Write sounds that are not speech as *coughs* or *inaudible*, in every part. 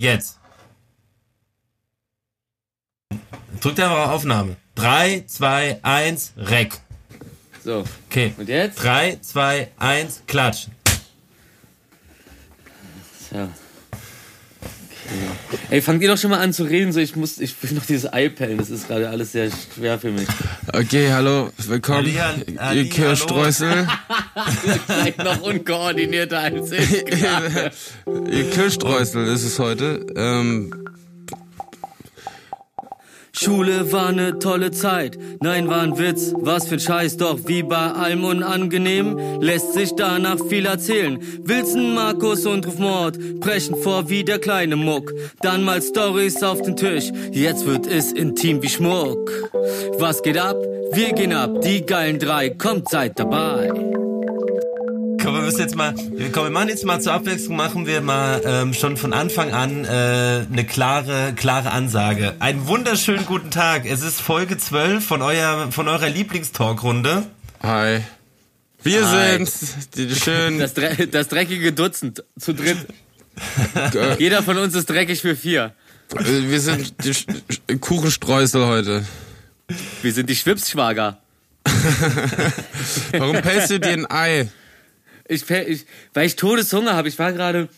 Jetzt. Drückt einfach auf Aufnahme. 3, 2, 1, Rec. So. Okay. Und jetzt? 3, 2, 1, Klatsch. So. Okay. Ey, fangt ihr doch schon mal an zu reden, so ich muss, ich will noch dieses iPad, das ist gerade alles sehr schwer für mich. Okay, hallo, willkommen, Ali, Ali, ihr Kirschstreusel. Seid noch unkoordinierter als ich. *laughs* ihr Kirschstreusel ist es heute. Ähm, Schule war ne tolle Zeit. Nein, war ein Witz, was für ein Scheiß. Doch wie bei allem unangenehm lässt sich danach viel erzählen. Wilson, Markus und Ruf Mord brechen vor wie der kleine Muck. Dann mal Stories auf den Tisch. Jetzt wird es intim wie Schmuck. Was geht ab? Wir gehen ab. Die geilen drei, kommt seid dabei. Komm, wir müssen jetzt mal, komm, wir machen jetzt mal zur Abwechslung, machen wir mal ähm, schon von Anfang an äh, eine klare, klare Ansage. Einen wunderschönen guten Tag. Es ist Folge 12 von, euer, von eurer Lieblingstalkrunde. hi. Wir Hi. sind die schön. Das, Dre das dreckige Dutzend zu dritt. Jeder von uns ist dreckig für vier. wir sind die Kuchenstreusel heute. Wir sind die Schwipsschwager. Warum pelst du dir ein Ei? Ich, ich, weil ich Todeshunger habe. Ich war gerade,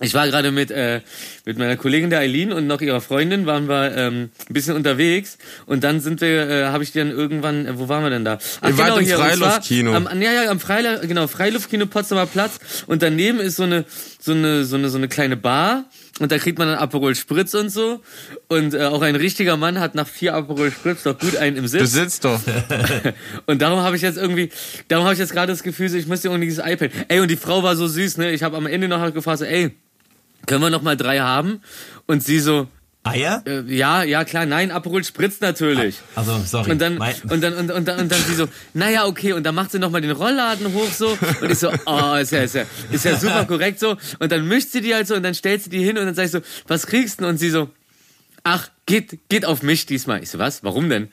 ich war gerade mit äh, mit meiner Kollegin der Eileen und noch ihrer Freundin waren wir ähm, ein bisschen unterwegs und dann sind wir, äh, habe ich dann irgendwann, äh, wo waren wir denn da? Ach, Ihr wart im und zwar Freiluftkino. Am, ja, ja, am Freila genau Freiluftkino Potsdamer Platz und daneben ist so eine so eine so eine so eine kleine Bar und da kriegt man dann Aperol Spritz und so und äh, auch ein richtiger Mann hat nach vier Aperol Spritz doch gut einen im Du Sitz. sitzt doch. *laughs* Und darum habe ich jetzt irgendwie, darum habe ich jetzt gerade das Gefühl, so, ich müsste irgendwie dieses iPad. Ey, und die Frau war so süß, ne? Ich habe am Ende noch halt gefragt, so, ey, können wir noch mal drei haben? Und sie so, Eier? äh, ja, ja klar, nein, Aperol spritzt natürlich. Also, sorry. Und dann, und dann, und, und dann, und dann sie so, naja, okay, und dann macht sie nochmal den Rollladen hoch so, und ich so, oh, ist ja, ist ja, ist ja super korrekt so, und dann mischt sie die halt so, und dann stellt sie die hin, und dann sag ich so, was kriegst du? denn? Und sie so, ach, geht, geht auf mich diesmal. Ich so, was? Warum denn?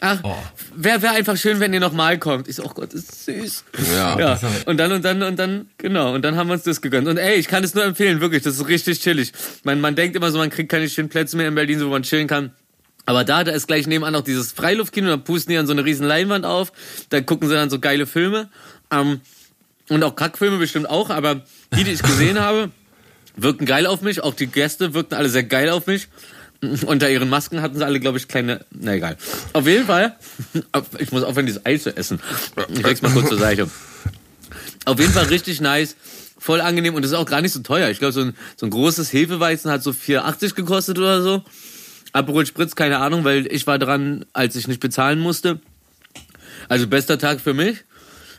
Ach, Oh. wäre wär einfach schön, wenn ihr nochmal kommt. Ich so, oh Gott, das ist süß. Ja. Ja, und dann, und dann, und dann, genau, und dann haben wir uns das gegönnt. Und ey, ich kann es nur empfehlen, wirklich, das ist richtig chillig. Man, man denkt immer so, man kriegt keine schönen Plätze mehr in Berlin, so wo man chillen kann. Aber da, da ist gleich nebenan noch dieses Freiluftkino, da pusten die dann so eine riesen Leinwand auf, da gucken sie dann so geile Filme. Ähm, und auch Kackfilme bestimmt auch, aber die, die ich gesehen *laughs* habe, wirkten geil auf mich. Auch die Gäste wirkten alle sehr geil auf mich. *laughs* Unter ihren Masken hatten sie alle, glaube ich, kleine. Na egal. Auf jeden Fall. *laughs* Ich muss aufhören, dieses Ei zu essen. Ich leg's mal kurz zur Seite. Auf jeden Fall richtig nice. Voll angenehm und das ist auch gar nicht so teuer. Ich glaube, so ein, so ein großes Hefeweizen hat so 4,80 gekostet oder so. Aperol Spritz, keine Ahnung, weil ich war dran, als ich nicht bezahlen musste. Also bester Tag für mich.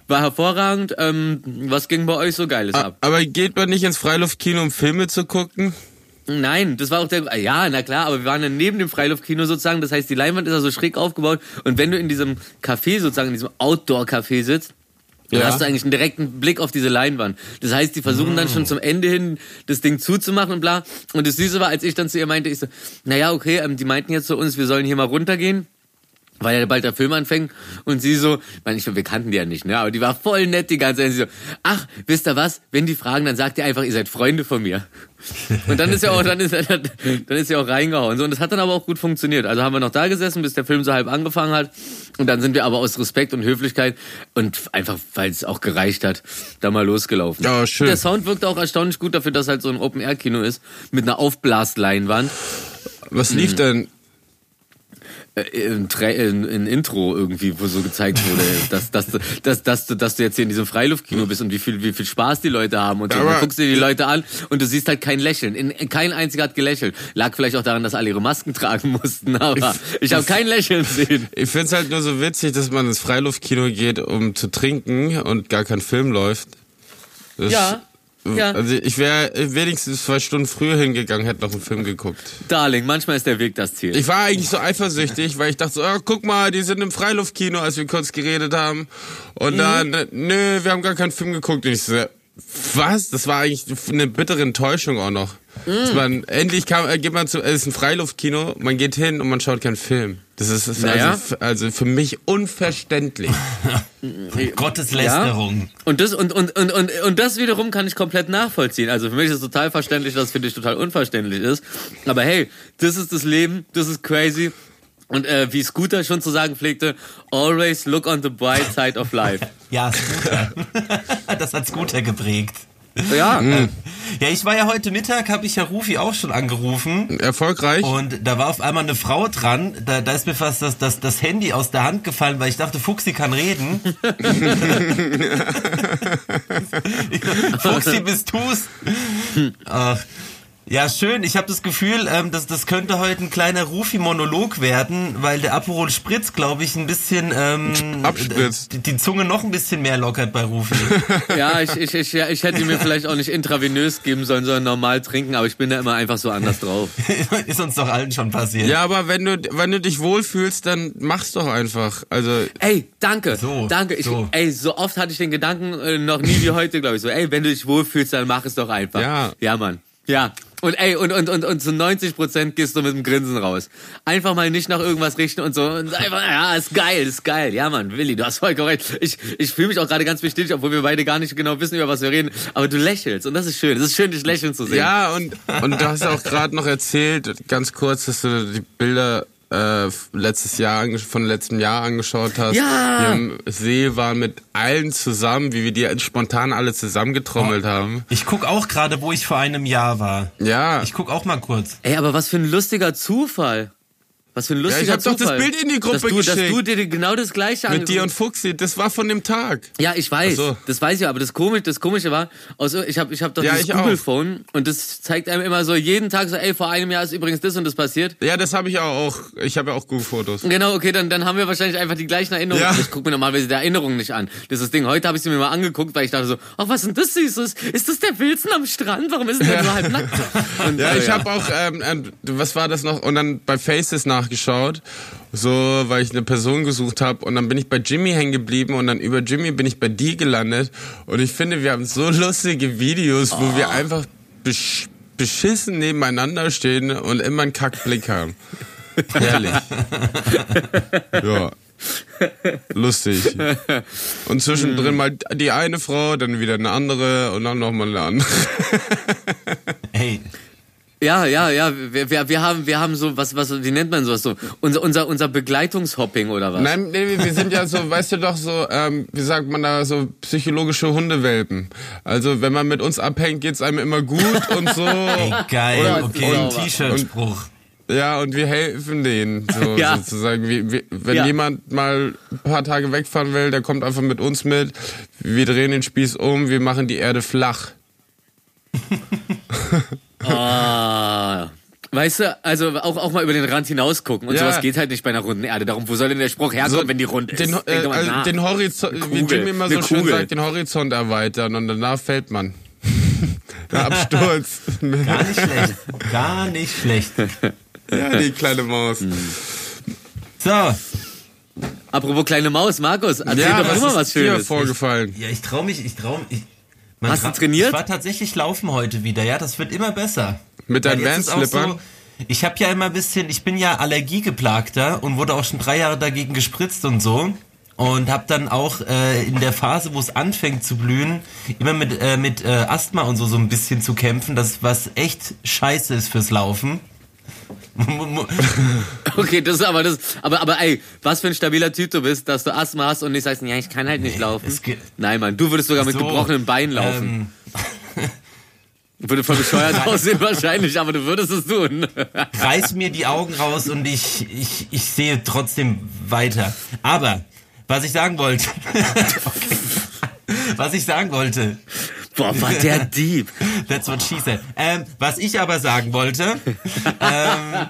War hervorragend. Ähm, was ging bei euch so Geiles ab? Aber geht man nicht ins Freiluftkino, um Filme zu gucken? Nein, das war auch der. Ja, na klar, aber wir waren dann neben dem Freiluftkino sozusagen. Das heißt, die Leinwand ist ja so schräg aufgebaut. Und wenn du in diesem Café sozusagen, in diesem Outdoor-Café sitzt, dann Ja. hast du eigentlich einen direkten Blick auf diese Leinwand. Das heißt, die versuchen dann schon zum Ende hin das Ding zuzumachen und bla. Und das Süße war, als ich dann zu ihr meinte, ich so, naja, okay, ähm, die meinten jetzt zu uns, wir sollen hier mal runtergehen. Weil ja bald der Film anfängt und sie so, ich meine, wir kannten die ja nicht, ne? Aber die war voll nett die ganze Zeit. Und sie so, ach, wisst ihr was? Wenn die fragen, dann sagt ihr einfach, ihr seid Freunde von mir. *laughs* Und dann ist ja auch, dann ist, dann ist ja auch reingehauen. So, und das hat dann aber auch gut funktioniert. Also haben wir noch da gesessen, bis der Film so halb angefangen hat. Und dann sind wir aber aus Respekt und Höflichkeit und einfach, weil es auch gereicht hat, da mal losgelaufen. Ja, schön. Der Sound wirkt auch erstaunlich gut dafür, dass halt so ein Open-Air-Kino ist, mit einer Aufblasleinwand. Was Mhm. lief denn? Äh, ein, Tra- ein, ein Intro irgendwie, wo so gezeigt wurde, *laughs* dass, dass, du- dass, dass, du, dass du jetzt hier in diesem Freiluftkino bist und wie viel, wie viel Spaß die Leute haben. Und so. Dann guckst du dir die Leute an und du siehst halt kein Lächeln. In, kein einziger hat gelächelt. Lag vielleicht auch daran, dass alle ihre Masken tragen mussten, aber ich habe kein Lächeln gesehen. Ich find's halt nur so witzig, dass man ins Freiluftkino geht, um zu trinken und gar kein Film läuft. Das, Ja, ja. Also ich wäre wenigstens zwei Stunden früher hingegangen, hätte noch einen Film geguckt. Darling, manchmal ist der Weg das Ziel. Ich war eigentlich so eifersüchtig, weil ich dachte so, oh, guck mal, die sind im Freiluftkino, als wir kurz geredet haben. Und Mhm. dann, äh, nö, wir haben gar keinen Film geguckt. Und ich so, was? Das war eigentlich eine bittere Enttäuschung auch noch. Dass man, endlich kam, äh, geht man zu, es ist ein Freiluftkino, man geht hin und man schaut keinen Film. Das ist, ist Naja. also, also für mich unverständlich. *laughs* Gotteslästerung. Und das, und, und, und, und, und das wiederum kann ich komplett nachvollziehen. Also für mich ist es total verständlich, dass es für dich total unverständlich ist. Aber hey, das ist das Leben, das ist crazy. Und äh, wie Scooter schon zu sagen pflegte, always look on the bright side of life. *laughs* Ja, Scooter. *laughs* das hat Scooter geprägt. Ja, Äh, *laughs* Ja, ich war ja heute Mittag, habe ich ja Rufi auch schon angerufen. Erfolgreich? Und da war auf einmal eine Frau dran, da, da ist mir fast das, das, das Handy aus der Hand gefallen, weil ich dachte, Fuchsi kann reden. Fuchsi, bist du's? Ach. Ja, schön. Ich habe das Gefühl, ähm, dass das könnte heute ein kleiner Rufi-Monolog werden, weil der Aperol Spritz, glaube ich, ein bisschen ähm, die, die Zunge noch ein bisschen mehr lockert bei Rufi. *laughs* ja, ich, ich, ich, ja, ich hätte mir vielleicht auch nicht intravenös geben sollen, sondern normal trinken, aber ich bin da immer einfach so anders drauf. *laughs* ist uns doch allen schon passiert. ja, aber wenn du, wenn du dich wohlfühlst, dann mach's doch einfach. Also, Ey, danke, So, danke. Ich, so. Ey, so oft hatte ich den Gedanken äh, noch nie wie heute, glaube ich. So, ey, wenn du dich wohlfühlst, dann mach es doch einfach. Ja. Ja, Mann. Ja. Und ey, und, und, und, und zu 90 Prozent gehst du mit dem Grinsen raus. Einfach mal nicht nach irgendwas richten und so. Und einfach, ja, ist geil, ist geil. Ja, Mann, Willi, du hast voll korrekt. Ich, ich fühle mich auch gerade ganz bestätigt, obwohl wir beide gar nicht genau wissen, über was wir reden. Aber du lächelst und das ist schön. Es ist schön, dich lächeln zu sehen. ja, und, und du hast auch gerade noch erzählt, ganz kurz, dass du die Bilder äh, letztes Jahr von letztem Jahr angeschaut hast. Ja. Die am See waren mit allen zusammen, wie wir die spontan alle zusammengetrommelt haben. Ich guck auch gerade, wo ich vor einem Jahr war. Ja. Ich guck auch mal kurz. Ey, aber was für ein lustiger Zufall. Was für ein lustiger ich hab doch Zufall. das Bild in die Gruppe dass du, Dass geschickt. du dir genau das gleiche mit dir und Fuchsi, das war von dem Tag. Ja, ich weiß. So. Das weiß ich, aber das komische, das komische war, also ich habe ich hab doch Ja, dieses auch. Google Phone und das zeigt einem immer so jeden Tag so, ey, vor einem Jahr ist übrigens das und das passiert. Ja, das habe ich auch. Ich habe ja auch Google-Fotos. Genau, okay, dann, dann haben wir wahrscheinlich einfach die gleichen Erinnerungen. Ja. Ich gucke mir normalerweise die Erinnerungen nicht an. Das ist das Ding. Heute habe ich sie mir mal angeguckt, weil ich dachte so, ach, was ist denn das Süßes? Ist das der Wilson am Strand? Warum ist der *laughs* so halb nackt? Und, Ja, äh, ich habe auch, ähm, ähm, was war das noch? Und dann bei Faces nachgeschaut, so, weil ich eine Person gesucht habe. Und dann bin ich bei Jimmy hängen geblieben und dann über Jimmy bin ich bei dir gelandet. Und ich finde, wir haben so *laughs* lustige Videos, wo wir einfach besch beschissen nebeneinander stehen und immer einen Kackblick haben. *laughs* Herrlich. ja. Lustig. Und zwischendrin mal die eine Frau, dann wieder eine andere und dann nochmal eine andere. Hey, Ja, ja, ja. Wir, wir, wir haben, wir haben so, was, was, wie nennt man sowas so? Unser, unser, unser Begleitungshopping oder was? Nein, nee, wir sind ja so, *laughs* weißt du doch, so, ähm, wie sagt man da, so psychologische Hundewelpen. Also wenn man mit uns abhängt, geht's einem immer gut und so. *laughs* ey geil. Oder- okay, ein oder- T-Shirt-Spruch. Ja, und wir helfen denen, so, *laughs* Ja. sozusagen. Wie, wie, wenn Ja. jemand mal ein paar Tage wegfahren will, der kommt einfach mit uns mit. Wir drehen den Spieß um, wir machen die Erde flach. Ah. Weißt du, also auch, auch mal über den Rand hinaus gucken und Ja. sowas geht halt nicht bei einer runden Erde. Darum, wo soll denn der Spruch herkommen, So, wenn die rund ist? Den, äh, also nach. den Horizont, wie Jimmy immer so schön sagt, den Horizont erweitern und danach fällt man. *laughs* Der Absturz. Gar nicht schlecht. Gar nicht schlecht. ja, die kleine Maus. So, ja, Apropos kleine Maus, Markus, erzähl Ja, doch mal was was ist dir Schönes. vorgefallen? ich trau mich, ich trau mich. Man Hast du tra- trainiert? Ich war tatsächlich laufen heute wieder, ja, das wird immer besser. Mit deinen auch Vans-Slippern? ich habe ja immer ein bisschen, ich bin ja Allergiegeplagter und wurde auch schon drei Jahre dagegen gespritzt und so. Und habe dann auch äh, in der Phase, wo es anfängt zu blühen, immer mit, äh, mit äh, Asthma und so so ein bisschen zu kämpfen, das was echt scheiße ist fürs Laufen. *laughs* Okay, das ist aber das, aber, aber ey, was für ein stabiler Typ du bist, dass du Asthma hast und nicht sagst, ja, ich kann halt nicht laufen. es geht- Nein, Mann, du würdest sogar mit So, gebrochenen Beinen laufen. Ähm, *laughs* Würde voll bescheuert aussehen wahrscheinlich, aber du würdest es tun. *laughs* reiß mir die Augen raus und ich, ich, ich sehe trotzdem weiter. Aber, was ich sagen wollte, okay. was ich sagen wollte, Boah, war der *laughs* Dieb. that's what she said. Ähm, was ich aber sagen wollte, ähm,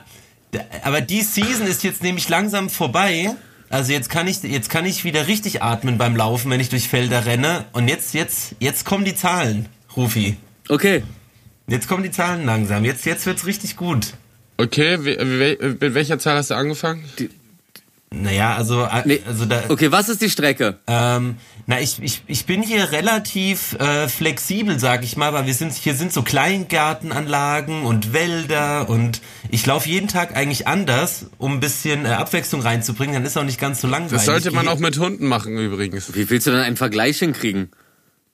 aber die Season ist jetzt nämlich langsam vorbei. Also jetzt kann ich, jetzt kann ich wieder richtig atmen beim Laufen, wenn ich durch Felder renne. Und jetzt, jetzt, jetzt kommen die Zahlen, Rufi. Okay. Jetzt kommen die Zahlen langsam. Jetzt, jetzt wird's richtig gut. Okay, mit welcher Zahl hast du angefangen? Naja, also, äh, also da, Okay, was ist die Strecke? ähm, na, ich, ich, ich bin hier relativ äh, flexibel, sag ich mal, weil wir sind, hier sind so Kleingartenanlagen und Wälder und ich laufe jeden Tag eigentlich anders, um ein bisschen äh, Abwechslung reinzubringen, dann ist auch nicht ganz so langweilig. Das sollte man auch mit Hunden machen übrigens. Wie willst du denn einen Vergleich hinkriegen?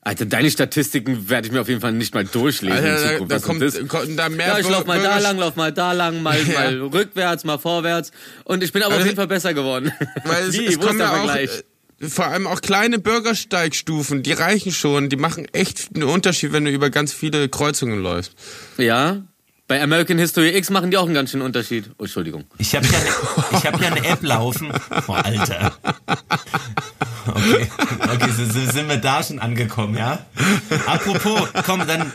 Alter, deine Statistiken werde ich mir auf jeden Fall nicht mal durchlesen in Alter, da, Zukunft. da Was kommt, das? kommt da mehr Ja, ich lauf mal da lang, lauf mal da lang, mal, *laughs* Ja. mal rückwärts, mal vorwärts. Und ich bin aber auf Also- jeden Fall besser geworden. *laughs* Weil es, Wie? es Wo ist der auch, Vergleich? äh, vor allem auch kleine Bürgersteigstufen, die reichen schon, die machen echt einen Unterschied, wenn du über ganz viele Kreuzungen läufst. Ja, bei American History X machen die auch einen ganz schönen Unterschied. Oh, Entschuldigung. Ich habe ja, ne, hab ja eine App laufen. Oh, Alter. Okay, okay so, so sind wir da schon angekommen, ja? Apropos, komm, dann,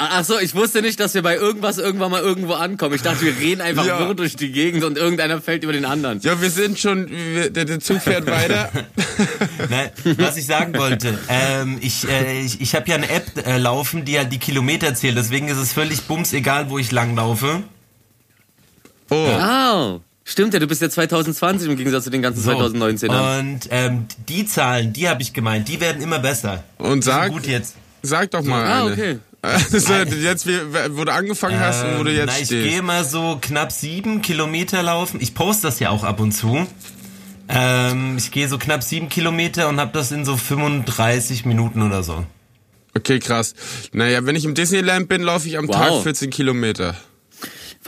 Ach so, ich wusste nicht, dass wir bei irgendwas irgendwann mal irgendwo ankommen. Ich dachte, wir reden einfach Ja. wirr durch die Gegend und irgendeiner fällt über den anderen. Ja, wir sind schon, wir, der, der Zug fährt weiter. *laughs* Nein, was ich sagen wollte, ähm, ich, äh, ich, ich habe ja eine App äh, laufen, die halt die Kilometer zählt, deswegen ist es völlig bums egal, wo ich lang laufe. Oh, Oh, stimmt ja, du bist ja 2020 im Gegensatz zu den ganzen 2019ern. Und ähm, die Zahlen, die habe ich gemeint, die werden immer besser. und sag, gut jetzt. Sag doch mal Ah, eine. okay. *laughs* Also, jetzt, wo du angefangen hast und wo du Ähm, jetzt na, ich stehst. gehe mal so knapp sieben Kilometer laufen. Ich poste das ja auch ab und zu. Ähm, ich gehe so knapp sieben Kilometer und habe das in so 35 Minuten oder so. Okay, krass. Naja, wenn ich im Disneyland bin, laufe ich am Wow. Tag 14 Kilometer.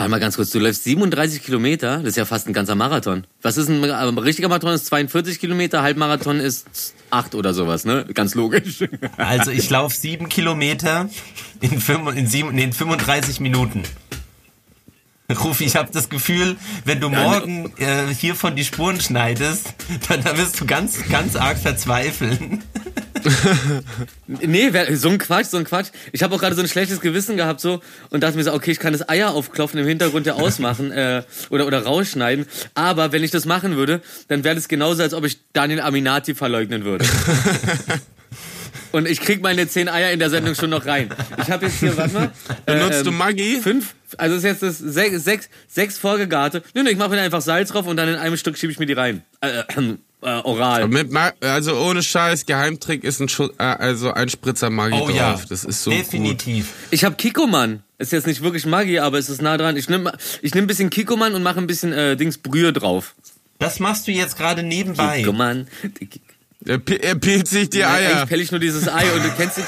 Warte mal ganz kurz, du läufst 37 Kilometer, das ist ja fast ein ganzer Marathon. Was ist ein, ein richtiger Marathon ist 42 Kilometer, Halbmarathon ist 8 oder sowas, ne? Ganz logisch. *laughs* Also ich laufe sieben Kilometer in, fünf- in, sieben, nee, in 35 Minuten. Rufi, ich habe das Gefühl, wenn du morgen äh, hiervon die Spuren schneidest, dann, dann wirst du ganz, ganz arg verzweifeln. *laughs* Nee, so ein Quatsch, so ein Quatsch. Ich habe auch gerade so ein schlechtes Gewissen gehabt so und dachte mir so, okay, ich kann das Eier aufklopfen im Hintergrund ja ausmachen *laughs* äh, oder oder rausschneiden. Aber wenn ich das machen würde, dann wäre das genauso, als ob ich Daniel Aminati verleugnen würde. *laughs* Und ich krieg meine zehn Eier in der Sendung schon noch rein. Ich habe jetzt hier, warte mal. Benutzt du ähm, Maggi? Fünf, also ist jetzt das sechs, sechs, sechs vorgegarte. Nee, nee, ich mache mir einfach Salz drauf und dann in einem Stück schiebe ich mir die rein. Äh, äh, äh, oral. Mit Ma also ohne Scheiß, Geheimtrick ist ein, Schu äh, also ein Spritzer Maggi Oh drauf. ja, Das ist so gut. definitiv. Ich habe Kikoman. Ist jetzt nicht wirklich Maggi, aber es ist nah dran. Ich nehme ich nehm ein bisschen Kikoman und mache ein bisschen äh, Dings Brühe drauf. Das machst du jetzt gerade nebenbei. Kikoman. Er, pi- er pielt sich die Eier. Eigentlich pelle ich nur dieses Ei und du kennst, du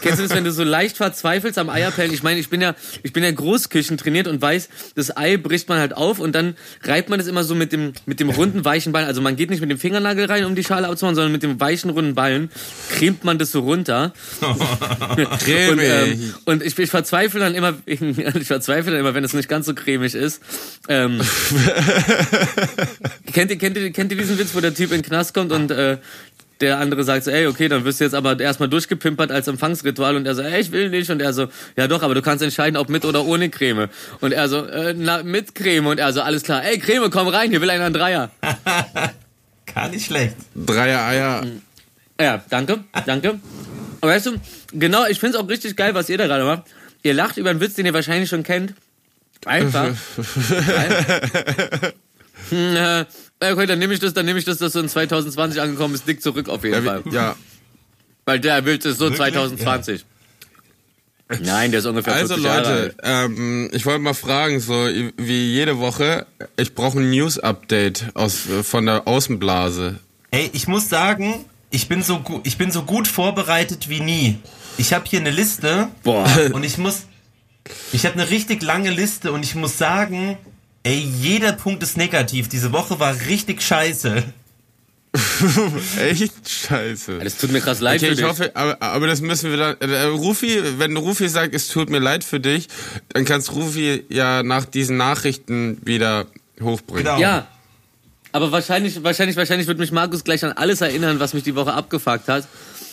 kennst du das, wenn du so leicht verzweifelst am Eierpellen? Ich meine, ich bin ja ich bin ja Großküchen trainiert und weiß, das Ei bricht man halt auf und dann reibt man es immer so mit dem mit dem runden weichen Ballen. Also man geht nicht mit dem Fingernagel rein, um die Schale abzumachen, sondern mit dem weichen runden Ballen cremt man das so runter. *laughs* Und, ähm, und ich, ich verzweifle dann immer, *laughs* ich verzweifle dann immer, wenn es nicht ganz so cremig ist. Ähm, *laughs* kennt, ihr, kennt, ihr, kennt ihr diesen Witz, wo der Typ in den Knast kommt und äh, der andere sagt so, ey, okay, dann wirst du jetzt aber erstmal durchgepimpert als Empfangsritual und er so, ey, ich will nicht und er so, ja doch, aber du kannst entscheiden, ob mit oder ohne Creme und er so, äh, na, mit Creme und er so, alles klar, ey, Creme, komm rein, hier will einer einen Dreier. *laughs* Gar nicht schlecht. Dreier Eier. Ja, danke, danke. Aber weißt du, genau, ich find's auch richtig geil, was ihr da gerade macht. Ihr lacht über einen Witz, den ihr wahrscheinlich schon kennt. Einfach. *laughs* Okay, dann nehme ich das, dann nehme ich das, dass du in 2020 angekommen bist, dick zurück auf jeden Fall. Ja. Weil der Witz ist so 2020. Nein, der ist ungefähr Also 40 Jahre Leute, alt. ähm, ich wollte mal fragen, so wie jede Woche, ich brauche ein News-Update aus von der Außenblase. Ey, ich muss sagen, ich bin so gut, ich bin so gut vorbereitet wie nie. Ich habe hier eine Liste Boah. und ich muss, ich habe eine richtig lange Liste und ich muss sagen, ey, jeder Punkt ist negativ. Diese Woche war richtig scheiße. *laughs* Echt scheiße. Das tut mir krass leid Okay, für ich dich. hoffe, aber, aber das müssen wir dann. Äh, Rufi, wenn Rufi sagt, es tut mir leid für dich, dann kannst Rufi ja nach diesen Nachrichten wieder hochbringen. Genau. Ja. Aber wahrscheinlich, wahrscheinlich, wahrscheinlich wird mich Markus gleich an alles erinnern, was mich die Woche abgefuckt hat.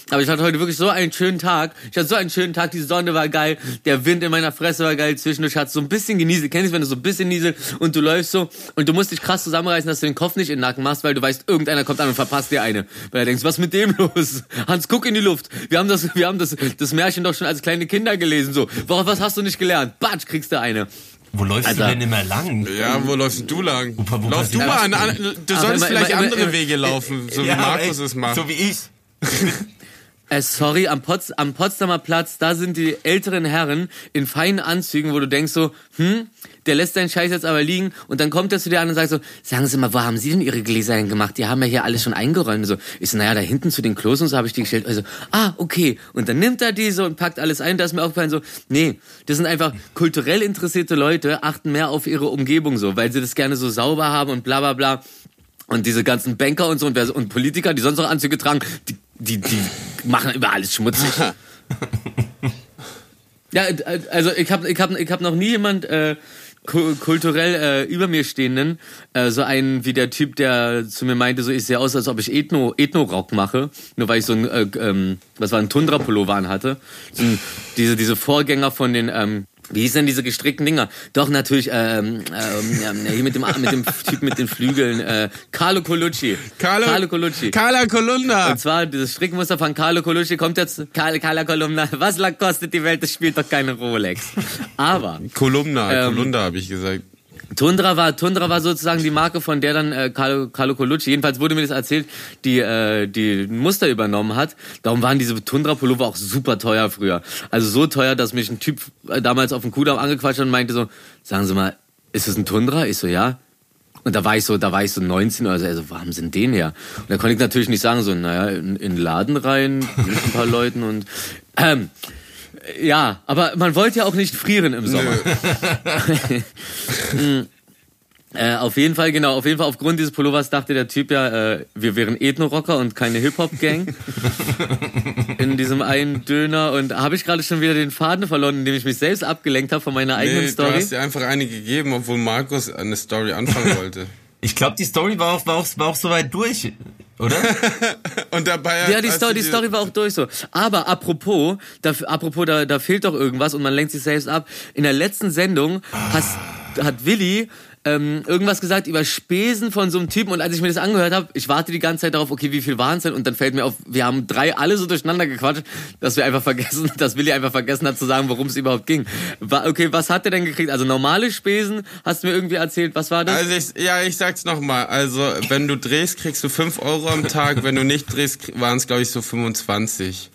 Aber ich hatte heute wirklich so einen schönen Tag. Ich hatte so einen schönen Tag, die Sonne war geil, der Wind in meiner Fresse war geil, zwischendurch hat so ein bisschen genieselt. Kennst du, wenn du so ein bisschen nieselt und du läufst so und du musst dich krass zusammenreißen, dass du den Kopf nicht in den Nacken machst, weil du weißt, irgendeiner kommt an und verpasst dir eine. Weil du denkst, was ist mit dem los? *laughs* Hans, guck in die Luft. Wir haben das, wir haben das, das Märchen doch schon als kleine Kinder gelesen, so. Worauf, was hast du nicht gelernt? Batsch, kriegst du eine. Wo läufst Alter. du denn immer lang? Ja, wo läufst denn du lang? Wo- wo Lauf du mal an, an, du Ach, solltest immer- vielleicht immer- andere immer- Wege laufen, so wie Ja, Markus ey, es macht. So wie ich. *laughs* Äh, sorry, am, Pots am Potsdamer Platz, da sind die älteren Herren in feinen Anzügen, wo du denkst so, hm, der lässt seinen Scheiß jetzt aber liegen und dann kommt er zu dir an und sagt so, sagen Sie mal, wo haben Sie denn Ihre Gläser hin gemacht? Die haben ja hier alles schon eingeräumt. Und so, ich so, naja, da hinten zu den Klos und so habe ich die gestellt. Also, ah, okay. Und dann nimmt er die so und packt alles ein. Da ist mir aufgefallen so, nee, das sind einfach kulturell interessierte Leute, achten mehr auf ihre Umgebung so, weil sie das gerne so sauber haben und bla bla bla. Und diese ganzen Banker und so und, wer- und Politiker, die sonst noch Anzüge tragen, die, die, die machen über alles schmutzig. ja, also ich habe ich hab, ich hab noch nie jemand äh, ku- kulturell äh, über mir stehenden, äh, so einen wie der Typ, der zu mir meinte, so ich sehe aus, als ob ich Ethno, Ethno-Rock mache, nur weil ich so ein, äh, ähm, was war ein Tundra-Pullover anhatte. So diese, diese Vorgänger von den, ähm, wie hieß denn diese gestrickten Dinger? Doch, natürlich, ähm, ähm, hier mit dem, mit dem Typ mit den Flügeln, äh, Carlo Colucci. Carlo, Carlo Colucci. Carla Kolunda. Und zwar, dieses Strickmuster von Carlo Colucci kommt jetzt, Carlo, Carlo Kolumna, was kostet die Welt, das spielt doch keine Rolex. Aber Kolumna, Ähm, Kolunda habe ich gesagt. Tundra war, Tundra war sozusagen die Marke, von der dann äh, Carlo, Carlo Colucci, jedenfalls wurde mir das erzählt, die, äh, die Muster übernommen hat. Darum waren diese Tundra-Pullover auch super teuer früher. Also so teuer, dass mich ein Typ äh, damals auf dem Kudamm angequatscht hat und meinte so, sagen Sie mal, ist das ein Tundra? Ich so, ja. Und da war ich so, da war ich so 19 oder so, also, wo haben sie den her? Und da konnte ich natürlich nicht sagen, so, naja, in, in den Laden rein, mit ein paar Leuten und, ähm, ja, aber man wollte ja auch nicht frieren im Sommer. *laughs* Äh, auf jeden Fall, genau, auf jeden Fall aufgrund dieses Pullovers dachte der Typ ja, äh, wir wären Ethno-Rocker und keine Hip-Hop-Gang in diesem einen Döner und habe ich gerade schon wieder den Faden verloren, indem ich mich selbst abgelenkt habe von meiner eigenen Nee, du Story. hast dir einfach eine gegeben, obwohl Markus eine Story anfangen wollte. Ich glaube, die Story war auch, war, auch, war auch soweit durch, oder? *laughs* Und dabei Ja, die Story, die Story war auch durch so. Aber apropos, da, apropos, da, da fehlt doch irgendwas und man lenkt sich selbst ab. In der letzten Sendung hast, hat Willi ähm, irgendwas gesagt über Spesen von so einem Typen und als ich mir das angehört habe, ich warte die ganze Zeit darauf, okay, wie viel waren es denn? Und dann fällt mir auf, wir haben drei alle so durcheinander gequatscht, dass wir einfach vergessen, *laughs* dass Willi einfach vergessen hat zu sagen, worum es überhaupt ging. War, okay, was hat er denn gekriegt? Also normale Spesen, hast du mir irgendwie erzählt, was war das? Also ich, ja, ich sag's nochmal. Also wenn du drehst, kriegst du 5 Euro am Tag. Wenn du nicht drehst, waren es glaube ich so 25.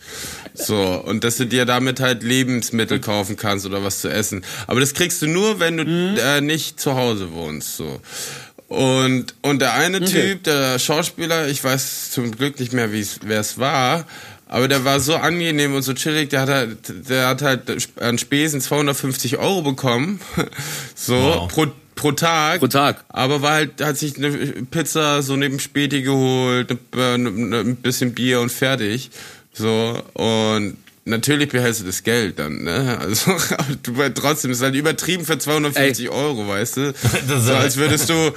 So und dass du dir damit halt Lebensmittel kaufen kannst oder was zu essen. Aber das kriegst du nur, wenn du äh, nicht zu Hause wohnst. So. Und, und der eine Okay. Typ, der Schauspieler, ich weiß zum Glück nicht mehr, wer es war, aber der war so angenehm und so chillig, der hat halt, der hat halt an Spesen 250 Euro bekommen. *laughs* So, Wow. pro, pro Tag. Pro Tag. Aber war halt, hat sich eine Pizza so neben Späti geholt, ein bisschen Bier und fertig. So, und natürlich behältst du das Geld dann, ne? Also, *laughs* aber trotzdem, ist halt übertrieben für 250 Euro, weißt du? *laughs* Das So, als würdest du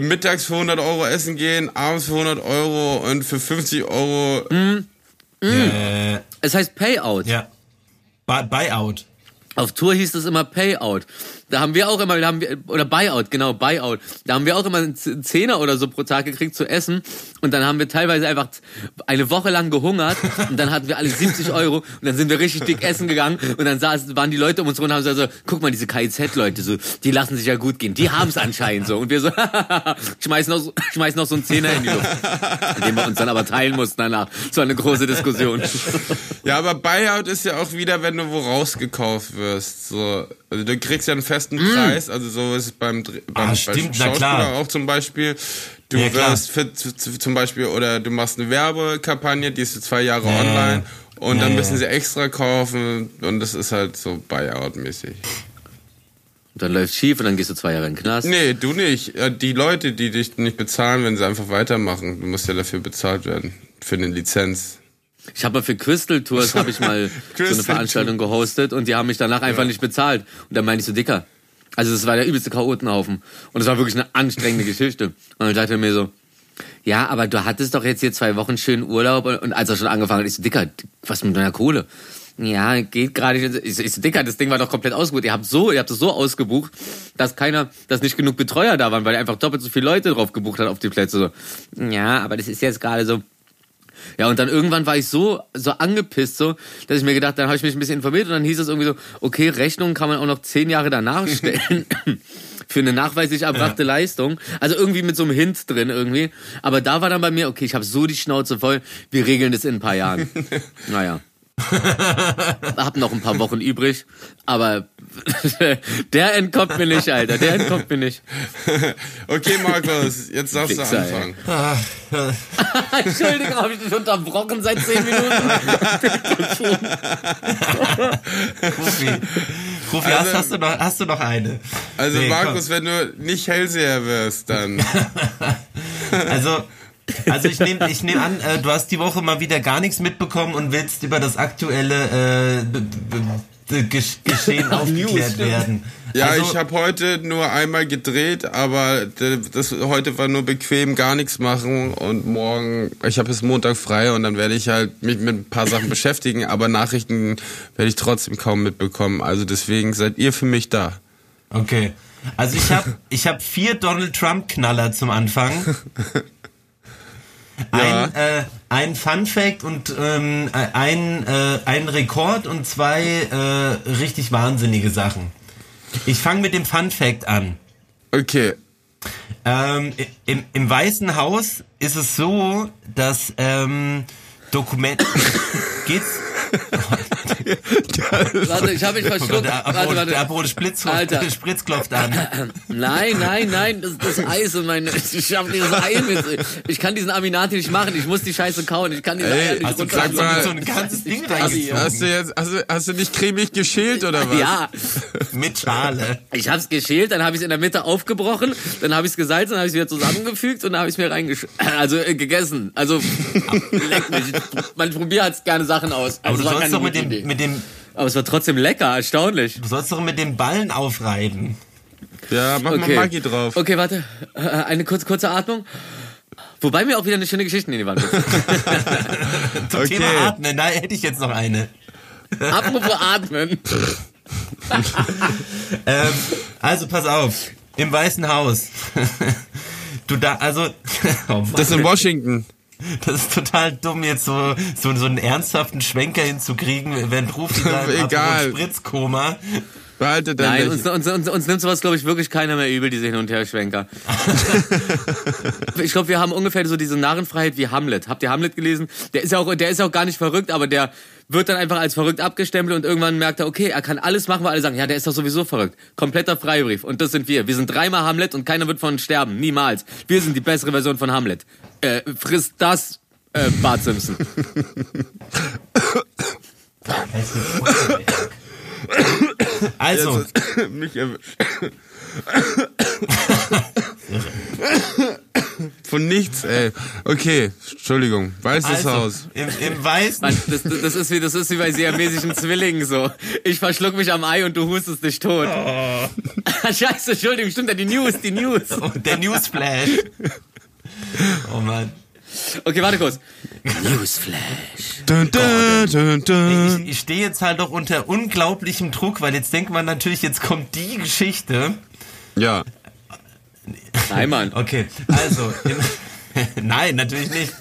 mittags für 100 Euro essen gehen, abends für 100 Euro und für 50 Euro. äh, Es heißt Payout. ja. Buy- Buyout. Auf Tour hieß es immer Payout. Da haben wir auch immer, da haben wir, oder Buyout, genau, Buyout. Da haben wir auch immer einen Zehner oder so pro Tag gekriegt zu essen. Und dann haben wir teilweise einfach eine Woche lang gehungert. Und dann hatten wir alle 70 Euro. Und dann sind wir richtig dick essen gegangen. Und dann saßen, waren die Leute um uns rum und haben so, so guck mal, diese KIZ-Leute, so, die lassen sich ja gut gehen. Die haben es anscheinend so. Und wir so, *laughs* schmeißen noch, so- schmeißen noch so einen Zehner in die Luft. Den wir uns dann aber teilen mussten danach. War eine große Diskussion. Ja, aber Buyout ist ja auch wieder, wenn du wo rausgekauft wirst. So, also du kriegst ja einen festen Preis, also so ist es beim, beim, Ah, beim Schauspieler auch zum Beispiel. Du Ja, wirst für, zu- zu- zum Beispiel, oder du machst eine Werbekampagne, die ist für zwei Jahre Ja, online und ja, dann ja. müssen sie extra kaufen und das ist halt so Buyout-mäßig. Und dann läuft schief und dann gehst du zwei Jahre in den Knast. Nee, du nicht. Ja, Die Leute, die dich nicht bezahlen, wenn sie einfach weitermachen, du musst ja dafür bezahlt werden. Für eine Lizenz. Ich habe mal für Crystal Tours habe ich mal *laughs* so eine Veranstaltung gehostet und die haben mich danach einfach nicht bezahlt. Und dann meinte ich so, Dicker, also das war der übelste Chaotenhaufen. Und es war wirklich eine anstrengende Geschichte. Und dann dachte er mir so, ja, aber du hattest doch jetzt hier zwei Wochen schönen Urlaub und, und als er schon angefangen hat, ich so, Dicker, was mit deiner Kohle? Ja, geht gerade nicht. Ich so, ich so, Dicker, das Ding war doch komplett ausgebucht. Ihr habt so, ihr habt es so ausgebucht, dass keiner, dass nicht genug Betreuer da waren, weil er einfach doppelt so viele Leute drauf gebucht hat auf die Plätze. So, ja, aber das ist jetzt gerade so, Ja, und dann irgendwann war ich so, so angepisst, so, dass ich mir gedacht, dann habe ich mich ein bisschen informiert und dann hieß es irgendwie so, okay, Rechnungen kann man auch noch zehn Jahre danach stellen. *laughs* für eine nachweislich erbrachte ja. Leistung. Also irgendwie mit so einem Hint drin irgendwie. Aber da war dann bei mir, okay, ich habe so die Schnauze voll, wir regeln das in ein paar Jahren. *laughs* naja. *laughs* Hab noch ein paar Wochen übrig, aber *laughs* der entkommt mir nicht, Alter. Der entkommt mir nicht. Okay, Markus, jetzt darfst Fixer, du anfangen. *laughs* Entschuldigung, habe ich dich unterbrochen seit zehn Minuten? Rufi, Rufi also, hast, hast, du noch, hast du noch eine? Also nee, Markus, komm. wenn du nicht Hellseher wirst, dann... also... Also ich nehme ich nehm an, äh, du hast die Woche mal wieder gar nichts mitbekommen und willst über das aktuelle äh, Geschehen *laughs* aufgeklärt werden. Ja, also, ich habe heute nur einmal gedreht, aber das heute war nur bequem, gar nichts machen und morgen, ich habe bis Montag frei und dann werde ich halt mich mit ein paar Sachen beschäftigen, aber Nachrichten werde ich trotzdem kaum mitbekommen. Also deswegen seid ihr für mich da. Okay. Also ich habe ich hab vier Donald Trump Knaller zum Anfang. *laughs* Ja. Ein, äh, ein Fun Fact und ähm, ein, äh, ein Rekord und zwei äh, richtig wahnsinnige Sachen. Ich fange mit dem Fun Fact an. Okay. Ähm, im, Im Weißen Haus ist es so, dass ähm, Dokument *laughs* geht's warte, ich habe mich verschluckt. Der Aperol, warte, warte. Der Spritz, Alter. *laughs* Spritz klopft an. *laughs* Nein, nein, nein, das, das Eis und mein, ich habe dieses Ei mit. Ich kann diesen Aminati nicht machen. Ich muss die Scheiße kauen. Ich kann Ey, Eier nicht hast runter. Du mal, so ein ganzes Ding reingezogen. Hast du jetzt, hast du, hast du nicht cremig geschält oder was? Ja. mit Schale. Ich habe es geschält, dann habe ich es in der Mitte aufgebrochen, dann habe ich es gesalzen, dann habe ich es wieder zusammengefügt und dann habe ich es mir reingesch... *clears throat* Also äh, gegessen. Also leck mich. Man probiert halt gerne Sachen aus. Also, du sollst doch mit dem, mit dem. Aber es war trotzdem lecker, erstaunlich. Du sollst doch mit den Ballen aufreiben. Ja, mach okay. mal Maggi drauf. Okay, warte. Äh, eine kurze, kurze Atmung. Wobei mir auch wieder eine schöne Geschichte in die Wand *laughs* Zum okay. Thema Atmen, da hätte ich jetzt noch eine. Apropos Atmen. *laughs* ähm, also pass auf. Im Weißen Haus. *laughs* du da, also. Oh das ist in Washington. Das ist total dumm, jetzt so, so, so einen ernsthaften Schwenker hinzukriegen, wenn Rufi sagt, Egal. Spritzkoma. Behalte dein Nein, uns, uns, uns, uns nimmt sowas, glaube ich, wirklich keiner mehr übel, diese Hin- und Her-Schwenker. *laughs* ich glaube, wir haben ungefähr so diese Narrenfreiheit wie Hamlet. Habt ihr Hamlet gelesen? Der ist ja auch, der ist auch gar nicht verrückt, aber der wird dann einfach als verrückt abgestempelt und irgendwann merkt er, okay, er kann alles machen, weil alle sagen, ja, der ist doch sowieso verrückt. Kompletter Freibrief. Und das sind wir. Wir sind dreimal Hamlet und keiner wird von uns sterben. Niemals. Wir sind die bessere Version von Hamlet. Äh, frisst das, äh, Bart Simpson. *laughs* *laughs* *laughs* also. *coughs* Mich *coughs* Von nichts, ey. Okay, Entschuldigung. Weißes also, Haus. Im, im Weißen. Mann, das, das, ist wie, das ist wie bei siamesischen Zwillingen so. Ich verschluck mich am Ei und du hustest dich tot. Oh. *laughs* Scheiße, Entschuldigung, stimmt ja, die News, die News. Oh, der Newsflash. Oh Mann. Okay, warte kurz. Newsflash. Dun, dun, dun, dun. Ich, ich stehe jetzt halt doch unter unglaublichem Druck, weil jetzt denkt man natürlich, jetzt kommt die Geschichte. Ja. Nein, Mann. Okay, also. Im, *laughs* Nein, natürlich nicht.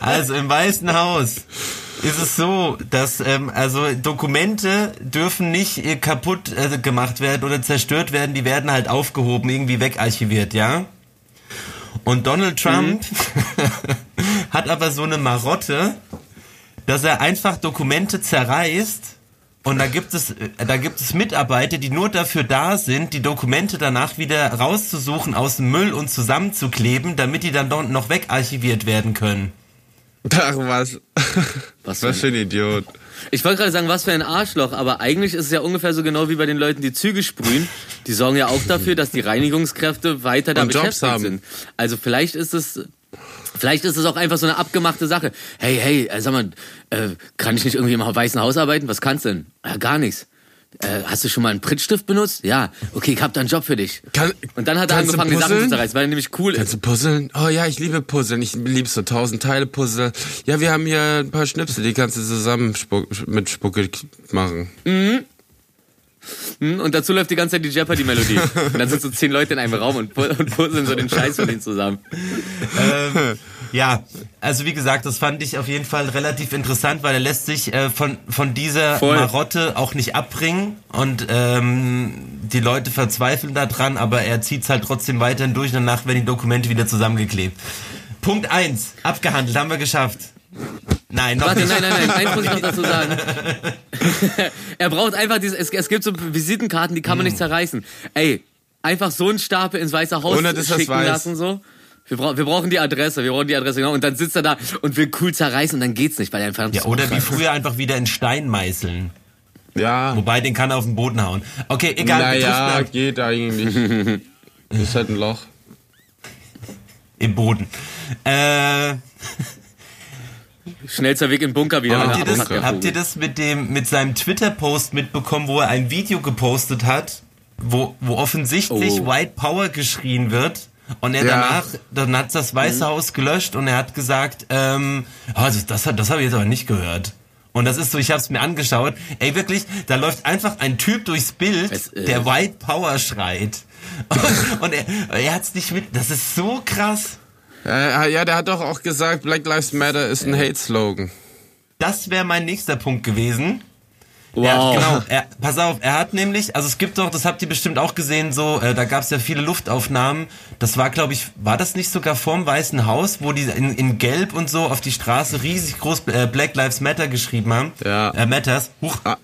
Also im Weißen Haus ist es so, dass ähm, also Dokumente dürfen nicht äh, kaputt äh, gemacht werden oder zerstört werden, die werden halt aufgehoben, irgendwie wegarchiviert, ja? Und Donald Trump mhm. *laughs* hat aber so eine Marotte, dass er einfach Dokumente zerreißt und da gibt es, da gibt es Mitarbeiter, die nur dafür da sind, die Dokumente danach wieder rauszusuchen aus dem Müll und zusammenzukleben, damit die dann noch wegarchiviert werden können. Ach was. Was, was für ein Idiot. Ich wollte gerade sagen, was für ein Arschloch, aber eigentlich ist es ja ungefähr so genau wie bei den Leuten, die Züge sprühen. Die sorgen ja auch dafür, dass die Reinigungskräfte weiter da und beschäftigt sind. Also vielleicht ist es Vielleicht ist es auch einfach so eine abgemachte Sache. Hey, hey, äh, sag mal, äh, kann ich nicht irgendwie im Weißen Haus arbeiten? Was kannst du denn? Ja, gar nichts. Äh, hast du schon mal einen Prittstift benutzt? Ja. Okay, ich hab da einen Job für dich. Kann, und dann hat er angefangen, die Sachen zu zerreißen, weil er nämlich cool kannst ist. Kannst du puzzeln? Oh ja, ich liebe Puzzeln. Ich liebe so tausend Teile Puzzle. Ja, wir haben hier ein paar Schnipsel, die kannst du zusammen Spuck, mit Spucke machen. Mhm. Mhm. Und dazu läuft die ganze Zeit die Jeopardy-Melodie. Und dann sind so zehn Leute in einem Raum und, und puzzeln so den Scheiß von denen zusammen. ähm, Ja, also wie gesagt, das fand ich auf jeden Fall relativ interessant, weil er lässt sich äh, von, von dieser Voll. Marotte auch nicht abbringen und ähm, die Leute verzweifeln daran, aber er zieht's halt trotzdem weiterhin durch und danach werden die Dokumente wieder zusammengeklebt. Punkt eins abgehandelt, haben wir geschafft. Nein, noch Warte, nicht. nein, nein, nein, eins muss ich noch dazu sagen. *laughs* er braucht einfach diese, es, es gibt so Visitenkarten, die kann man nicht zerreißen. Ey, einfach so einen Stapel ins Weiße Haus Ohne, schicken weiß. lassen, so. Wir, brauchen wir brauchen die Adresse, wir brauchen die Adresse, genau. Und dann sitzt er da und will cool zerreißen und dann geht's nicht, weil er einfach Ja, oder wie früher einfach wieder in Stein meißeln. Ja. Wobei, den kann er auf den Boden hauen. Okay, egal. Naja, geht eigentlich. *laughs* ist halt ein Loch. Im Boden. Äh, *laughs* Schnellster Weg in den Bunker wieder. Habt, ihr das, habt ihr das mit dem mit seinem Twitter-Post mitbekommen, wo er ein Video gepostet hat, wo, wo offensichtlich Oh. White Power geschrien wird? Und er Ja. danach, dann hat das Weiße Haus gelöscht und er hat gesagt, ähm, oh, das, das, hat- das habe ich jetzt aber nicht gehört. Und das ist so, ich habe es mir angeschaut. Ey, wirklich, da läuft einfach ein Typ durchs Bild, Es, äh, der White Power schreit. *laughs* Und, und er, er hat's nicht mit. Das ist so krass. Äh, ja, der hat doch auch gesagt, Black Lives Matter ist ein Hate-Slogan. Das wäre mein nächster Punkt gewesen. Wow. Ja, genau. Er, pass auf, er hat nämlich, also es gibt doch, das habt ihr bestimmt auch gesehen, so, äh, da gab es ja viele Luftaufnahmen. Das war, glaube ich, war das nicht sogar vorm Weißen Haus, wo die in, in Gelb und so auf die Straße riesig groß äh, Black Lives Matter geschrieben haben? Ja. Äh, Matters. Huch. Ah,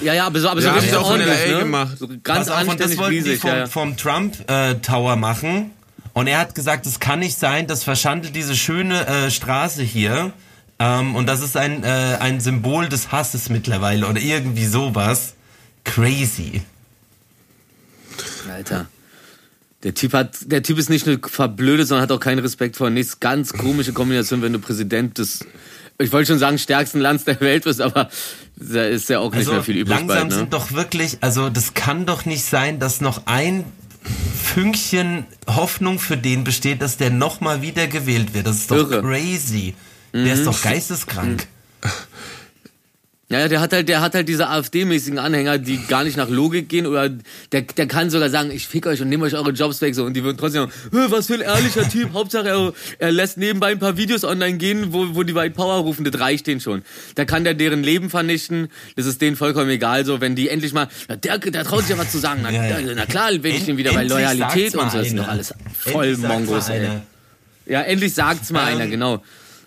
Ja, ja, aber so, aber so Ja, richtig haben sie auch in ordentlich, LA ne? gemacht. So ganz Pass auf, und das anständig wollten die riesig, vom, ja, ja. vom Trump äh, Tower machen. Und er hat gesagt, es kann nicht sein, das verschandelt diese schöne äh, Straße hier. Ähm, und das ist ein, äh, ein Symbol des Hasses mittlerweile oder irgendwie sowas. Crazy. Alter. Der Typ hat, der Typ ist nicht nur verblödet, sondern hat auch keinen Respekt vor nichts. Ganz komische Kombination, wenn du Präsident des, ich wollte schon sagen, stärksten Landes der Welt bist, aber da ist ja auch nicht mehr viel übrig langsam bald, ne? sind doch wirklich, also das kann doch nicht sein, dass noch ein Fünkchen Hoffnung für den besteht, dass der nochmal wieder gewählt wird. Das ist doch Irre. crazy. Der ist doch geisteskrank. Ja, ja, der hat halt, der hat halt diese AfD-mäßigen Anhänger, die gar nicht nach Logik gehen oder der, der kann sogar sagen, ich fick euch und nehme euch eure Jobs weg so und die würden trotzdem sagen, "Hä, was für ein ehrlicher Typ, *laughs* Hauptsache er, er lässt nebenbei ein paar Videos online gehen, wo, wo die White Power rufen, das reicht denen schon. Da kann der deren Leben vernichten, das ist denen vollkommen egal so, wenn die endlich mal, na, der, der traut sich ja was zu sagen, na, Ja, ja. na klar will ich den wieder, Endlich Loyalität und so, das sind doch alles voll Endlich Mongos, ey. Ja, endlich sagt's mal Ähm, einer, genau.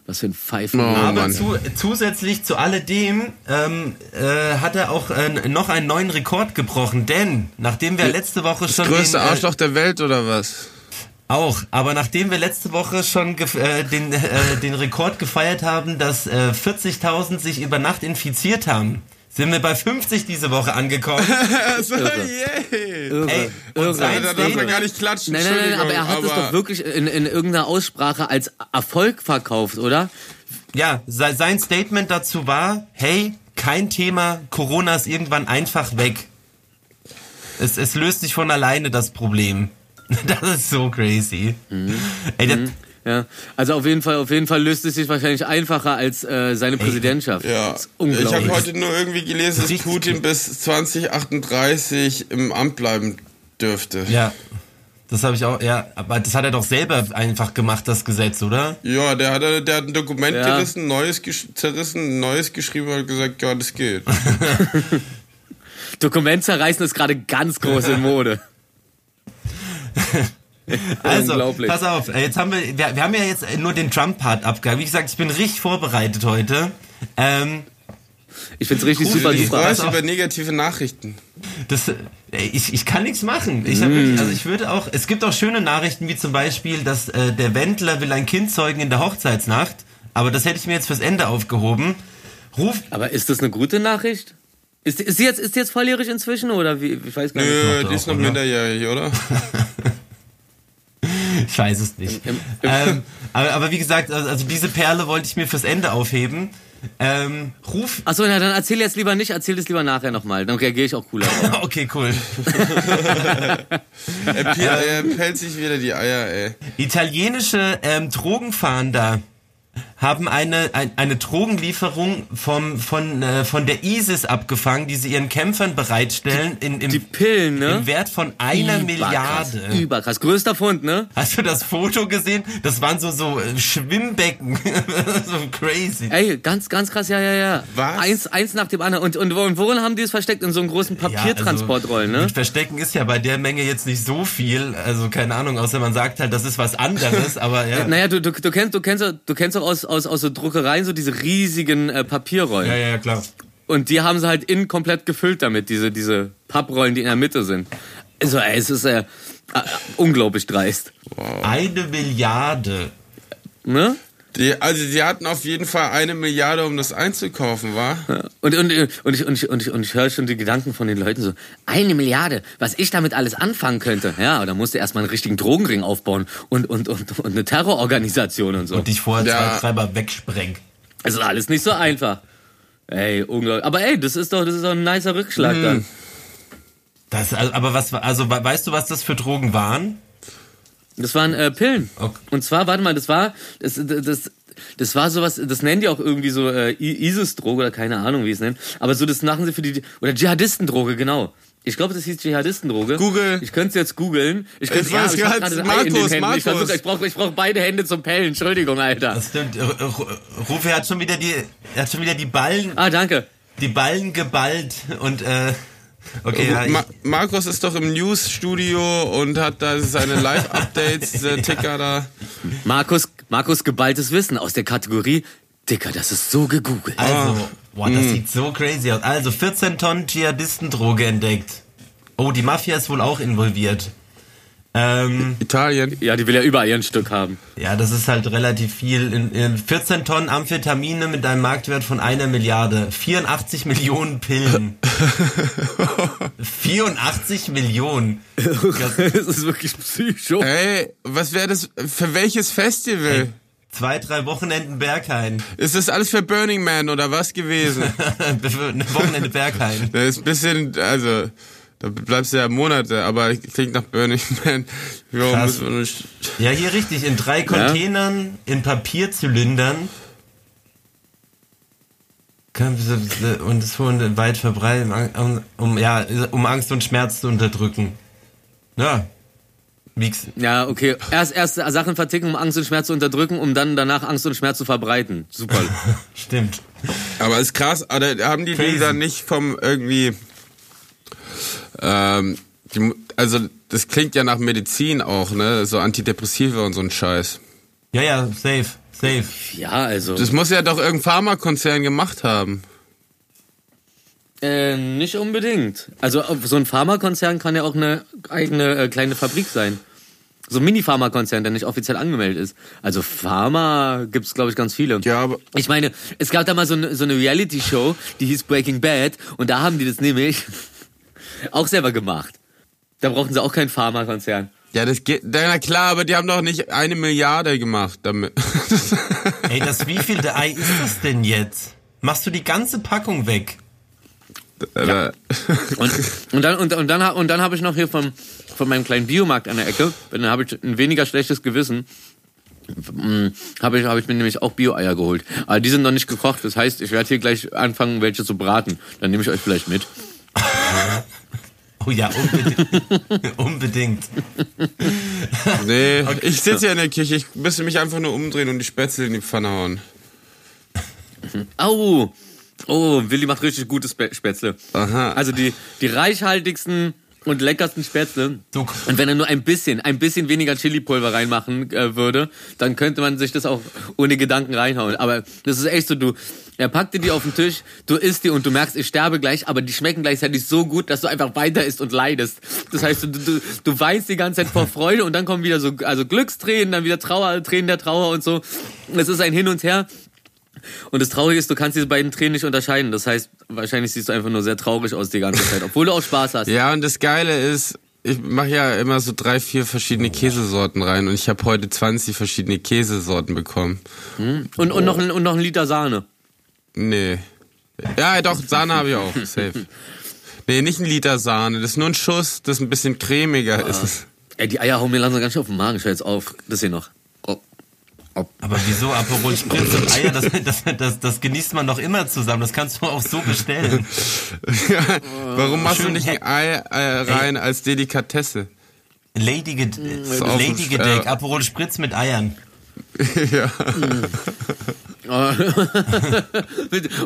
Was für ein Pfeifen. Oh, Aber zu, zusätzlich zu alledem ähm, äh, hat er auch äh, noch einen neuen Rekord gebrochen, denn nachdem wir letzte Woche schon Größte den, äh, Arschloch der Welt oder was? auch, aber nachdem wir letzte Woche schon äh, den, äh, den Rekord gefeiert haben, dass äh, 40.000 sich über Nacht infiziert haben, sind wir bei 50 diese Woche angekommen. *laughs* Also, yay. Irre, Ey, irre. Da darf man gar nicht klatschen. Nein, nein, nein, aber er hat es doch wirklich in, in irgendeiner Aussprache als Erfolg verkauft, oder? Ja, se- sein Statement dazu war, hey, kein Thema, Corona ist irgendwann einfach weg. Es, es löst sich von alleine das Problem. *laughs* Das ist so crazy. Mhm. Ey, das, Ja, also auf jeden Fall, auf jeden Fall löst es sich wahrscheinlich einfacher als äh, seine Präsidentschaft. Ja, Das ist ich habe heute nur irgendwie gelesen, dass. Putin bis 2038 im Amt bleiben dürfte. ja, das habe ich auch, ja, aber das hat er doch selber einfach gemacht, das Gesetz, oder? Ja, der hat, der hat ein Dokument Ja. gerissen, neues zerrissen, neues geschrieben und hat gesagt, ja, das geht. *laughs* Dokument zerreißen ist gerade ganz groß in Mode. *laughs* *laughs* Also, Unglaublich. pass auf, äh, jetzt haben wir, wir, wir haben ja jetzt nur den Trump-Part abgehakt. Wie gesagt, ich bin richtig vorbereitet heute. Ähm, Ich find's richtig Cool, super, Ich weiß auf. über negative Nachrichten. Das, äh, ich, ich kann nichts machen. Ich hab wirklich, also ich würde auch, es gibt auch schöne Nachrichten, wie zum Beispiel, dass äh, der Wendler will ein Kind zeugen in der Hochzeitsnacht. Aber das hätte ich mir jetzt fürs Ende aufgehoben. Ruf, Aber ist das eine gute Nachricht? Ist, ist, sie jetzt, ist sie jetzt volljährig inzwischen oder wie? Ich weiß gar nicht. Nö, die ist noch minderjährig, oder? *laughs* ich weiß es nicht. Im- im- ähm, aber, aber wie gesagt, also, also diese Perle wollte ich mir fürs Ende aufheben. Ähm, ruf, Achso, na dann erzähl jetzt lieber nicht, erzähl es lieber nachher nochmal. Dann reagiere ich auch cooler *laughs* okay, cool. Er, er pellt sich wieder die Eier, ey. Italienische ähm, Drogenfahnder haben eine, ein, eine Drogenlieferung vom, von, äh, von der ISIS abgefangen, die sie ihren Kämpfern bereitstellen, in, im, Die Pillen, ne? im Wert von einer Überkrass, Milliarde. Überkrass. Größter Fund, ne? Hast du das Foto gesehen? Das waren so, so äh, Schwimmbecken. *laughs* so crazy. Ey, ganz, ganz krass, ja, ja, ja. Was? Eins, eins nach dem anderen. Und, und, und worin haben die es versteckt? In so einem großen Papiertransportrollen, ja, also, ne? Verstecken ist ja bei der Menge jetzt nicht so viel. Also keine Ahnung, außer man sagt halt, das ist was anderes. aber ja. Naja, du, du, du kennst, du kennst, du kennst auch aus, aus, aus so Druckereien so diese riesigen äh, Papierrollen. Ja, ja, klar. Und die haben sie halt innen komplett gefüllt damit, diese, diese Papprollen, die in der Mitte sind. Also, ey, es ist äh, äh, unglaublich dreist. Eine Milliarde. Ne? Die, also die hatten auf jeden Fall eine Milliarde, um das einzukaufen, war? Und, und, und ich, und ich, und ich, und ich höre schon die Gedanken von den Leuten so, eine Milliarde, was ich damit alles anfangen könnte. Ja, aber da musst du erstmal einen richtigen Drogenring aufbauen und, und, und, und eine Terrororganisation und so. Und dich vorher Ja. zwei Treiber wegsprengen. Es ist alles nicht so einfach. Ey, unglaublich. Aber ey, das ist doch, das ist doch ein nicer Rückschlag dann. Das, aber was, also weißt du, was das für Drogen waren? Das waren äh, Pillen. Okay. Und zwar, warte mal, das war, das, das, das war sowas, das nennen die auch irgendwie so äh, ISIS-Droge oder keine Ahnung, wie es nennt. Aber so, das machen sie für die, oder Dschihadistendroge, genau. Ich glaube, das hieß Dschihadistendroge. Google. Ich könnte es jetzt googeln. Ich, könnte weiß ich gerade in den Markus, Händen. Ich, versuch, ich brauche ich brauch beide Hände zum Pellen. Entschuldigung, Alter. Das stimmt. R- R- Rufi hat schon wieder die, er hat schon wieder die Ballen, Ah, danke. die Ballen geballt und äh, okay, ja, Ma Markus ist doch im News-Studio und hat da seine Live-Updates, *laughs* der Ticker da. Markus, Markus geballtes Wissen aus der Kategorie Dicker, das ist so gegoogelt. also, boah, das sieht so crazy aus. Also 14 Tonnen Dschihadistendroge entdeckt. Oh, die Mafia ist wohl auch involviert. Ähm, Italien. Ja, die will ja überall ihr ein Stück haben. ja, das ist halt relativ viel. In, in 14 Tonnen Amphetamine mit einem Marktwert von einer Milliarde. 84 Millionen Pillen. *laughs* 84 Millionen. *laughs* das ist wirklich psycho. Ey, was wäre das, für welches Festival? Zwei, drei Wochenenden Berghain. Ist das alles für Burning Man oder was gewesen? *laughs* Wochenende Berghain. Das ist ein bisschen, also, da bleibst du ja Monate, aber klingt nach Burning Man. *laughs* Ja, hier richtig. In drei Containern, in Papierzylindern. Kann- Und es wurde weit verbreitet, um, um, ja, um Angst und Schmerz zu unterdrücken. Ja. Wieg's. Ja, okay. Erst, erst Sachen verticken, um Angst und Schmerz zu unterdrücken, um dann danach Angst und Schmerz zu verbreiten. Super. *laughs* Stimmt. Aber ist krass, aber haben die die Crazy. dann nicht vom irgendwie, ähm, die, also, das klingt ja nach Medizin auch, ne? So Antidepressiva und so ein Scheiß. Ja, ja, safe. Safe. Ja, also. Das muss ja doch irgendein Pharmakonzern gemacht haben. Äh, nicht unbedingt. Also so ein Pharmakonzern kann ja auch eine eigene äh, kleine Fabrik sein. So ein Mini-Pharmakonzern, der nicht offiziell angemeldet ist. Also Pharma gibt's glaube ich, ganz viele. Ja, aber Ich meine, es gab da mal so eine, so eine Reality-Show, die hieß Breaking Bad, und da haben die das nämlich auch selber gemacht. Da brauchten sie auch keinen Pharmakonzern. Ja, das geht, na klar, aber die haben doch nicht eine Milliarde gemacht damit. *laughs* Ey, das wievielte Ei ist das denn jetzt? Machst du die ganze Packung weg? Oder- *laughs* Und, und dann, und, und dann, und dann habe ich noch hier vom, von meinem kleinen Biomarkt an der Ecke, dann habe ich ein weniger schlechtes Gewissen, mm, habe ich, hab ich mir nämlich auch Bio-Eier geholt. Aber die sind noch nicht gekocht, das heißt, ich werde hier gleich anfangen, welche zu braten. Dann nehme ich euch vielleicht mit. *laughs* Oh ja, unbedingt. *laughs* unbedingt. *laughs* nee, ich sitze ja in der Küche, ich müsste mich einfach nur umdrehen und die Spätzle in die Pfanne hauen. Au! Oh, Willi macht richtig gutes Spätzle. Aha. Also die, die reichhaltigsten und leckersten Spätzle. So. Und wenn er nur ein bisschen, ein bisschen weniger Chili-Pulver reinmachen äh, würde, dann könnte man sich das auch ohne Gedanken reinhauen. Aber das ist echt so, du, er packt dir die auf den Tisch, du isst die und du merkst, ich sterbe gleich, aber die schmecken gleichzeitig so gut, dass du einfach weiter isst und leidest. Das heißt, du, du, du weinst die ganze Zeit vor Freude und dann kommen wieder so, also Glückstränen, dann wieder Trauer, Tränen der Trauer und so. Es ist ein Hin und Her. Und das Traurige ist, du kannst diese beiden Tränen nicht unterscheiden. Das heißt, wahrscheinlich siehst du einfach nur sehr traurig aus die ganze Zeit, obwohl du auch Spaß hast. Ja, und das Geile ist, ich mache ja immer so drei, vier verschiedene Käsesorten rein und ich habe heute 20 verschiedene Käsesorten bekommen. Und, und, noch, ein- und noch ein Liter Sahne. Nee. Ja, doch, Sahne habe ich auch. *laughs* Safe. Nee, nicht ein Liter Sahne. Das ist nur ein Schuss, das ein bisschen cremiger ist. Ey, die Eier hauen mir langsam ganz schön auf den Magen. Ich hör jetzt auf. Das hier noch. Oh. Aber wieso Aperol *laughs* Spritz und Eier, das, das, das, das genießt man doch immer zusammen. Das kannst du auch so bestellen. *laughs* Warum machst du Schön nicht ein Ei äh, rein als Delikatesse? Lady, Ged auch Lady ein- Gedeck, äh, Aperol Spritz mit Eiern. *laughs* ja.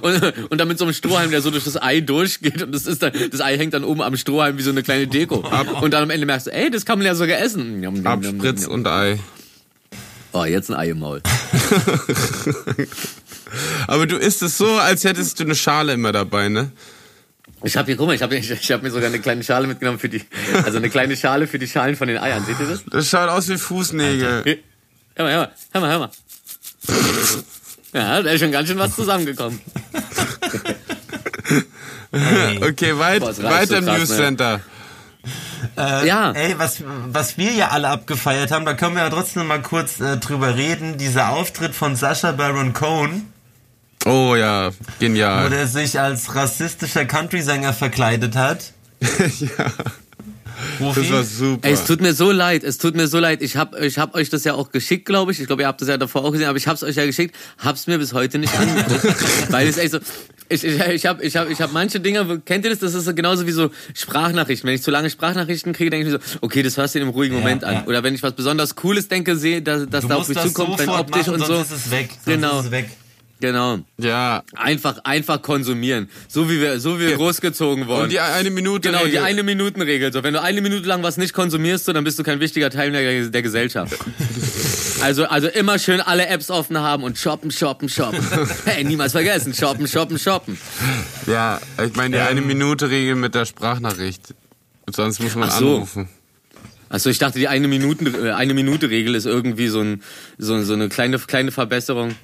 und, und dann mit so einem Strohhalm, der so durch das Ei durchgeht und das ist dann, das Ei hängt dann oben am Strohhalm wie so eine kleine Deko. Und dann am Ende merkst du, ey, das kann man ja sogar essen. Abspritz und Ei. Oh, jetzt ein Ei im Maul. *laughs* Aber du isst es so, als hättest du eine Schale immer dabei, ne? Ich habe hier, guck mal, ich habe ich, ich hab mir sogar eine kleine Schale mitgenommen für die, also eine kleine Schale für die Schalen von den Eiern. Seht ihr das? Das schaut aus wie Fußnägel. Hör mal, hör mal, hör mal, hör mal. Ja, da ist schon ganz schön was zusammengekommen. *laughs* Okay, weit, Boah, weiter im krass, News ne? Äh, Ja. Ey, was, was wir ja alle abgefeiert haben, da können wir ja trotzdem mal kurz äh, drüber reden. Dieser Auftritt von Sascha Baron Cohen, Oh ja, wo genial. der sich als rassistischer Country-Sänger verkleidet hat. *laughs* ja, Rufi? das war super. Ey, es tut mir so leid, es tut mir so leid. Ich hab, ich hab euch das ja auch geschickt, glaube ich. Ich glaube, ihr habt das ja davor auch gesehen, aber ich hab's euch ja geschickt, hab's mir bis heute nicht angeguckt. *laughs* weil es echt so, ich, ich, ich hab, ich hab, ich hab manche Dinge, kennt ihr das? Das ist so genauso wie so Sprachnachrichten. Wenn ich zu lange Sprachnachrichten kriege, denke ich mir so, okay, das hörst du in einem ruhigen Moment an. ja. Oder wenn ich was besonders Cooles denke, sehe, dass, dass da auf mich zukommt, wenn optisch machen, und so. sonst ist es weg. Sonst Genau. Ist es weg. Genau. ja. Einfach, einfach konsumieren. So wie wir, so wie wir großgezogen wurden. Und die eine Minute. Genau, die eine Minuten Regel. So, wenn du eine Minute lang was nicht konsumierst, so, dann bist du kein wichtiger Teil der, der Gesellschaft. *laughs* Also, also immer schön alle Apps offen haben und shoppen, shoppen, shoppen. *laughs* Hey, niemals vergessen, shoppen, shoppen, shoppen. Ja, ich meine die eine Minute Regel mit der Sprachnachricht. Sonst muss man Ach so. anrufen. Also ich dachte, die eine Minuten, äh, eine Minute Regel ist irgendwie so, ein, so, so eine kleine, kleine Verbesserung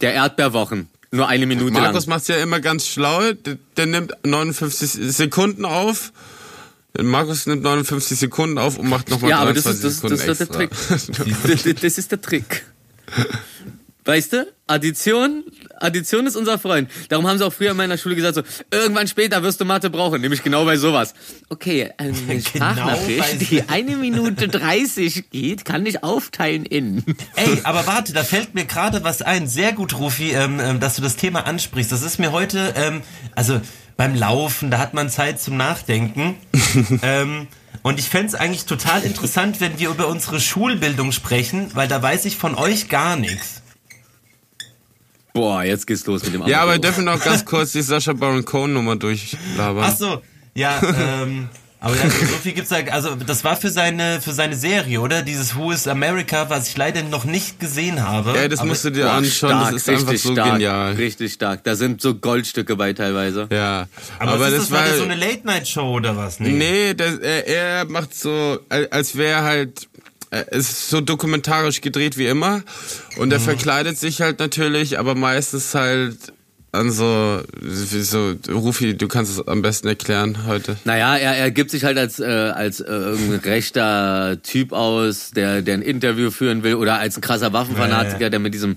der Erdbeerwochen. Nur eine Minute Markus lang. macht's ja immer ganz schlau. Der, der nimmt 59 Sekunden auf. Markus nimmt 59 Sekunden auf und macht nochmal Ja, aber das 23 ist, das, das Sekunden ist der. Trick. Das, *laughs* das- das ist der Trick. Weißt du? Addition, Addition ist unser Freund. Darum haben sie auch früher in meiner Schule gesagt, so, irgendwann später wirst du Mathe brauchen, nämlich genau bei sowas. Okay, *laughs* eine bei Sprachnachricht, die eine Minute 30 geht, kann ich aufteilen in. Ey, aber warte, da fällt mir gerade was ein. Sehr gut, Rufi, ähm, ähm, dass du das Thema ansprichst. Das ist mir heute, ähm, also beim Laufen, da hat man Zeit zum Nachdenken. *laughs* ähm, und ich fänd's eigentlich total interessant, wenn wir über unsere Schulbildung sprechen, weil da weiß ich von euch gar nichts. Boah, jetzt geht's los mit dem Ja, aber wir Amateur. dürfen noch ganz *laughs* kurz die Sascha Baron Cohen Nummer durchlabern. Ach so, ja, *laughs* ähm, aber ja, so viel gibt's da, also das war für seine, für seine Serie, oder? Dieses Who is America, was ich leider noch nicht gesehen habe. Ja, das musst du dir Boah, anschauen, stark, das ist einfach richtig so stark, genial. Richtig stark. Da sind so Goldstücke bei teilweise. Ja, Aber, aber, das das, war so eine Late-Night-Show oder was? Nee, das, er, er macht so, al- als wäre halt, ist so dokumentarisch gedreht wie immer. Und Mhm. er verkleidet sich halt natürlich, aber meistens halt an so, so, Rufi, du kannst es am besten erklären heute. Naja, er, er gibt sich halt als, äh, als äh, irgendein *laughs* rechter Typ aus, der, der ein Interview führen will, oder als ein krasser Waffenfanatiker, der mit diesem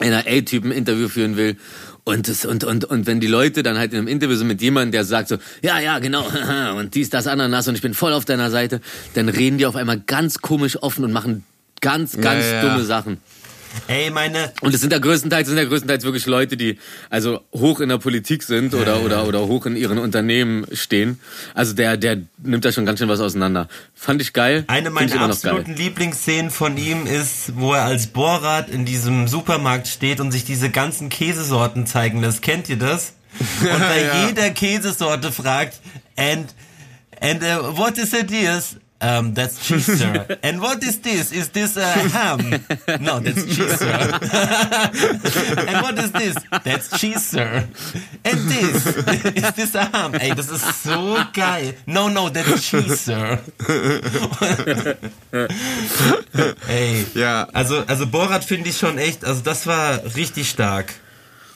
NRA-Typen ein Interview führen will. Und, das, und, und, und wenn die Leute dann halt in einem Interview sind mit jemandem, der sagt so, ja, ja, genau, *laughs* und dies, das, Ananas und ich bin voll auf deiner Seite, dann reden die auf einmal ganz komisch offen und machen ganz, ganz ja. dumme Sachen. Ey, meine, Und es sind ja größtenteils, sind ja größtenteils wirklich Leute, die also hoch in der Politik sind oder, oder, oder hoch in ihren Unternehmen stehen. Also der, der nimmt da schon ganz schön was auseinander. Fand ich geil. Eine meiner absoluten Lieblingsszenen von ihm ist, wo er als Bohrrad in diesem Supermarkt steht und sich diese ganzen Käsesorten zeigen lässt. Kennt ihr das? *laughs* Und bei Ja. jeder Käsesorte fragt, and, and uh, what is it is? Um, that's cheese, sir. *laughs* And what is this? Is this a ham? No, that's cheese, sir. *laughs* and what is this? That's cheese, sir. And this? Is this a ham? Ey, das ist so geil. No, no, that's cheese, sir. *laughs* Ey. Ja. Also, also Borat finde ich schon echt, also das war richtig stark.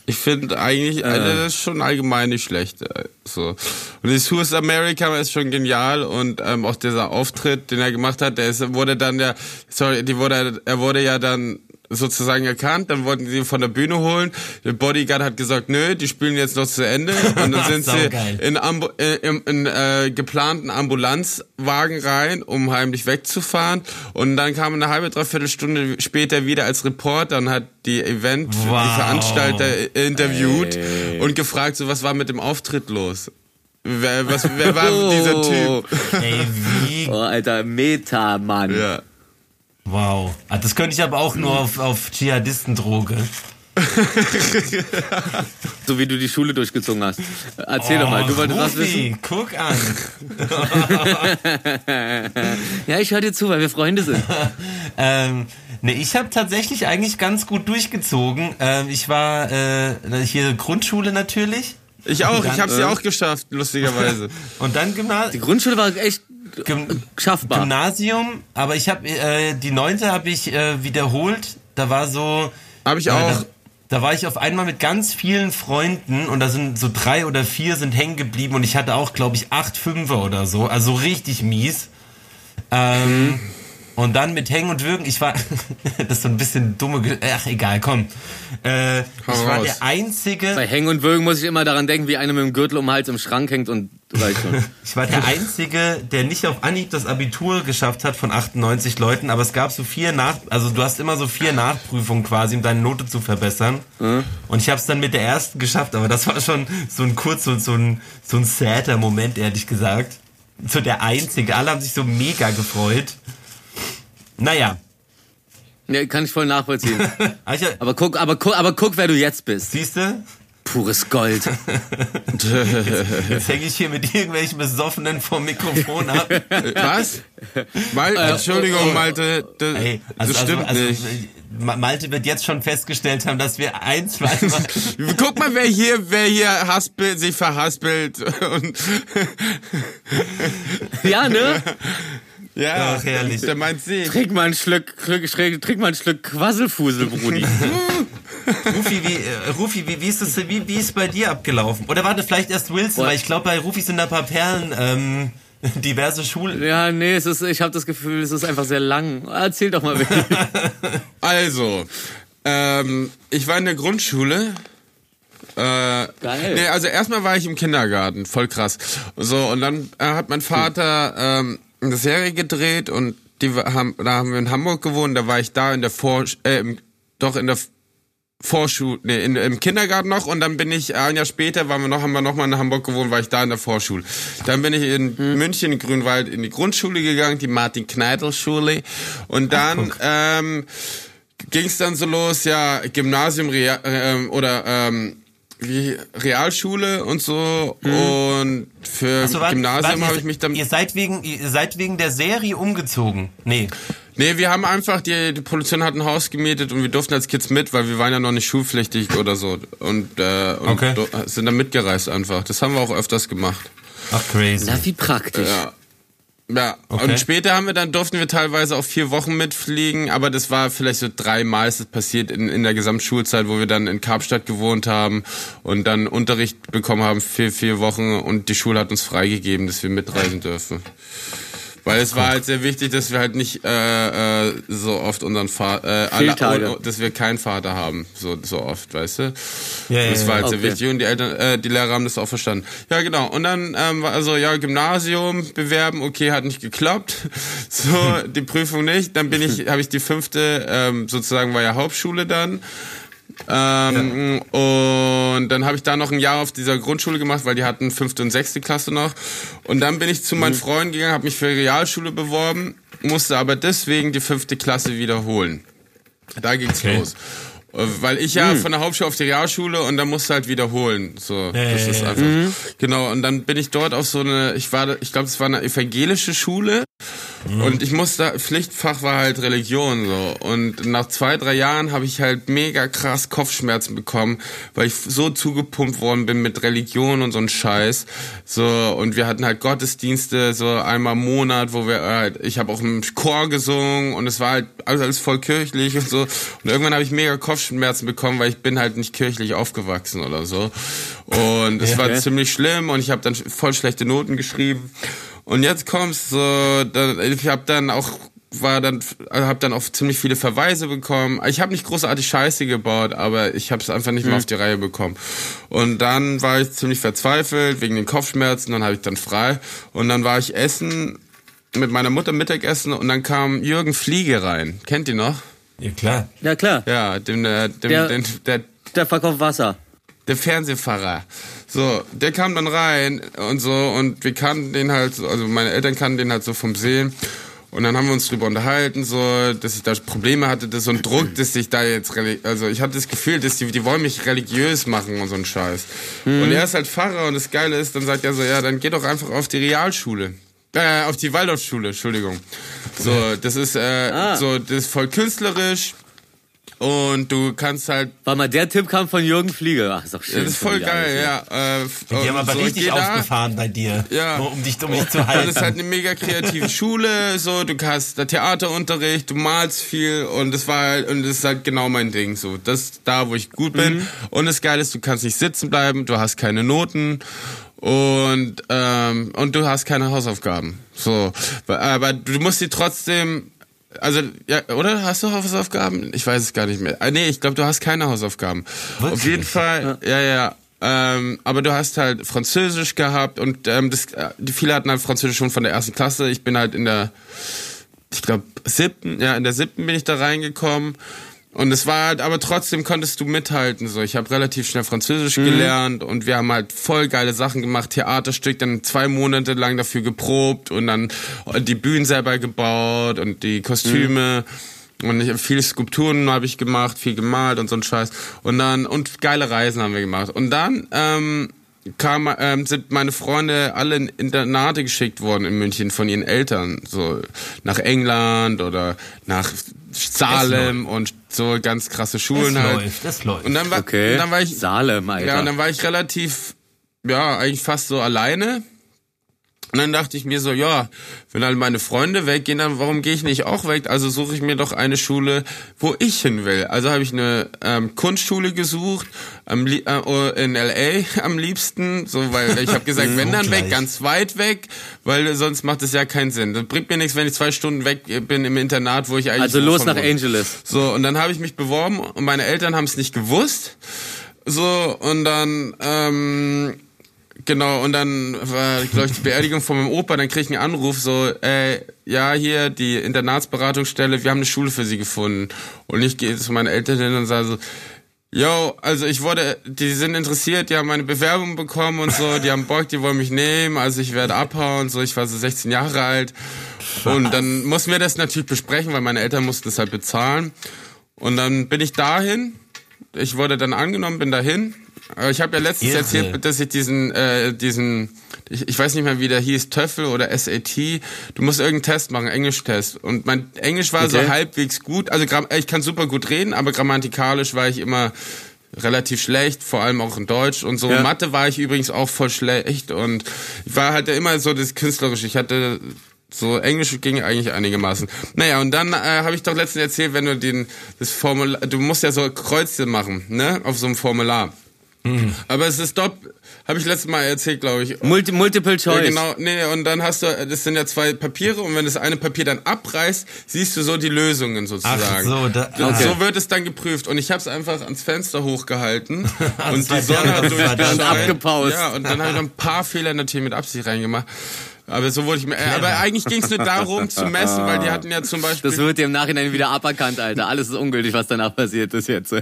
Ich finde eigentlich, das ist schon allgemein nicht schlecht. äh, So. Und das Who is America ist schon genial und ähm, auch dieser Auftritt, den er gemacht hat, der ist, wurde dann ja, sorry, die wurde, er wurde ja dann sozusagen erkannt, dann wollten sie ihn von der Bühne holen. Der Bodyguard hat gesagt, nö, die spielen jetzt noch zu Ende. Und dann *laughs* sind sie in, Ambu äh, in, in äh, geplanten Ambulanzwagen rein, um heimlich wegzufahren. Und dann kam eine halbe, dreiviertel Stunde später wieder als Reporter und hat die Event, Wow. die Veranstalter interviewt und gefragt, so was war mit dem Auftritt los? Wer, was, wer war *laughs* dieser Typ? Ey, wie Oh, Alter, Meta, Mann. Ja. Wow. Ah, Das könnte ich aber auch nur auf, auf Dschihadistendroge. So wie du die Schule durchgezogen hast. Erzähl doch mal, du wolltest was Rufi, wissen? guck an. *laughs* Ja, ich höre dir zu, weil wir Freunde sind. *laughs* ähm, ne, ich habe tatsächlich eigentlich ganz gut durchgezogen. Ähm, ich war äh, hier Grundschule natürlich. Ich auch, ich Dann, habe sie äh, auch geschafft, lustigerweise. *laughs* Und dann Gymna Die Grundschule war echt Gym schaffbar. Gymnasium. Aber ich habe äh, die neunte habe ich äh, wiederholt. Da war so. Habe ich äh, auch. Da, da war ich auf einmal mit ganz vielen Freunden und da sind so drei oder vier sind hängen geblieben und ich hatte auch, glaube ich, acht Fünfer oder so. Also richtig mies. Ähm, und dann mit Hängen und Würgen, ich war, *laughs* das ist so ein bisschen dumme, Ge- ach egal, komm. Äh, ich Hau war raus. der Einzige, Bei Hängen und Würgen muss ich immer daran denken, wie einer mit dem Gürtel um den Hals im Schrank hängt und reicht schon. *laughs* ich war der Einzige, der nicht auf Anhieb das Abitur geschafft hat von 98 Leuten, aber es gab so vier Nach, also du hast immer so vier Nachprüfungen quasi, um deine Note zu verbessern. Und ich habe es dann mit der ersten geschafft, aber das war schon so ein kurz so, so ein so ein sadder Moment, ehrlich gesagt. So der Einzige, alle haben sich so mega gefreut. Naja, Ja, kann ich voll nachvollziehen. *laughs* Aber guck, aber guck, aber guck, wer du jetzt bist. siehst du? Pures Gold. *laughs* Jetzt hänge *laughs* ich hier mit irgendwelchen Besoffenen vom Mikrofon ab. Was? Mal, Entschuldigung, Malte, das, Äh, Ey, also, das stimmt also, also, nicht. Ma- Malte wird jetzt schon festgestellt haben, dass wir ein, zwei Mal Guck mal, wer hier, wer hier haspelt, sich verhaspelt und Ja, ne? Ja, Ach, herrlich. der meint sie. Trink mal ein Schluck, Schluck- trink mal ein Stück Quasselfusel, Brudi. *laughs* Rufi, wie, äh, Rufi, wie, wie, ist das, wie, wie ist bei dir abgelaufen? Oder warte, vielleicht erst Wilson, Boah. weil ich glaube, bei Rufi sind da ein paar Perlen, ähm, *laughs* diverse Schulen. Ja, nee, es ist, ich habe das Gefühl, es ist einfach sehr lang. Erzähl doch mal, Willi. *laughs* Also, ähm, ich war in der Grundschule. Äh, Geil. Nee, also erstmal war ich im Kindergarten, voll krass. So, und dann äh, hat mein Vater ähm, eine Serie gedreht und die haben, da haben wir in Hamburg gewohnt, da war ich da in der Vor, äh, im, doch in der Vorschule, nee, in, im Kindergarten noch und dann bin ich ein Jahr später, waren wir noch, haben wir noch mal in Hamburg gewohnt, war ich da in der Vorschule. Dann bin ich in München, in Grünwald in die Grundschule gegangen, die Martin-Kneitel-Schule und dann ähm, ging es dann so los, ja, Gymnasium Real, ähm, oder ähm, wie Realschule und so und für Ach so, warte, Gymnasium habe ich mich dann Ihr seid wegen, ihr seid wegen der Serie umgezogen. Nee. Nee, wir haben einfach, die, die Produktion hat ein Haus gemietet und wir durften als Kids mit, weil wir waren ja noch nicht schulpflichtig oder so. Und, äh, und Okay. sind dann mitgereist einfach. Das haben wir auch öfters gemacht. Ach, crazy. Na, wie praktisch. Ja. Ja, Okay. und später haben wir dann, durften wir teilweise auch vier Wochen mitfliegen, aber das war vielleicht so dreimal ist es passiert in, in der Gesamtschulzeit, wo wir dann in Karpstadt gewohnt haben und dann Unterricht bekommen haben für vier Wochen und die Schule hat uns freigegeben, dass wir mitreisen dürfen. Weil es war halt sehr wichtig, dass wir halt nicht äh, äh, so oft unseren Vater, äh, alle, dass wir keinen Vater haben, so so oft, weißt du? Ja, ja, das war halt sehr Okay. wichtig und die Eltern, äh, die Lehrer haben das auch verstanden. Ja, genau. Und dann ähm, war also ja Gymnasium bewerben, okay, hat nicht geklappt. *laughs* So *laughs* die Prüfung nicht. Dann bin ich, *laughs* habe ich die fünfte, ähm, sozusagen war ja Hauptschule dann. Ähm, Und dann habe ich da noch ein Jahr auf dieser Grundschule gemacht, weil die hatten fünfte und sechste Klasse noch. Und dann bin ich zu meinen Freunden gegangen, habe mich für Realschule beworben, musste aber deswegen die fünfte Klasse wiederholen. Da ging's Okay. los. Äh, Weil ich ja von der Hauptschule auf die Realschule und dann musste halt wiederholen. So, das ja, ist ja. einfach. Genau. Und dann bin ich dort auf so eine, ich war, da- ich glaube, es war eine evangelische Schule. Und ich musste, Pflichtfach war halt Religion so. Und nach zwei, drei Jahren habe ich halt mega krass Kopfschmerzen bekommen, weil ich so zugepumpt worden bin mit Religion und so ein Scheiß. So, und wir hatten halt Gottesdienste so einmal im Monat, wo wir halt, ich habe auch im Chor gesungen und es war halt alles, alles voll kirchlich und so. Und irgendwann habe ich mega Kopfschmerzen bekommen, weil ich bin halt nicht kirchlich aufgewachsen oder so. Und es war Okay. ziemlich schlimm und ich habe dann voll schlechte Noten geschrieben. Und jetzt kommst so, dann, ich habe dann auch war dann, habe dann auch ziemlich viele Verweise bekommen. Ich habe nicht großartig Scheiße gebaut, aber ich habe es einfach nicht mehr Mhm. auf die Reihe bekommen. Und dann war ich ziemlich verzweifelt wegen den Kopfschmerzen. Dann habe ich dann frei und dann war ich essen mit meiner Mutter Mittagessen und dann kam Jürgen Fliege rein. Kennt ihr noch? Ja, klar. Ja, klar. Ja, dem, äh, dem, Der- den, der Der verkauft Wasser. der Fernsehfahrer. So, der kam dann rein und so und wir kannten den halt, so- also meine Eltern kannten den halt so vom Sehen. Und dann haben wir uns drüber unterhalten, so, dass ich da Probleme hatte, dass so ein Druck, dass ich da jetzt, also ich hatte das Gefühl, dass die, die wollen mich religiös machen und so ein Scheiß. Und er ist halt Pfarrer und das Geile ist, dann sagt er so, ja, dann geh doch einfach auf die Realschule. Äh, auf die Waldorfschule, Entschuldigung. So, das ist, äh, Ah. so, das ist voll künstlerisch und du kannst halt Warte mal, der Tipp kam von Jürgen Fliege. Ach, ist doch schön. das ist voll geil, alles, ja. Äh, Die haben und aber so, richtig geh da. aufgefahren bei dir. Ja. Nur um dich, um dich zu *laughs* Das halten. ist halt eine mega kreative Schule, so, du hast da Theaterunterricht, du malst viel und das war halt, und das ist halt genau mein Ding, so. Das ist da, wo ich gut bin. Mhm. Und das Geile ist, du kannst nicht sitzen bleiben, du hast keine Noten und, ähm, und du hast keine Hausaufgaben. So. Aber du musst sie trotzdem, also, ja, oder? Hast du Hausaufgaben? Ich weiß es gar nicht mehr. Ah, nee, ich glaube, du hast keine Hausaufgaben. Auf Wirklich? jeden Fall, ja, ja. Ähm, aber du hast halt Französisch gehabt und ähm, das, äh, die viele hatten halt Französisch schon von der ersten Klasse. Ich bin halt in der, ich glaube, siebten, ja, in der siebten bin ich da reingekommen. Und es war halt, aber trotzdem konntest du mithalten. So, ich habe relativ schnell Französisch gelernt und wir haben halt voll geile Sachen gemacht, Theaterstück, dann zwei Monate lang dafür geprobt und dann die Bühnen selber gebaut und die Kostüme. Und ich, viele Skulpturen habe ich gemacht, viel gemalt und so ein Scheiß. Und dann, und geile Reisen haben wir gemacht. Und dann, ähm, kam, ähm, sind meine Freunde alle in Internate geschickt worden in München von ihren Eltern. So nach England oder nach Salem und so ganz krasse Schulen das halt. läuft, das läuft. Und dann war, Okay. und dann war ich, Salem, Alter. ja, und dann war ich relativ, ja, eigentlich fast so alleine. Und dann dachte ich mir so, ja, wenn alle meine Freunde weggehen, dann warum gehe ich nicht auch weg? Also suche ich mir doch eine Schule, wo ich hin will. Also habe ich eine ähm, Kunstschule gesucht, am, äh, in LA *laughs* am liebsten, so weil ich habe gesagt, *laughs* wenn dann weg, ganz weit weg, weil sonst macht es ja keinen Sinn. Das bringt mir nichts, wenn ich zwei Stunden weg bin im Internat, wo ich eigentlich also los nach wohne. Angeles. So, und dann habe ich mich beworben und meine Eltern haben es nicht gewusst. So, und dann, ähm, genau, und dann war, glaube ich, die Beerdigung von meinem Opa, dann krieg ich einen Anruf, so, äh, ja, hier, die Internatsberatungsstelle, wir haben eine Schule für sie gefunden. Und ich gehe zu meinen Eltern hin und sage so, Yo, also ich wurde, die sind interessiert, die haben meine Bewerbung bekommen und so, die haben Bock, die wollen mich nehmen, also ich werde abhauen, so, ich war so 16 Jahre alt. Und dann mussten wir das natürlich besprechen, weil meine Eltern mussten das halt bezahlen. Und dann bin ich dahin, ich wurde dann angenommen, bin dahin. Aber Ich habe ja letztens Irre. erzählt, dass ich diesen, äh, diesen, ich, ich weiß nicht mehr, wie der hieß, Töffel oder SAT. Du musst irgendeinen Test machen, Englisch-Test. Und mein Englisch war so Okay. halbwegs gut. Also gram- ich kann super gut reden, aber grammatikalisch war ich immer relativ schlecht, vor allem auch in Deutsch und so. Ja. Mathe war ich übrigens auch voll schlecht und ich war halt immer so das Künstlerische. Ich hatte so Englisch ging eigentlich einigermaßen. Naja, und dann äh, habe ich doch letztens erzählt, wenn du den das Formular, du musst ja so Kreuze machen, ne, auf so einem Formular. Aber es ist dopp, habe ich letztes Mal erzählt, glaube ich. Multi Multiple Ja, Choice. genau, nee, und dann hast du, das sind ja zwei Papiere und wenn das eine Papier dann abreißt, siehst du so die Lösungen sozusagen. Ach so, da- Das- okay. So wird es dann geprüft und ich habe es einfach ans Fenster hochgehalten *laughs* und die Sonne hat. *laughs* Und abgepaust. Ja, und dann habe ich noch ein paar Fehler natürlich mit Absicht reingemacht. Aber so wurde ich mir, äh, aber eigentlich ging es nur darum zu messen, weil die hatten ja zum Beispiel Das wird dir im Nachhinein wieder aberkannt, Alter. Alles ist ungültig, was danach passiert ist jetzt.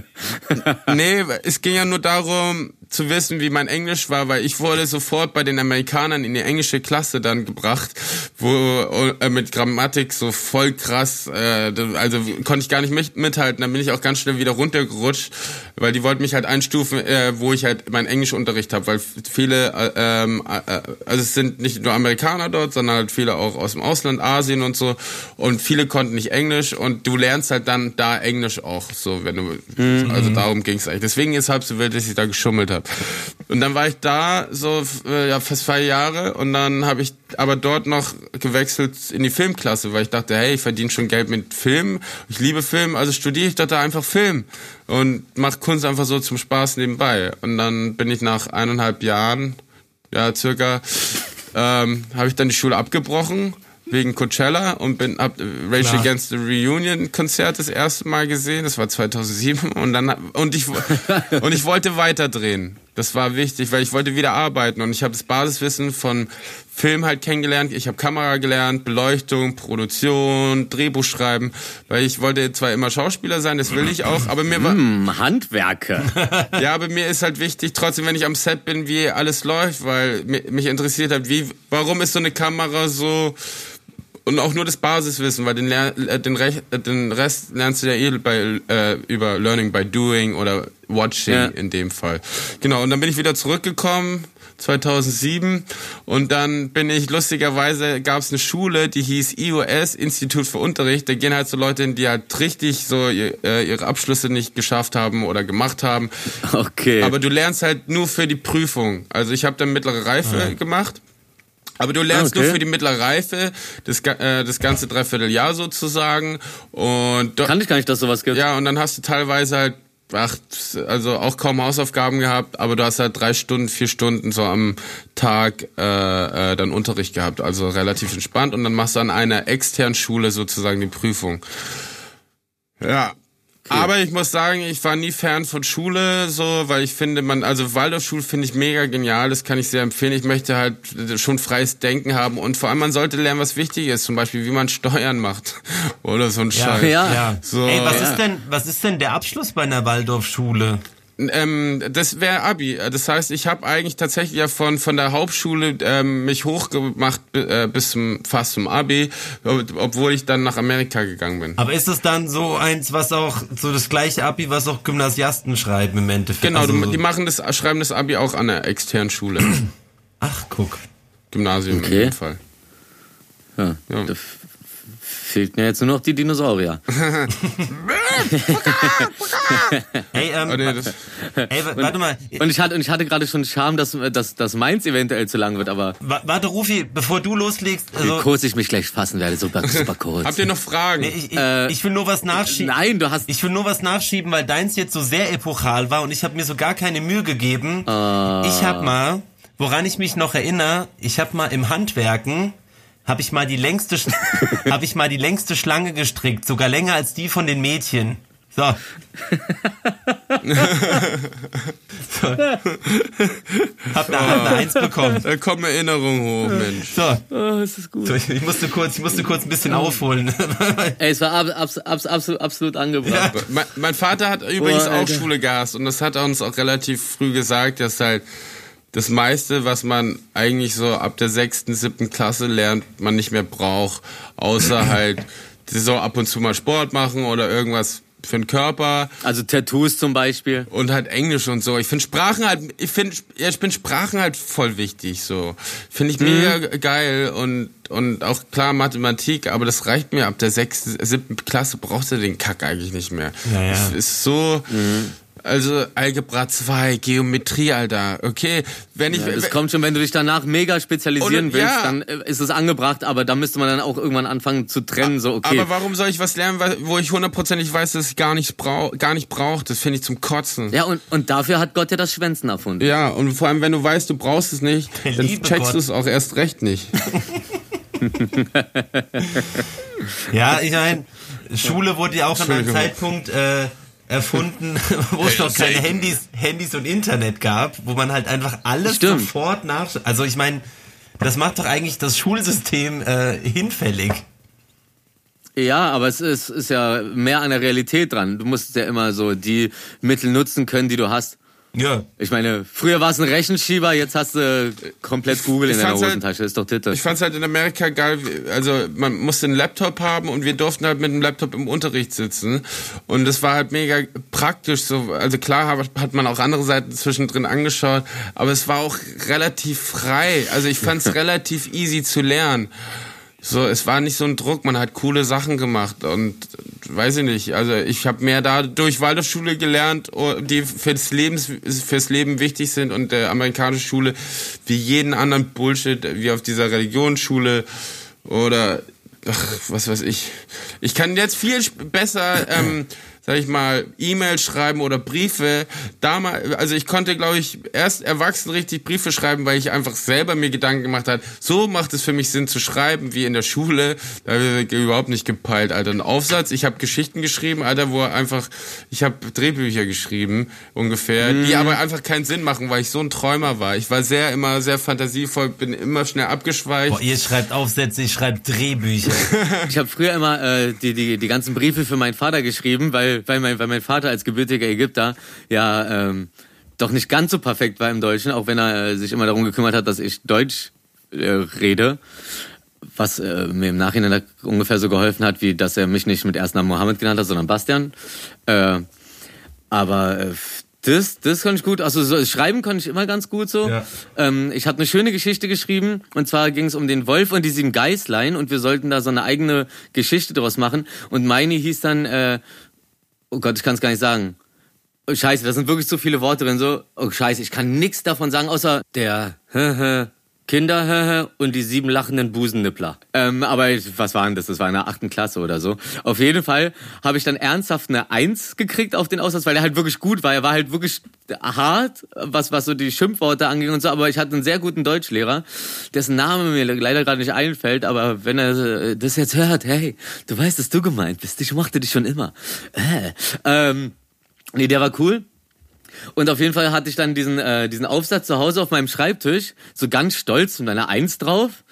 Nee, es ging ja nur darum zu wissen, wie mein Englisch war, weil ich wurde sofort bei den Amerikanern in die englische Klasse dann gebracht, wo äh, mit Grammatik so voll krass, äh, also konnte ich gar nicht mit, mithalten. Dann bin ich auch ganz schnell wieder runtergerutscht, weil die wollten mich halt einstufen, äh, wo ich halt meinen Englischunterricht habe, weil viele, äh, ähm, äh, also es sind nicht nur Amerikaner dort, sondern halt viele auch aus dem Ausland, Asien und so, und viele konnten nicht Englisch und du lernst halt dann da Englisch auch, so wenn du, also darum ging's eigentlich. Deswegen ist halb so wild, dass ich da geschummelt habe. Und dann war ich da so äh, ja fast zwei Jahre und dann habe ich aber dort noch gewechselt in die Filmklasse, weil ich dachte, hey, ich verdiene schon Geld mit Film, ich liebe Film, also studiere ich dort da einfach Film und mache Kunst einfach so zum Spaß nebenbei. Und dann bin ich nach eineinhalb Jahren, ja circa, ähm, habe ich dann die Schule abgebrochen, wegen Coachella und bin hab Rage Klar. Against the Reunion Konzert das erste Mal gesehen. Das war 2007 und dann und ich *laughs* und ich wollte weiter drehen. Das war wichtig, weil ich wollte wieder arbeiten und ich habe das Basiswissen von Film halt kennengelernt. Ich habe Kamera gelernt, Beleuchtung, Produktion, Drehbuch schreiben, weil ich wollte zwar immer Schauspieler sein, das will ich auch, aber mir war Hm, Handwerker. *laughs* ja, aber mir ist halt wichtig, trotzdem, wenn ich am Set bin, wie alles läuft, weil mi- mich interessiert hat, wie, warum ist so eine Kamera so und auch nur das Basiswissen, weil den, äh, den, Rech, äh, den Rest lernst du ja eh bei, äh, über Learning by Doing oder Watching Ja. in dem Fall. Genau, und dann bin ich wieder zurückgekommen. 2007 und dann bin ich lustigerweise gab es eine Schule, die hieß IOS Institut für Unterricht. Da gehen halt so Leute hin, die halt richtig so ihr, äh, ihre Abschlüsse nicht geschafft haben oder gemacht haben. Okay. Aber du lernst halt nur für die Prüfung. Also ich habe dann mittlere Reife gemacht. Aber du lernst Ah, okay. nur für die mittlere Reife, das, äh, das ganze Dreivierteljahr sozusagen. Und do- Kann ich gar nicht, dass sowas gibt. ja, und dann hast du teilweise halt, ach, also auch kaum Hausaufgaben gehabt, aber du hast halt drei Stunden, vier Stunden so am Tag äh, äh, dann Unterricht gehabt. Also relativ entspannt. Und dann machst du an einer externen Schule sozusagen die Prüfung. Ja. Aber ich muss sagen, ich war nie Fan von Schule, so, weil ich finde, man, also Waldorfschule finde ich mega genial, das kann ich sehr empfehlen. Ich möchte halt schon freies Denken haben und vor allem man sollte lernen, was wichtig ist, zum Beispiel, wie man Steuern macht *laughs* oder so ein Scheiß. Ja. Ja. So, Ey, was ja. ist denn, was ist denn der Abschluss bei einer Waldorfschule? Ähm, das wäre Abi. Das heißt, ich habe eigentlich tatsächlich ja von von der Hauptschule ähm, mich hochgemacht äh, bis zum fast zum Abi, ob- obwohl ich dann nach Amerika gegangen bin. Aber ist es dann so eins, was auch, so das gleiche Abi, was auch Gymnasiasten schreiben im Endeffekt? Genau, Also du, so- die machen das, schreiben das Abi auch an der externen Schule, Ach, guck. Gymnasium Okay. in dem Fall. Ja. Ja. Fehlt mir jetzt nur noch die Dinosaurier. *laughs* Ey, ähm, Oh, nee, das, ey, wa- warte mal. Und ich hatte, und ich hatte gerade schon Scham, dass, dass, dass meins eventuell zu lang wird, aber Wa- Warte, Rufi, bevor du loslegst, wie also, kurz ich mich gleich fassen werde, super, *laughs* super kurz. habt ihr noch Fragen? ich, ich, Äh, ich will nur was nachschieben. Nein, du hast. Ich will nur was nachschieben, weil deins jetzt so sehr epochal war und ich habe mir so gar keine Mühe gegeben. Ah. Ich habe mal, woran ich mich noch erinnere, ich habe mal im Handwerken habe ich mal die längste Sch- *laughs* habe ich mal die längste Schlange gestrickt, sogar länger als die von den Mädchen. So. so. *laughs* Hab eine, hab eine Eins bekommen. Da kommen Erinnerungen hoch, Mensch. So. Oh, ist das gut. so ich, ich musste kurz, ich musste kurz ein bisschen aufholen. *laughs* Ey, es war ab, abs, abs, absolut, absolut angebracht. Mein, mein Vater hat übrigens Boah, auch. Schule gehasst und das hat er uns auch relativ früh gesagt, dass halt das meiste, was man eigentlich so ab der sechsten, siebten Klasse lernt, man nicht mehr braucht, außer *laughs* halt so ab und zu mal Sport machen oder irgendwas für den Körper Also Tattoos zum Beispiel. und halt Englisch und so. Ich finde Sprachen halt, ich finde, ja, ich bin Sprachen halt voll wichtig, so. Finde ich mega geil und, und auch klar Mathematik, aber das reicht mir ab der sechsten, siebten Klasse brauchst du den Kack eigentlich nicht mehr. Ja, ja. Das ist so, also Algebra 2, Geometrie, Alter, okay, wenn ich, Das kommt schon, wenn du dich danach mega spezialisieren Und, willst, ja. dann äh, ist es angebracht, aber da müsste man dann auch irgendwann anfangen zu trennen, so okay. aber warum soll ich was lernen, wo ich hundertprozentig weiß, dass ich gar nicht brauch, gar nicht brauche? Das finde ich zum Kotzen. ja, und, und dafür hat Gott ja das Schwänzen erfunden. Ja, und vor allem, wenn du weißt, du brauchst es nicht, Der *laughs* dann liebe checkst du es auch erst recht nicht. *laughs* *laughs* Ja, ich meine, Schule wurde ja auch an einem. Zeitpunkt äh, erfunden, *laughs* wo es noch keine Handys, Handys und Internet gab, wo man halt einfach alles Stimmt. sofort nach. Also ich meine, das macht doch eigentlich das Schulsystem äh, hinfällig. Ja, aber es ist, ist ja mehr an der Realität dran. Du musst ja immer so die Mittel nutzen können, die du hast. Ja. Ich meine, früher war es ein Rechenschieber, jetzt hast du komplett Google in Ich deiner fand's halt- Hosentasche. ist doch Titte. Ich fand's halt in Amerika geil, also man musste einen Laptop haben und wir durften halt mit dem Laptop im Unterricht sitzen und das war halt mega praktisch so, also klar hat hat man auch andere Seiten zwischendrin angeschaut, aber es war auch relativ frei, also ich fand's *laughs* relativ easy zu lernen. So, es war nicht so ein Druck, man hat coole Sachen gemacht und weiß ich nicht, also ich habe mehr da durch Waldorfschule gelernt, oh, die fürs, Lebens, fürs Leben wichtig sind und der amerikanische Schule wie jeden anderen Bullshit, wie auf dieser Religionsschule oder ach, was weiß ich. Ich kann jetzt viel besser ähm, sag ich mal, E-Mails schreiben oder Briefe. Damals, also ich konnte, glaube ich, erst erwachsen richtig Briefe schreiben, weil ich einfach selber mir Gedanken gemacht hat. So macht es für mich Sinn zu schreiben wie in der Schule. Da habe ich überhaupt nicht gepeilt, Alter. Ein Aufsatz. Ich habe Geschichten geschrieben, Alter, wo einfach, ich habe Drehbücher geschrieben ungefähr, mhm. die aber einfach keinen Sinn machen, weil ich so ein Träumer war. Ich war sehr immer sehr fantasievoll, bin immer schnell abgeschweicht. Boah, ihr schreibt Aufsätze, ich schreibe Drehbücher. *laughs* ich habe früher immer äh, die, die die ganzen Briefe für meinen Vater geschrieben, weil weil, mein, weil mein Vater als gebürtiger Ägypter ja ähm, doch nicht ganz so perfekt war im Deutschen, auch wenn er äh, sich immer darum gekümmert hat, dass ich Deutsch äh, rede. Was äh, mir im Nachhinein ungefähr so geholfen hat, wie dass er mich nicht mit ersten Namen Mohammed genannt hat, sondern Bastian. Äh, aber äh, das, das konnte ich gut. Also so, schreiben konnte ich immer ganz gut so. Ja. Ähm, ich habe eine schöne Geschichte geschrieben und zwar ging es um den Wolf und die sieben Geißlein und wir sollten da so eine eigene Geschichte draus machen. Und meine hieß dann äh, oh Gott, ich kann es gar nicht sagen. Oh, scheiße, da sind wirklich so viele Worte drin. So, oh Scheiße, ich kann nichts davon sagen, außer der Kinder und die sieben lachenden Busennippler. Ähm, aber was waren das? Das war in der achten Klasse oder so. Auf jeden Fall habe ich dann ernsthaft eine Eins gekriegt auf den Aussatz, weil er halt wirklich gut war. Er war halt wirklich hart, was, was so die Schimpfworte anging und so. Aber ich hatte einen sehr guten Deutschlehrer, dessen Name mir leider gerade nicht einfällt. Aber wenn er äh, das jetzt hört, hey, du weißt, dass du gemeint bist. Ich mochte dich schon immer. Äh, ähm, nee, der war cool. Und auf jeden Fall hatte ich dann diesen, äh, diesen Aufsatz zu Hause auf meinem Schreibtisch, so ganz stolz mit einer Eins drauf.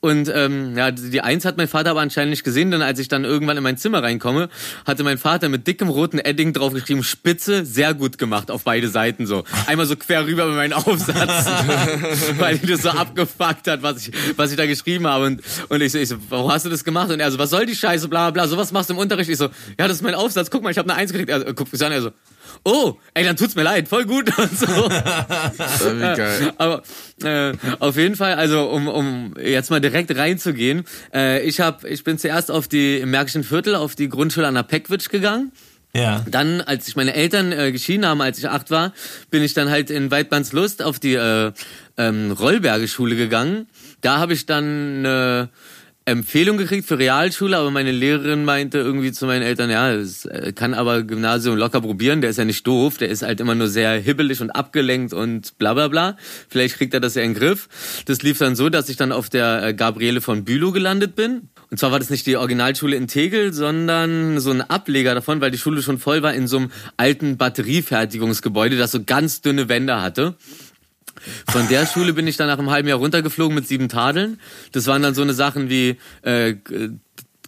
Und ähm, ja, die Eins hat mein Vater aber anscheinend nicht gesehen, denn als ich dann irgendwann in mein Zimmer reinkomme, hatte mein Vater mit dickem roten Edding draufgeschrieben, Spitze, sehr gut gemacht auf beide Seiten so. Einmal so quer rüber mit meinem Aufsatz, *laughs* weil ihn das so abgefuckt hat, was ich, was ich da geschrieben habe. Und, und ich, so, ich so, warum hast du das gemacht? Und er so, was soll die Scheiße, bla bla, sowas machst du im Unterricht. Ich so, ja, das ist mein Aufsatz, guck mal, ich habe eine Eins gekriegt. Er guckt mich an, er so, oh, ey, dann tut's mir leid, voll gut *laughs* und so. *laughs* Wie geil. Aber äh, auf jeden Fall, also um, um jetzt mal direkt reinzugehen, äh, ich hab, ich bin zuerst auf die im Märkischen Viertel auf die Grundschule an der Peckwitsch gegangen. Ja. Dann, als sich meine Eltern äh, geschieden haben, als ich acht war, bin ich dann halt in Weidmannslust auf die äh, ähm, Rollberge Schule gegangen. Da habe ich dann äh, Empfehlung gekriegt für Realschule, aber meine Lehrerin meinte irgendwie zu meinen Eltern, ja, es äh, kann aber Gymnasium locker probieren, der ist ja nicht doof, der ist halt immer nur sehr hibbelig und abgelenkt und bla bla bla. Vielleicht kriegt er das ja in den Griff. Das lief dann so, dass ich dann auf der äh, Gabriele von Bülow gelandet bin. Und zwar war das nicht die Originalschule in Tegel, sondern so ein Ableger davon, weil die Schule schon voll war in so einem alten Batteriefertigungsgebäude, das so ganz dünne Wände hatte. Von der Schule bin ich dann nach einem halben Jahr runtergeflogen mit sieben Tadeln. Das waren dann so eine Sachen wie äh,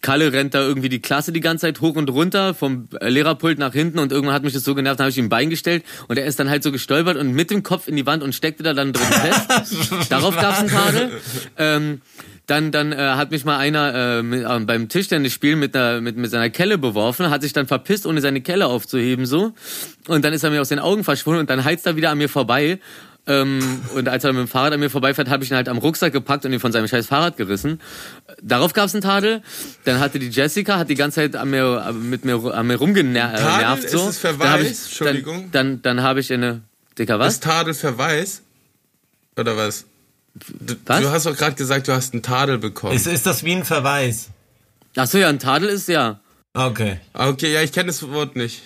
Kalle rennt da irgendwie die Klasse die ganze Zeit hoch und runter vom Lehrerpult nach hinten und irgendwann hat mich das so genervt, dann habe ich ihm ein Bein gestellt und er ist dann halt so gestolpert und mit dem Kopf in die Wand und steckte da dann drin fest. *laughs* Darauf gab's einen Tadel. Ähm, dann dann äh, hat mich mal einer äh, mit, äh, beim Tischtennisspielen mit, einer, mit, mit seiner Kelle beworfen, hat sich dann verpisst, ohne seine Kelle aufzuheben so. Und dann ist er mir aus den Augen verschwunden und dann heizt er wieder an mir vorbei ähm, und als er mit dem Fahrrad an mir vorbeifährt, habe ich ihn halt am Rucksack gepackt und ihn von seinem scheiß Fahrrad gerissen. Darauf gab es einen Tadel. Dann hatte die Jessica, hat die ganze Zeit an mir, mit mir, an mir rumgenervt. Tadel so. ist es Verweis? Ich, Entschuldigung. Dann, dann, dann habe ich eine... Dicker, was? Ist Tadel Verweis? Oder was? Du, was? du hast doch gerade gesagt, du hast einen Tadel bekommen. Ist, ist das wie ein Verweis? Ach so, ja, ein Tadel ist ja. Okay. Okay, ja, ich kenne das Wort nicht.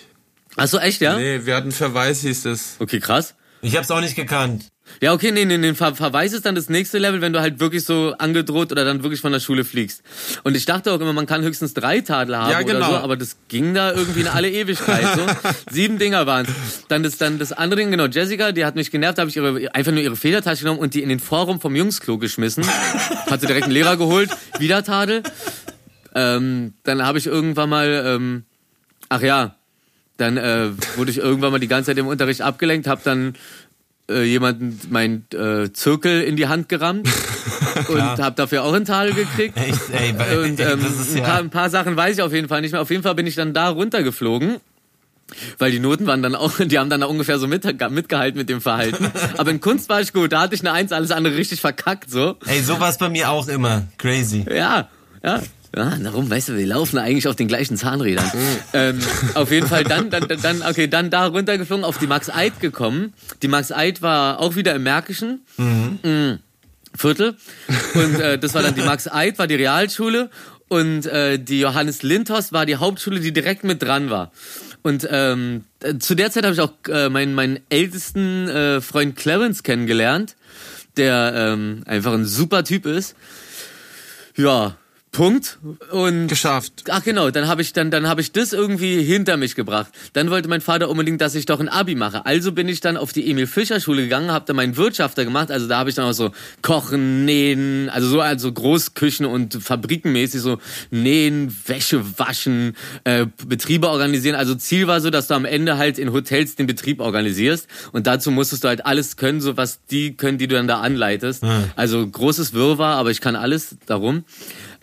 Ach so, echt, ja? Nee, wir hatten Verweis, hieß es. Okay, krass. Ich hab's auch nicht gekannt. Ja, okay, nee, nee, nee, Ver Verweis ist dann das nächste Level, wenn du halt wirklich so angedroht oder dann wirklich von der Schule fliegst. Und ich dachte auch immer, man kann höchstens drei Tadel haben ja, genau. oder so, aber das ging da irgendwie in alle Ewigkeit, so. *laughs* Sieben Dinger waren's. Dann das, dann das andere Ding, genau, Jessica, die hat mich genervt, habe ich ihre, einfach nur ihre Federtasche genommen und die in den Forum vom Jungsklo geschmissen. *laughs* hat sie direkt einen Lehrer geholt, wieder Tadel. Ähm, dann habe ich irgendwann mal, ähm, ach ja, dann äh, wurde ich irgendwann mal die ganze Zeit im Unterricht abgelenkt, habe dann äh, jemanden mein äh, Zirkel in die Hand gerammt *laughs* und habe dafür auch einen Tadel gekriegt. *laughs* Echt, ey, und *laughs* ähm, ein, paar, ein paar Sachen weiß ich auf jeden Fall nicht mehr. Auf jeden Fall bin ich dann da runtergeflogen. Weil die Noten waren dann auch, die haben dann ungefähr so mit, mitgehalten mit dem Verhalten. Aber in Kunst war ich gut, da hatte ich eine Eins, alles andere richtig verkackt, so. Ey, so war es bei mir auch immer. Crazy. Ja, ja. Ja, darum, weißt du, wir laufen eigentlich auf den gleichen Zahnrädern. ähm, auf jeden Fall dann, dann, dann, okay, dann da runtergeflogen, auf die Max Eid gekommen. Die Max Eid war auch wieder im Märkischen. Mhm. Mhm. Viertel. Und äh, das war dann die Max Eid, war die Realschule. Und äh, die Johannes Lindhorst war die Hauptschule, die direkt mit dran war. Und ähm, zu der Zeit habe ich auch äh, meinen, meinen ältesten äh, Freund Clarence kennengelernt, der ähm, einfach ein super Typ ist. Ja, Punkt. Und Geschafft. Ach genau, dann habe ich dann dann habe ich das irgendwie hinter mich gebracht. Dann wollte mein Vater unbedingt, dass ich doch ein Abi mache. Also bin ich dann auf die Emil Fischer Schule gegangen, habe da meinen Wirtschafter gemacht. Also da habe ich dann auch so kochen, nähen, also so also Großküchen und Fabrikenmäßig so nähen, Wäsche waschen, äh, Betriebe organisieren. Also Ziel war so, dass du am Ende halt in Hotels den Betrieb organisierst und dazu musstest du halt alles können, so was die können, die du dann da anleitest. Also großes Wirrwarr, aber ich kann alles darum.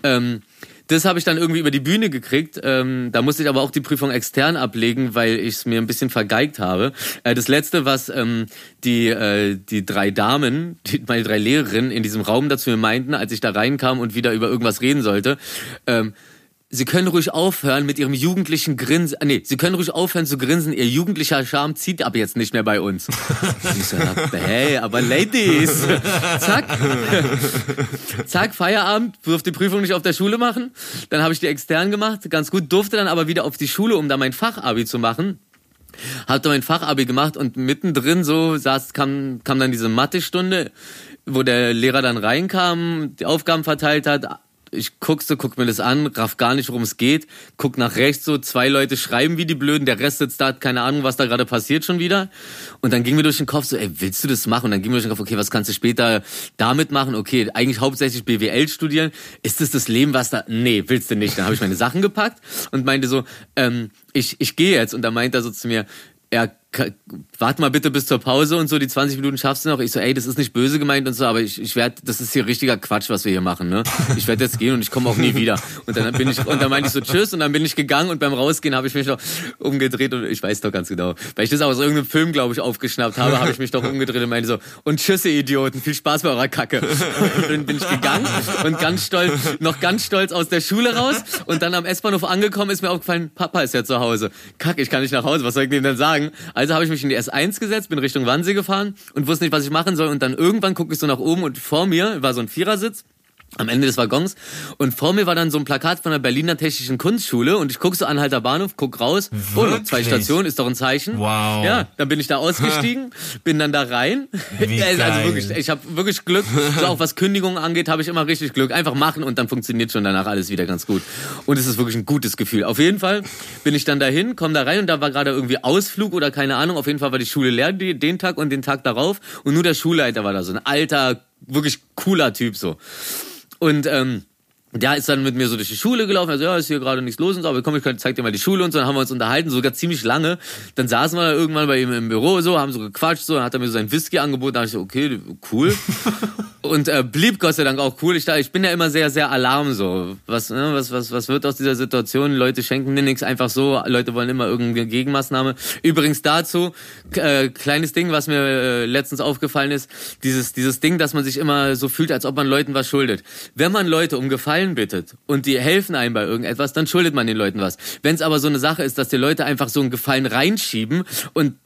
Ähm, das habe ich dann irgendwie über die Bühne gekriegt. Ähm, da musste ich aber auch die Prüfung extern ablegen, weil ich es mir ein bisschen vergeigt habe. Äh, das letzte, was ähm, die äh, die drei Damen, die, meine drei Lehrerinnen in diesem Raum dazu meinten, als ich da reinkam und wieder über irgendwas reden sollte. Ähm, Sie können ruhig aufhören mit Ihrem jugendlichen Grinsen. Nee, Sie können ruhig aufhören zu grinsen. Ihr jugendlicher Charme zieht aber jetzt nicht mehr bei uns. Ich so, hey, aber Ladies. Zack. Zack, Feierabend. Durfte die Prüfung nicht auf der Schule machen. Dann habe ich die extern gemacht. Ganz gut. Durfte dann aber wieder auf die Schule, um da mein Fachabi zu machen. Hab da mein Fachabi gemacht und mittendrin so saß, kam, kam dann diese Mathestunde, wo der Lehrer dann reinkam, die Aufgaben verteilt hat, ich guck so, guck mir das an, raff gar nicht, worum es geht, guck nach rechts so, zwei Leute schreiben wie die Blöden, der Rest sitzt da, hat keine Ahnung, was da gerade passiert schon wieder. Und dann ging mir durch den Kopf so, ey, willst du das machen? Und dann ging mir durch den Kopf, okay, was kannst du später damit machen? Okay, eigentlich hauptsächlich BWL studieren. Ist das das Leben, was da, nee, willst du nicht. Dann habe ich meine Sachen gepackt und meinte so, ähm, ich, ich gehe jetzt. Und dann meint er so zu mir, ja, warte mal bitte bis zur Pause und so, die 20 Minuten schaffst du noch. Ich so, ey, das ist nicht böse gemeint und so, aber ich, ich werde, das ist hier richtiger Quatsch, was wir hier machen, ne? Ich werde jetzt gehen und ich komme auch nie wieder. Und dann bin ich, und dann meinte ich so, tschüss, und dann bin ich gegangen und beim Rausgehen habe ich mich noch umgedreht und ich weiß doch ganz genau, weil ich das aus irgendeinem Film, glaube ich, aufgeschnappt habe, habe ich mich doch umgedreht und meinte so, und tschüss, ihr Idioten, viel Spaß bei eurer Kacke. Und dann bin ich gegangen und ganz stolz, noch ganz stolz aus der Schule raus und dann am S-Bahnhof angekommen ist mir aufgefallen, Papa ist ja zu Hause. Kack, ich kann nicht nach Hause, was soll ich dem denn sagen? Also habe ich mich in die S1 gesetzt, bin Richtung Wannsee gefahren und wusste nicht, was ich machen soll. Und dann irgendwann gucke ich so nach oben und vor mir war so ein Vierersitz am Ende des Waggons und vor mir war dann so ein Plakat von der Berliner Technischen Kunstschule und ich guck so Anhalter Bahnhof, guck raus, oh, noch zwei? Stationen, ist doch ein Zeichen. Wow. Ja, dann bin ich da ausgestiegen, *laughs* bin dann da rein. Wie Ja, *laughs* also geil. wirklich, ich habe wirklich Glück, so auch was Kündigungen angeht, habe ich immer richtig Glück. Einfach machen und dann funktioniert schon danach alles wieder ganz gut. Und es ist wirklich ein gutes Gefühl. Auf jeden Fall bin ich dann dahin, komm da rein und da war gerade irgendwie Ausflug oder keine Ahnung, auf jeden Fall war die Schule leer den Tag und den Tag darauf und nur der Schulleiter war da so ein alter, wirklich cooler Typ so. Und ähm, der ist dann mit mir so durch die Schule gelaufen, also ja, ist hier gerade nichts los und so, aber komm, ich zeig dir mal die Schule und so, dann haben wir uns unterhalten, sogar ziemlich lange. Dann saßen wir irgendwann bei ihm im Büro so, haben so gequatscht so, dann hat er mir so sein Whisky angeboten, da dachte ich so, okay, cool. *laughs* und äh, blieb Gott sei Dank auch cool. Ich, da- ich bin ja immer sehr, sehr alarm so. Was, ne, was, was, was wird aus dieser Situation? Leute schenken mir nichts einfach so, Leute wollen immer irgendeine Gegenmaßnahme. Übrigens dazu, äh, kleines Ding, was mir äh, letztens aufgefallen ist, dieses, dieses Ding, dass man sich immer so fühlt, als ob man Leuten was schuldet. Wenn man Leute um Gefallen bittet und die helfen einem bei irgendetwas, dann schuldet man den Leuten was. Wenn es aber so eine Sache ist, dass die Leute einfach so einen Gefallen reinschieben und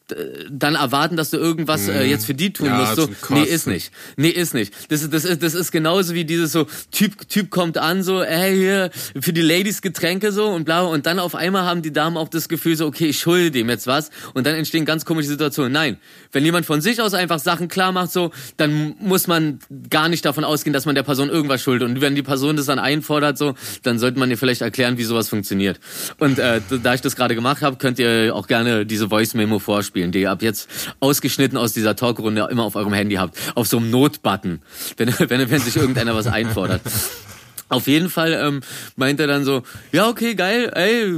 dann erwarten, dass du irgendwas äh, jetzt für die tun Ja, musst, so, nee, ist nicht. Nee, ist nicht. Das ist, das ist, das ist genauso wie dieses so, Typ, Typ kommt an, so, ey, hier, für die Ladies Getränke so und bla, und dann auf einmal haben die Damen auch das Gefühl so, okay, ich schulde dem jetzt was, und dann entstehen ganz komische Situationen. Nein, wenn jemand von sich aus einfach Sachen klar macht, so, dann muss man gar nicht davon ausgehen, dass man der Person irgendwas schuldet. Und wenn die Person das dann einfordert, so, dann sollte man ihr vielleicht erklären, wie sowas funktioniert. Und äh, da ich das gerade gemacht habe, könnt ihr auch gerne diese Voice-Memo vorspielen, die ihr ab jetzt ausgeschnitten aus dieser Talkrunde immer auf eurem Handy habt. Auf so einem Notbutton, wenn, *laughs* wenn, wenn sich irgendeiner was einfordert. Auf jeden Fall ähm, meint er dann so, ja okay, geil, ey,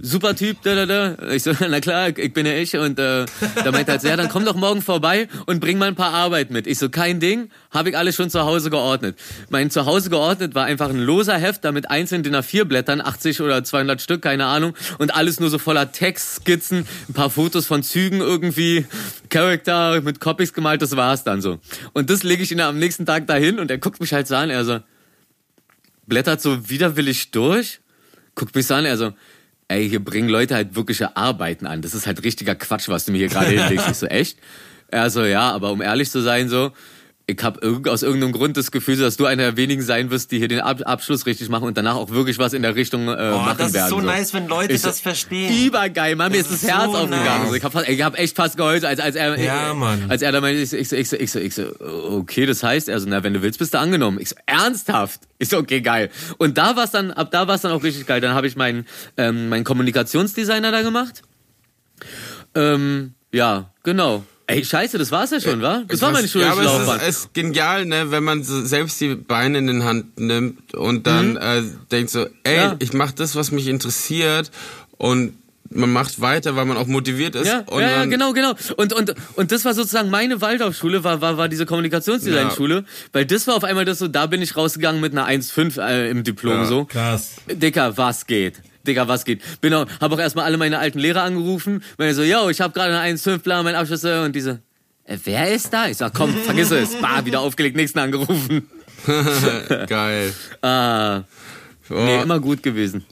super Typ, da da da. Ich so, *laughs* na klar, ich bin ja ich und äh, da meint er halt, so, ja, dann komm doch morgen vorbei und bring mal ein paar Arbeit mit. Ich so, kein Ding, habe ich alles schon zu Hause geordnet. Mein Zuhause geordnet war einfach ein loser Heft, da mit einzelnen DIN A4 Blättern, 80 oder 200 Stück, keine Ahnung, und alles nur so voller Text, Skizzen, ein paar Fotos von Zügen irgendwie, Charakter mit Copies gemalt, das war's dann so. Und das lege ich ihn am nächsten Tag dahin und er guckt mich halt so an, er so, blättert so widerwillig durch, guckt mich so an, er so, ey, hier bringen Leute halt wirkliche Arbeiten an. Das ist halt richtiger Quatsch, was du mir hier gerade hinlegst. Ich so, echt? Er so, ja, aber um ehrlich zu sein, so, ich habe aus irgendeinem Grund das Gefühl, dass du einer der wenigen sein wirst, die hier den Ab Abschluss richtig machen und danach auch wirklich was in der Richtung äh, Oh, machen das ist werden. so nice, wenn Leute Ich- das verstehen. Übergeil, Mann, mir ist das ist Herz so aufgegangen. nice. Ich habe hab echt fast geheult, als, als er, Ja, Mann. als er da meinte, ich so, ich so, ich so, ich so, ich so, okay, das heißt, also, na, wenn du willst, bist du angenommen. Ich so, ernsthaft? Ich so, okay, geil. Und da war's dann, ab da war's dann auch richtig geil. Dann habe ich meinen, ähm, meinen Kommunikationsdesigner da gemacht. Ähm, ja, genau. Ey, scheiße, das war's ja schon, wa? Das war meine ja, aber schulische es Laufbahn. ist, es ist genial, ne, wenn man so selbst die Beine in den Hand nimmt und dann äh, denkt so, ey, Mhm. Ja. ich mache das, was mich interessiert und man macht weiter, weil man auch motiviert ist. Ja, und ja, ja, genau, genau. Und, und, und das war sozusagen meine Waldorfschule, war, war, war diese Kommunikationsdesign-Schule, weil das war auf einmal das so, da bin ich rausgegangen mit einer 1,5 äh, im Diplom Ja. so. Krass. Dicker, was geht? Dicker, was geht? Bin auch, hab auch erstmal alle meine alten Lehrer angerufen, weil so, yo, ich habe gerade eine 1,5 plan, mein Abschluss äh, und diese, äh, wer ist da? Ich sag, komm, vergiss es. Bah, wieder aufgelegt, nächsten angerufen. *laughs* Geil. *laughs* Ah, Oh, nee, immer gut gewesen.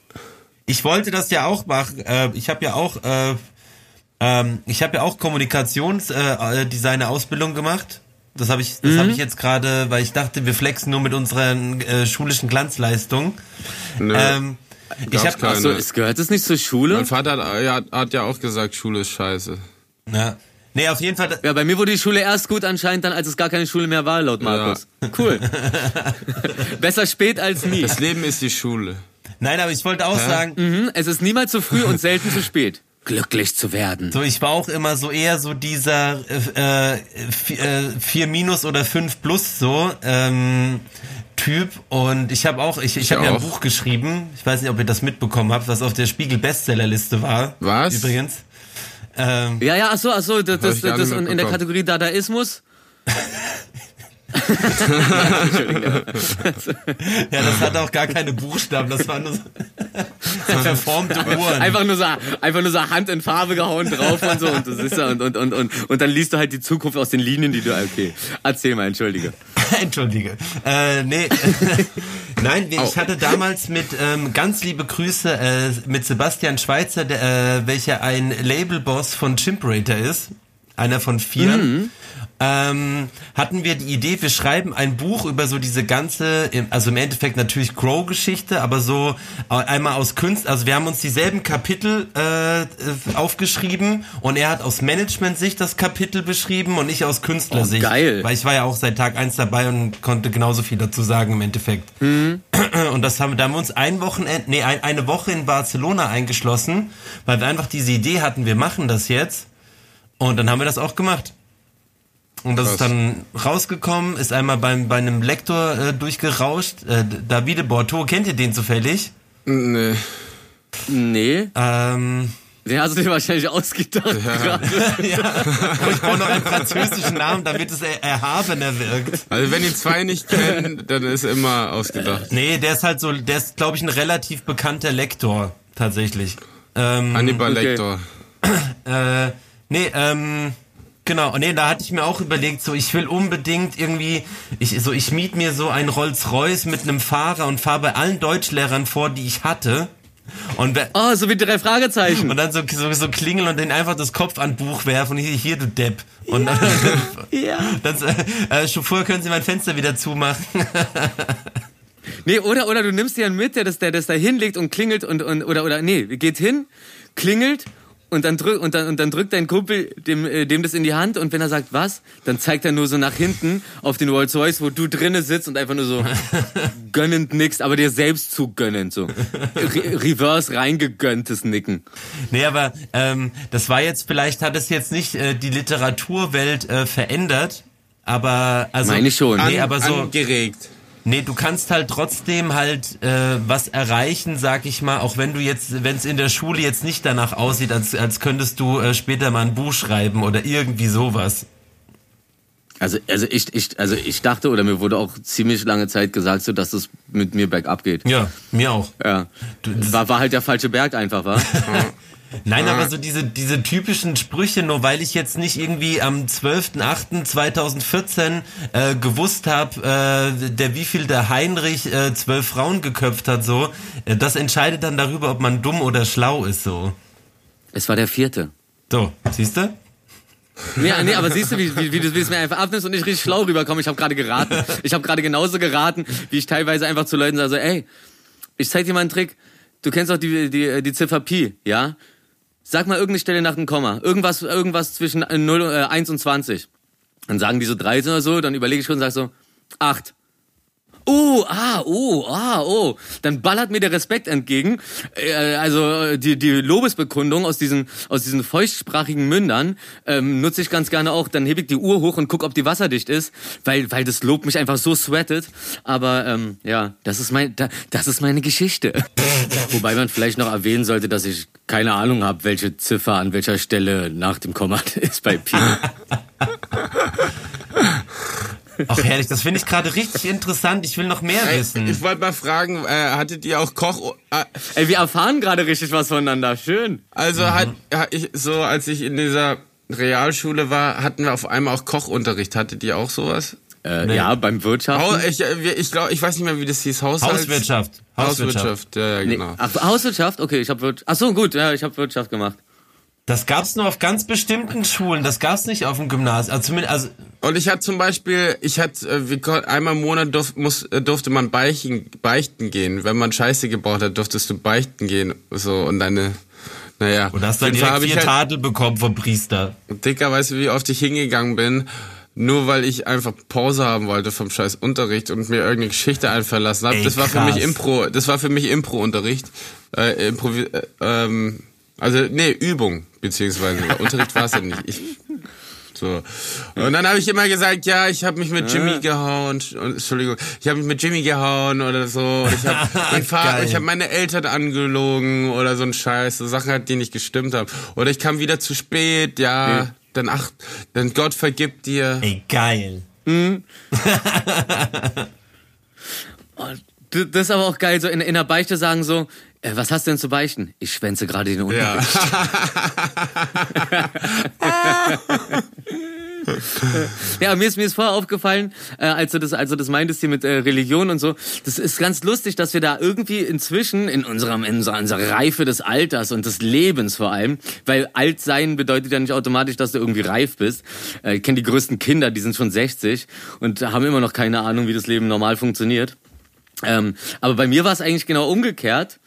Ich wollte das ja auch machen. Äh, ich habe ja auch, äh, ähm, ich habe ja auch Kommunikationsdesigner äh, gemacht. Das habe ich, das Mhm. habe ich jetzt gerade, weil ich dachte, wir flexen nur mit unseren äh, schulischen Glanzleistungen. Nö. Ähm, ich habe keine. So, es gehört es nicht zur Schule? mein Vater hat, ja, hat ja auch gesagt, Schule ist scheiße. ja. Nee, auf jeden Fall. Ja, bei mir wurde die Schule erst gut anscheinend dann, als es gar keine Schule mehr war, laut Markus. Cool. *laughs* Besser spät als nie. Das Leben ist die Schule. Nein, aber ich wollte auch sagen, Mhm, es ist niemals zu früh und selten zu spät. Glücklich zu werden. so ich war auch immer so eher so dieser äh, äh, vi- äh, 4 minus oder 5 plus so ähm, Typ und ich habe auch ich, ich, Ich habe ja ein. Buch geschrieben. Ich weiß nicht, ob ihr das mitbekommen habt, was auf der Spiegel Bestsellerliste war. Was? Übrigens. Ähm, Ja, ja, ach so, ach so, das, das, das, und in der. Kategorie Dadaismus. *laughs* ja, das hatte auch gar keine Buchstaben, das waren nur so, *laughs* verformte Uhren. Einfach nur so, einfach nur so Hand in Farbe gehauen drauf und so und das ist ja und, und, und, und, und dann liest du halt die Zukunft aus den Linien, die du, okay. Erzähl mal, entschuldige. *laughs* Entschuldige. Äh, nee. *laughs* Nein, ich hatte damals mit ähm, ganz liebe Grüße äh, mit Sebastian Schweitzer, der, äh, welcher ein Labelboss von Chimperator ist, einer von vier. Ähm, hatten wir die Idee, wir schreiben ein Buch über so diese ganze, also im Endeffekt natürlich Crow-Geschichte, aber so äh, einmal aus Kunst, also wir haben uns dieselben Kapitel äh, äh, aufgeschrieben und er hat aus Management-Sicht das Kapitel beschrieben und ich aus Künstlersicht. Oh, geil. Weil ich war ja auch seit Tag eins dabei und konnte genauso viel dazu sagen im Endeffekt. Mhm. *clears throat* Und das haben, da haben wir uns ein Wochenende, nee, ein, eine Woche in Barcelona eingeschlossen, weil wir einfach diese Idee hatten, wir machen das jetzt. Und dann haben wir das auch gemacht. Und das ist Krass. dann rausgekommen, ist einmal beim, bei einem Lektor äh, durchgerauscht. Äh, Davide Borto, kennt ihr den zufällig? Nee. Nee, Ähm, den hast du dir wahrscheinlich ausgedacht *laughs* ja, aber ich brauche noch einen französischen Namen, damit es er erhabener wirkt. Also wenn ihr zwei nicht kennt, dann ist immer ausgedacht. Nee, der ist halt so, der ist, glaube ich, ein relativ bekannter Lektor, tatsächlich. Ähm, Hannibal Okay. Lecter. Äh, nee, ähm, genau, nee, da hatte ich mir auch überlegt, so, ich will unbedingt irgendwie, ich, so, ich miet mir so ein Rolls-Royce mit einem Fahrer und fahre bei allen Deutschlehrern vor, die ich hatte. Und, Oh, so wie drei Fragezeichen. und dann so, so, so klingeln und denen einfach das Kopfhandbuch werfen und hier, hier du Depp. Und dann, Ja. *laughs* dann äh, Chauffeur, können Sie mein Fenster wieder zumachen? *laughs* Nee, oder, oder du nimmst dir einen mit, der das, der das da hinlegt und klingelt und, und oder, oder, nee, geht hin, klingelt und dann drückt, und dann, und dann drückt dein Kumpel dem, äh, dem das in die Hand und wenn er sagt, was, dann zeigt er nur so nach hinten auf den Rolls Royce, wo du drinnen sitzt und einfach nur so *laughs* gönnend nickst, aber dir selbst zu gönnend, so. Re reverse reingegönntes Nicken. Nee, aber ähm, das war jetzt, vielleicht hat es jetzt nicht äh, die Literaturwelt äh, verändert, aber also Meine ich schon. Nee, aber so Angeregt. Nee, du kannst halt trotzdem halt äh, was erreichen, sag ich mal, auch wenn du jetzt wenn es in der Schule jetzt nicht danach aussieht, als als könntest du äh, später mal ein Buch schreiben oder irgendwie sowas. Also, also ich, ich, also ich dachte, oder mir wurde auch ziemlich lange Zeit gesagt, so, dass es mit mir bergab geht. Ja, mir auch. Ja. War, war halt der falsche Berg einfach, war? *laughs* Nein, aber so diese, diese typischen Sprüche, nur weil ich jetzt nicht irgendwie am 12.08.2014 äh, gewusst habe, äh, der wie viel der Heinrich äh, zwölf Frauen geköpft hat, so, äh, das entscheidet dann darüber, ob man dumm oder schlau ist, so. Es war der vierte. So, siehst du? Nee, nee, aber siehst du, wie, wie, wie du wie es mir einfach abnimmst und ich richtig schlau rüberkomme. Ich habe gerade geraten. Ich habe gerade genauso geraten, wie ich teilweise einfach zu Leuten sage, so, ey, ich zeig dir mal einen Trick. Du kennst doch die, die, die Ziffer Pi, ja? Sag mal irgendeine Stelle nach dem Komma. Irgendwas, irgendwas zwischen 0, äh, 1 und 20. Dann sagen die so 13 oder so, dann überlege ich schon und sag so, 8. Oh, ah, oh, ah, oh. Dann ballert mir der Respekt entgegen. Äh, also die, die Lobesbekundung aus diesen, aus diesen feuchtsprachigen Mündern ähm, nutze ich ganz gerne auch. Dann hebe ich die Uhr hoch und guck, ob die wasserdicht ist, weil, weil das Lob mich einfach so sweatet. Aber ähm, ja, das ist mein, da, das ist meine Geschichte. *laughs* Wobei man vielleicht noch erwähnen sollte, dass ich keine Ahnung habe, welche Ziffer an welcher Stelle nach dem Komma *laughs* ist bei Pi. *laughs* Ach herrlich, das finde ich gerade richtig interessant. Ich will noch mehr wissen. ich wollte mal fragen, äh, hattet ihr auch Koch... Äh, Ey, wir erfahren gerade richtig was voneinander. Schön. also hat, hat ich so, als ich in dieser Realschule war, hatten wir auf einmal auch Kochunterricht. Hattet ihr auch sowas? Äh, Ja, beim Wirtschaften. Ich äh, ich glaube, ich weiß nicht mehr, wie das hieß. Haushalts Hauswirtschaft. Hauswirtschaft. Hauswirtschaft, ja, ja, Nee. genau. Ach, Hauswirtschaft? Okay, ich habe Wirtschaft. Ach so, gut, ja, ich habe Wirtschaft gemacht. Das gab's nur auf ganz bestimmten Schulen. Das gab's nicht auf dem Gymnasium. Also zumindest, also Und ich hatte zum Beispiel, ich hatte, äh, wir einmal im Monat durf, muss, äh, durfte man beichten, beichten gehen. Wenn man Scheiße gebraucht hat, durftest du beichten gehen. So, und deine, naja. und hast dann direkt vier halt, Tadel bekommen vom Priester. Dicker, weißt du, wie oft ich hingegangen bin? Nur weil ich einfach Pause haben wollte vom scheiß Unterricht und mir irgendeine Geschichte einfallen lassen habe. Das war für mich Impro, das war für mich Impro-Unterricht. Äh, Improvi äh, ähm, also, nee, Übung, beziehungsweise. *laughs* Unterricht war es ja nicht. Ich, so. Und dann habe ich immer gesagt, ja, ich habe mich mit Jimmy gehauen. Und, Entschuldigung, ich habe mich mit Jimmy gehauen oder so. Und ich habe *laughs* mein Vater, ich habe meine Eltern angelogen oder so ein Scheiß, so Sachen halt, die nicht gestimmt haben. Oder ich kam wieder zu spät, ja. Nee. Dann ach, dann Gott vergibt dir. Ey, geil. *laughs* Oh, d- das ist aber auch geil, so in, in der Beichte sagen so, äh, was hast du denn zu beichten? Ich schwänze gerade den Unterricht. Ja. *laughs* Ja, mir ist mir ist vorher aufgefallen, äh, als du das als du das meintest hier mit äh, Religion und so. Das ist ganz lustig, dass wir da irgendwie inzwischen in unserem in unserer, unserer Reife des Alters und des Lebens vor allem, weil alt sein bedeutet ja nicht automatisch, dass du irgendwie reif bist. Äh, ich kenne die größten Kinder, die sind schon 60 und haben immer noch keine Ahnung, wie das Leben normal funktioniert. Ähm, aber bei mir war es eigentlich genau umgekehrt.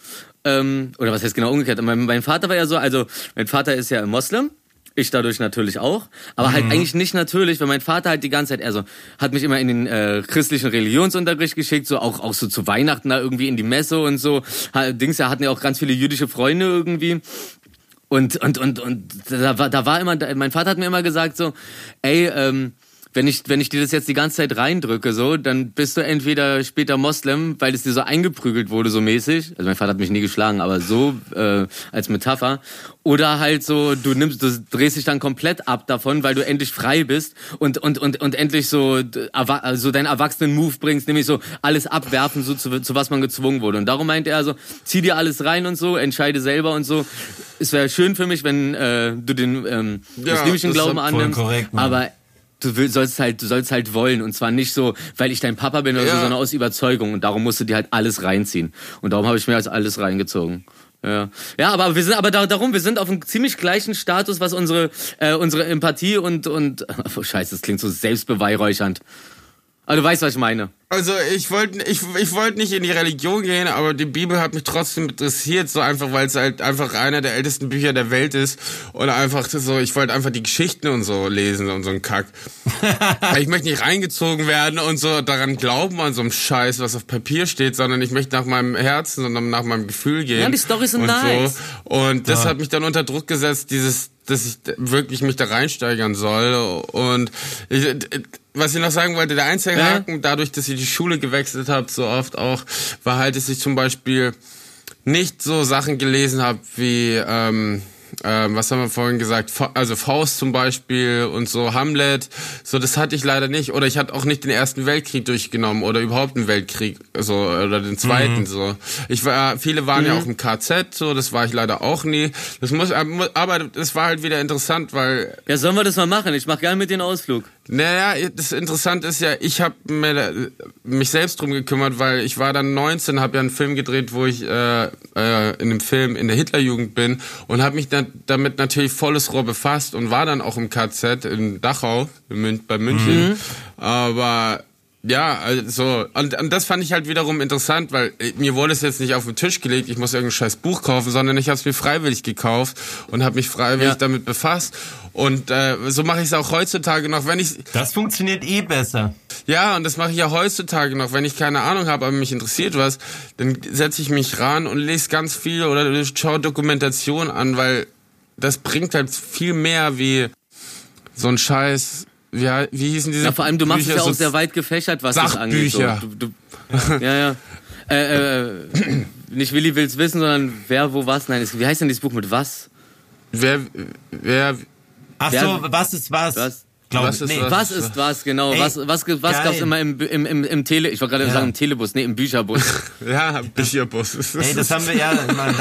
Ähm, oder was heißt genau umgekehrt? Mein, mein Vater war ja so, also mein Vater ist ja Moslem. Ich dadurch natürlich auch, aber halt eigentlich nicht natürlich, weil mein Vater halt die ganze Zeit, also hat mich immer in den äh, christlichen Religionsunterricht geschickt, so auch auch so zu Weihnachten da irgendwie in die Messe und so. Ha, Dings, er hatten ja auch ganz viele jüdische Freunde irgendwie. Und, und, und, und da war, da war immer, mein Vater hat mir immer gesagt so, ey, ähm, wenn ich, wenn ich dir das jetzt die ganze Zeit reindrücke, so, dann bist du entweder später Moslem, weil es dir so eingeprügelt wurde, so mäßig. Also mein Vater hat mich nie geschlagen, aber so äh, als Metapher. Oder halt so, du nimmst, du drehst dich dann komplett ab davon, weil du endlich frei bist und und und und endlich so so deinen erwachsenen Move bringst, nämlich so alles abwerfen, so zu, zu was man gezwungen wurde. Und darum meinte er so, zieh dir alles rein und so, entscheide selber und so. Es wäre schön für mich, wenn äh, du den ähm, Ja, muslimischen ist Glauben annimmst, korrekt, aber du sollst halt, du sollst halt wollen und zwar nicht so, weil ich dein Papa bin oder so, Ja. sondern aus Überzeugung und darum musst du dir halt alles reinziehen und darum habe ich mir als alles reingezogen. Ja, ja, aber wir sind aber da, darum, wir sind auf einem ziemlich gleichen Status, was unsere äh, unsere Empathie und und *laughs* oh, Scheiße, das klingt so selbstbeweihräuchernd. Aber du weißt, was ich meine. Also ich wollte ich, ich wollte nicht in die Religion gehen, aber die Bibel hat mich trotzdem interessiert, so einfach, weil es halt einfach einer der ältesten Bücher der Welt ist. Und einfach so, ich wollte einfach die Geschichten und so lesen und so ein Kack. *laughs* ich möchte nicht reingezogen werden und so daran glauben an so einem Scheiß, was auf Papier steht, sondern ich möchte nach meinem Herzen und nach meinem Gefühl gehen. Ja, die Storys sind und nice. So. Und das Ja. hat mich dann unter Druck gesetzt, dieses, dass ich wirklich mich da reinsteigern soll. Und ich, was ich noch sagen wollte, der einzige Ja. Haken, dadurch, dass ich die Schule gewechselt habe, so oft auch, war halt, dass ich zum Beispiel nicht so Sachen gelesen habe wie, ähm, ähm, was haben wir vorhin gesagt, also Faust zum Beispiel und so Hamlet, so das hatte ich leider nicht oder ich hatte auch nicht den ersten Weltkrieg durchgenommen oder überhaupt einen Weltkrieg, so oder den zweiten so. Ich war, viele waren ja auch im KZ, so das war ich leider auch nie. Das muss, aber das war halt wieder interessant, weil Ja, sollen wir das mal machen? Ich mach gerne mit den Ausflug. Naja, das Interessante ist ja, ich habe mich selbst drum gekümmert, weil ich war dann 19, habe ja einen Film gedreht, wo ich äh, äh, in dem Film in der Hitlerjugend bin und habe mich dann damit natürlich volles Rohr befasst und war dann auch im KZ in Dachau in Mün bei München. Mhm. Aber ja, also und, und das fand ich halt wiederum interessant, weil äh, mir wurde es jetzt nicht auf den Tisch gelegt, ich muss irgendein scheiß Buch kaufen, sondern ich habe es mir freiwillig gekauft und habe mich freiwillig ja. damit befasst. Und äh, so mache ich es auch heutzutage noch, wenn ich. Das funktioniert eh besser. Ja, und das mache ich ja heutzutage noch, wenn ich keine Ahnung habe, aber mich interessiert was, dann setze ich mich ran und lese ganz viel oder schaue Dokumentation an, weil das bringt halt viel mehr wie so ein Scheiß wie, wie hießen diese Ja, vor allem, du machst Bücher, es ja auch sehr weit gefächert, was das angeht. So. Du, du, ja, ja. Äh, äh, nicht Willi will's wissen, sondern wer, wo, was. Nein, wie heißt denn dieses Buch mit was? Wer, wer. Ach so, was ist was? was? Glaub, was, ist nee. was? was ist was, genau. Ey, was was, was gab's immer im, im, im, im Tele, ich wollte gerade ja. sagen im Telebus, nee, im Bücherbus. *laughs* ja, Bücherbus. Ey, das haben wir ja, immer,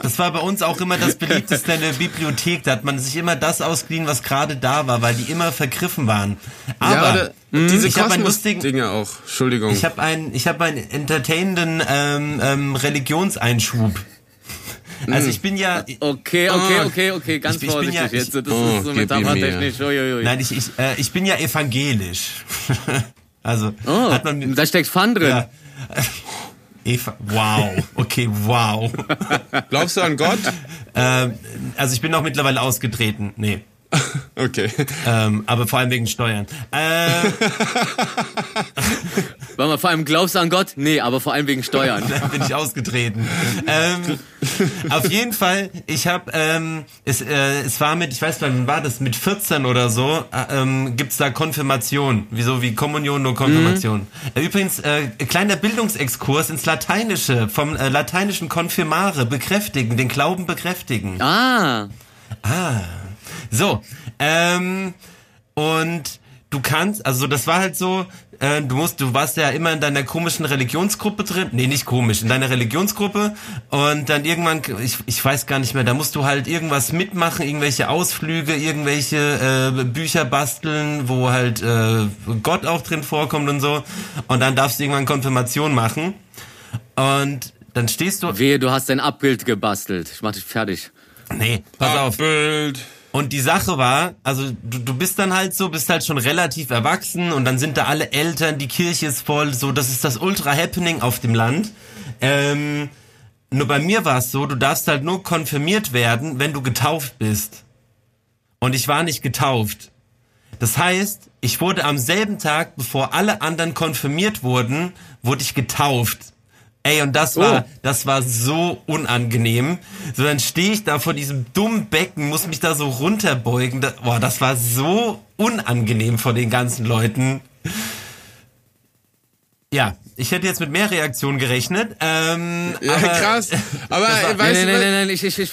das war bei uns auch immer das *laughs* beliebteste in der Bibliothek. Da hat man sich immer das ausgeliehen, was gerade da war, weil die immer vergriffen waren. Aber ja, mh, diese ich habe lustigen Dinge auch. Entschuldigung. Ich habe einen, ich habe einen entertainenden ähm, ähm, Religionseinschub. Also hm. ich bin ja. Okay, okay, okay, okay, ganz ich, ich vorsichtig ja, jetzt. Das oh, ist so metaphertechnisch. Nein, ich, ich, äh, ich bin ja evangelisch. *laughs* also oh, hat man. Da steckt Fun drin. Ja. *laughs* Eva, wow, okay, wow. Glaubst du an Gott? *laughs* Ähm, also ich bin auch mittlerweile ausgetreten. Nee. *laughs* Okay. Ähm, aber vor allem wegen Steuern. Äh, Warte mal, vor allem glaubst du an Gott? Nee, aber vor allem wegen Steuern. *laughs* da bin ich ausgetreten. ähm, auf jeden Fall, ich habe, ähm, es, äh, es war mit, ich weiß nicht, wann war das, mit 14 oder so, äh, ähm, gibt's da Konfirmation. Wieso, wie Kommunion, nur Konfirmation. Mhm. Übrigens, äh, kleiner Bildungsexkurs ins Lateinische, vom äh, lateinischen Konfirmare, bekräftigen, den Glauben bekräftigen. Ah. Ah. So, ähm, und du kannst, also das war halt so, äh, du musst, du warst ja immer in deiner komischen Religionsgruppe drin, nee, nicht komisch, in deiner Religionsgruppe und dann irgendwann, ich, ich weiß gar nicht mehr, da musst du halt irgendwas mitmachen, irgendwelche Ausflüge, irgendwelche äh, Bücher basteln, wo halt äh, Gott auch drin vorkommt und so und dann darfst du irgendwann Konfirmation machen und dann stehst du... Wehe, du hast dein Abbild gebastelt, ich mach dich fertig. Nee, pass Abbild. auf. Abbild. Und die Sache war, also du, du bist dann halt so, bist halt schon relativ erwachsen und dann sind da alle Eltern, die Kirche ist voll, so, das ist das Ultra-Happening auf dem Land. Ähm, nur bei mir war es so, du darfst halt nur konfirmiert werden, wenn du getauft bist. Und ich war nicht getauft. Das heißt, ich wurde am selben Tag, bevor alle anderen konfirmiert wurden, wurde ich getauft. Ey, und das war, oh. das war so unangenehm. So, dann stehe ich da vor diesem dummen Becken, muss mich da so runterbeugen. Das, boah, das war so unangenehm vor den ganzen Leuten. Ja, ich hätte jetzt mit mehr Reaktionen gerechnet. Ähm, ja, aber, krass. *laughs* Aber war, weißt nein, nein, nein, nein, ich, ich, ich,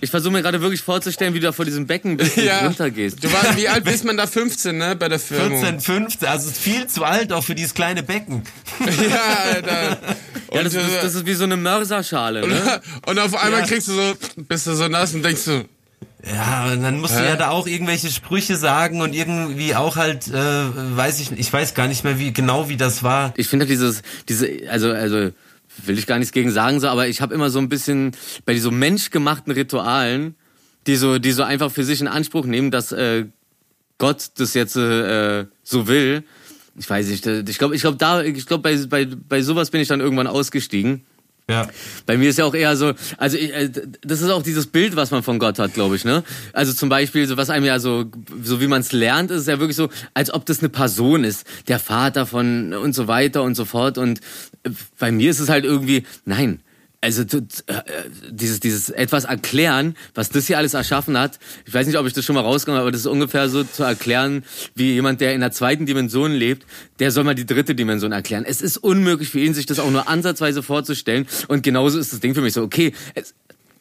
ich versuche mir gerade wirklich vorzustellen, wie du da vor diesem Becken *laughs* bist ja. runtergehst. Du warst, wie alt ist man da? 15, ne? Bei der Firma. 14, 15, also ist viel zu alt auch für dieses kleine Becken. *laughs* ja, Alter. Und ja, das, ist, das ist wie so eine Mörserschale, ne? Und, und auf einmal ja. kriegst du so, bist du so nass und denkst so, ja, und dann musst Hä? du ja da auch irgendwelche Sprüche sagen und irgendwie auch halt, äh, weiß ich, ich weiß gar nicht mehr, wie genau wie das war. Ich finde halt dieses, diese, also, also will ich gar nichts gegen sagen, so, aber ich habe immer so ein bisschen bei diesen menschgemachten Ritualen, die so, die so einfach für sich in Anspruch nehmen, dass äh, Gott das jetzt äh, so will. Ich weiß nicht, ich glaube, ich glaube, da, ich glaube, bei, bei, bei sowas bin ich dann irgendwann ausgestiegen. Ja. Bei mir ist ja auch eher so, also ich, äh, das ist auch dieses Bild, was man von Gott hat, glaube ich, ne? Also zum Beispiel, so was einem ja so, so wie man es lernt, ist es ja wirklich so, als ob das eine Person ist, der Vater von und so weiter und so fort. Und äh, bei mir ist es halt irgendwie, nein, also äh, dieses, dieses etwas erklären, was das hier alles erschaffen hat. Ich weiß nicht, ob ich das schon mal rausgekommen habe, aber das ist ungefähr so zu erklären, wie jemand, der in der zweiten Dimension lebt, der soll mal die dritte Dimension erklären. Es ist unmöglich für ihn, sich das auch nur ansatzweise vorzustellen. Und genauso ist das Ding für mich so, okay, es,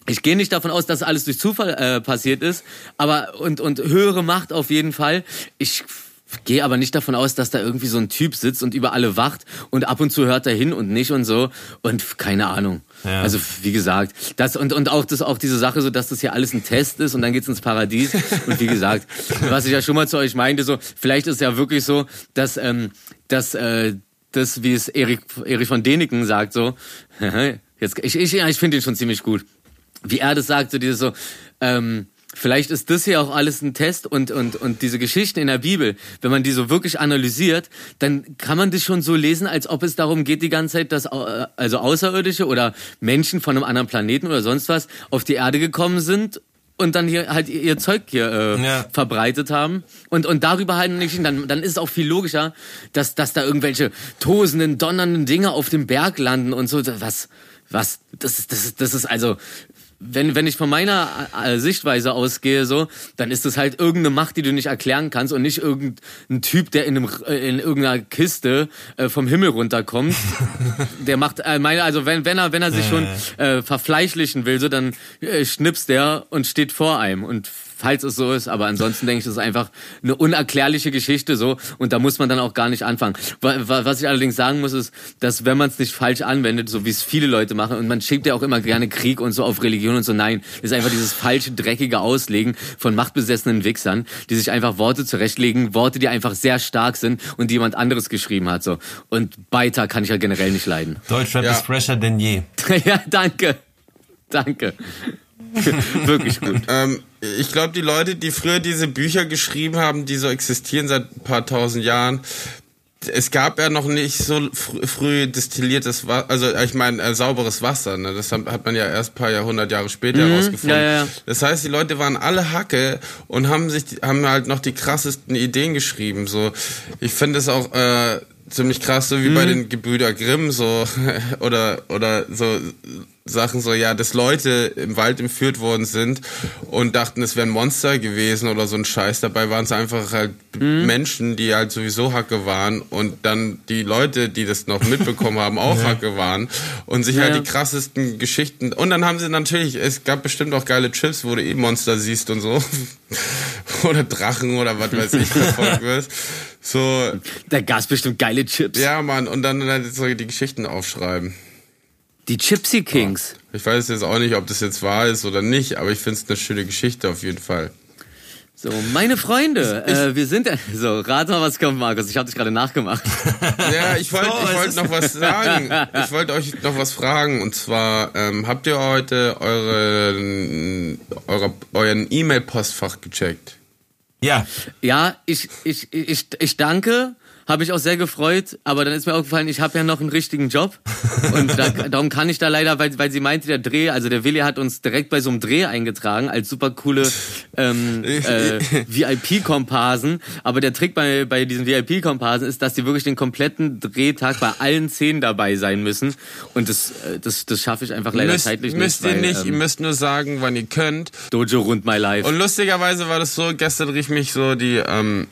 ich gehe nicht davon aus, dass alles durch Zufall äh, passiert ist, aber und und höhere Macht auf jeden Fall. Ich gehe aber nicht davon aus, dass da irgendwie so ein Typ sitzt und über alle wacht und ab und zu hört er hin und nicht und so und keine Ahnung. Ja. Also wie gesagt, das und und auch das auch diese Sache so, dass das hier alles ein Test ist und dann geht's ins Paradies *laughs* und wie gesagt, was ich ja schon mal zu euch meinte, so vielleicht ist es ja wirklich so, dass ähm, dass äh, das wie es Erik Erik von Deniken sagt so, *laughs* jetzt ich ich ja, ich finde ihn schon ziemlich gut, wie er das sagt so dieses so ähm, Vielleicht ist das hier auch alles ein Test und, und, und diese Geschichten in der Bibel, wenn man die so wirklich analysiert, dann kann man das schon so lesen, als ob es darum geht die ganze Zeit, dass äh, also Außerirdische oder Menschen von einem anderen Planeten oder sonst was auf die Erde gekommen sind und dann hier halt ihr Zeug hier äh, ja. verbreitet haben und und darüber halt nicht dann dann ist es auch viel logischer dass dass da irgendwelche tosenden donnernden Dinge auf dem Berg landen und so was was das ist das ist das ist also wenn, wenn ich von meiner äh, Sichtweise ausgehe, so, dann ist das halt irgendeine Macht, die du nicht erklären kannst und nicht irgendein Typ, der in, einem, äh, in irgendeiner Kiste äh, vom Himmel runterkommt. *laughs* der macht, äh, meine, also wenn, wenn er, wenn er sich schon äh, verfleischlichen will, so, dann äh, schnipst der und steht vor einem und falls es so ist. Aber ansonsten denke ich, das ist einfach eine unerklärliche Geschichte so und da muss man dann auch gar nicht anfangen. Was ich allerdings sagen muss, ist, dass wenn man es nicht falsch anwendet, so wie es viele Leute machen und man schiebt ja auch immer gerne Krieg und so auf Religion und so, nein, ist einfach dieses falsche, dreckige Auslegen von machtbesessenen Wichsern, die sich einfach Worte zurechtlegen, Worte, die einfach sehr stark sind und die jemand anderes geschrieben hat. so Und Beiter kann ich ja generell nicht leiden. Deutschrap ja. ist fresher denn je. *laughs* ja, danke. Danke. *laughs* Wirklich gut. ähm, ich glaube, die Leute, die früher diese Bücher geschrieben haben, die so existieren seit ein paar tausend Jahren, es gab ja noch nicht so fr früh destilliertes Wasser, also ich meine äh, sauberes Wasser. Ne? Das hat man ja erst ein paar Jahrhundert Jahre später herausgefunden. Mhm, ja, ja. Das heißt, die Leute waren alle Hacke und haben sich, haben halt noch die krassesten Ideen geschrieben. So, ich finde es auch äh, ziemlich krass, so wie mhm. bei den Gebrüder Grimm, so *laughs* oder oder so Sachen so, ja, dass Leute im Wald entführt worden sind und dachten, es wären Monster gewesen oder so ein Scheiß. Dabei waren es einfach halt mhm. Menschen, die halt sowieso Hacke waren und dann die Leute, die das noch mitbekommen haben, auch *laughs* ja. Hacke waren und sich halt ja. halt die krassesten Geschichten. Und dann haben sie natürlich, es gab bestimmt auch geile Chips, wo du eh Monster siehst und so. *laughs* oder Drachen oder was weiß ich, *laughs* verfolgt wirst. So. Da gab's bestimmt geile Chips. Ja, Mann, und dann halt so die Geschichten aufschreiben. Die Gypsy Kings. Ja. Ich weiß jetzt auch nicht, ob das jetzt wahr ist oder nicht, aber ich finde es eine schöne Geschichte auf jeden Fall. So, meine Freunde, äh, wir sind *laughs* so, rat mal, was kommt, Markus. Ich habe dich gerade nachgemacht. *laughs* ja, ich wollte so, ich wollte noch was *laughs* sagen. Ich wollte euch noch was fragen und zwar ähm, habt ihr heute eure, eure euren E-Mail-Postfach gecheckt? Ja. Ja, ich ich ich ich danke habe ich auch sehr gefreut, aber dann ist mir aufgefallen, ich habe ja noch einen richtigen Job und da, *laughs* darum kann ich da leider, weil, weil sie meinte, der Dreh, also der Willi hat uns direkt bei so einem Dreh eingetragen als super coole ähm, äh, VIP-Komparsen, aber der Trick bei, bei diesen VIP-Komparsen ist, dass die wirklich den kompletten Drehtag bei allen Szenen dabei sein müssen und das, äh, das, das schaffe ich einfach leider müsst, zeitlich nicht. Müsst ihr nicht, ähm, ihr müsst nur sagen, wann ihr könnt. Dojo rund my life. Und lustigerweise war das so, gestern rief mich so die ähm,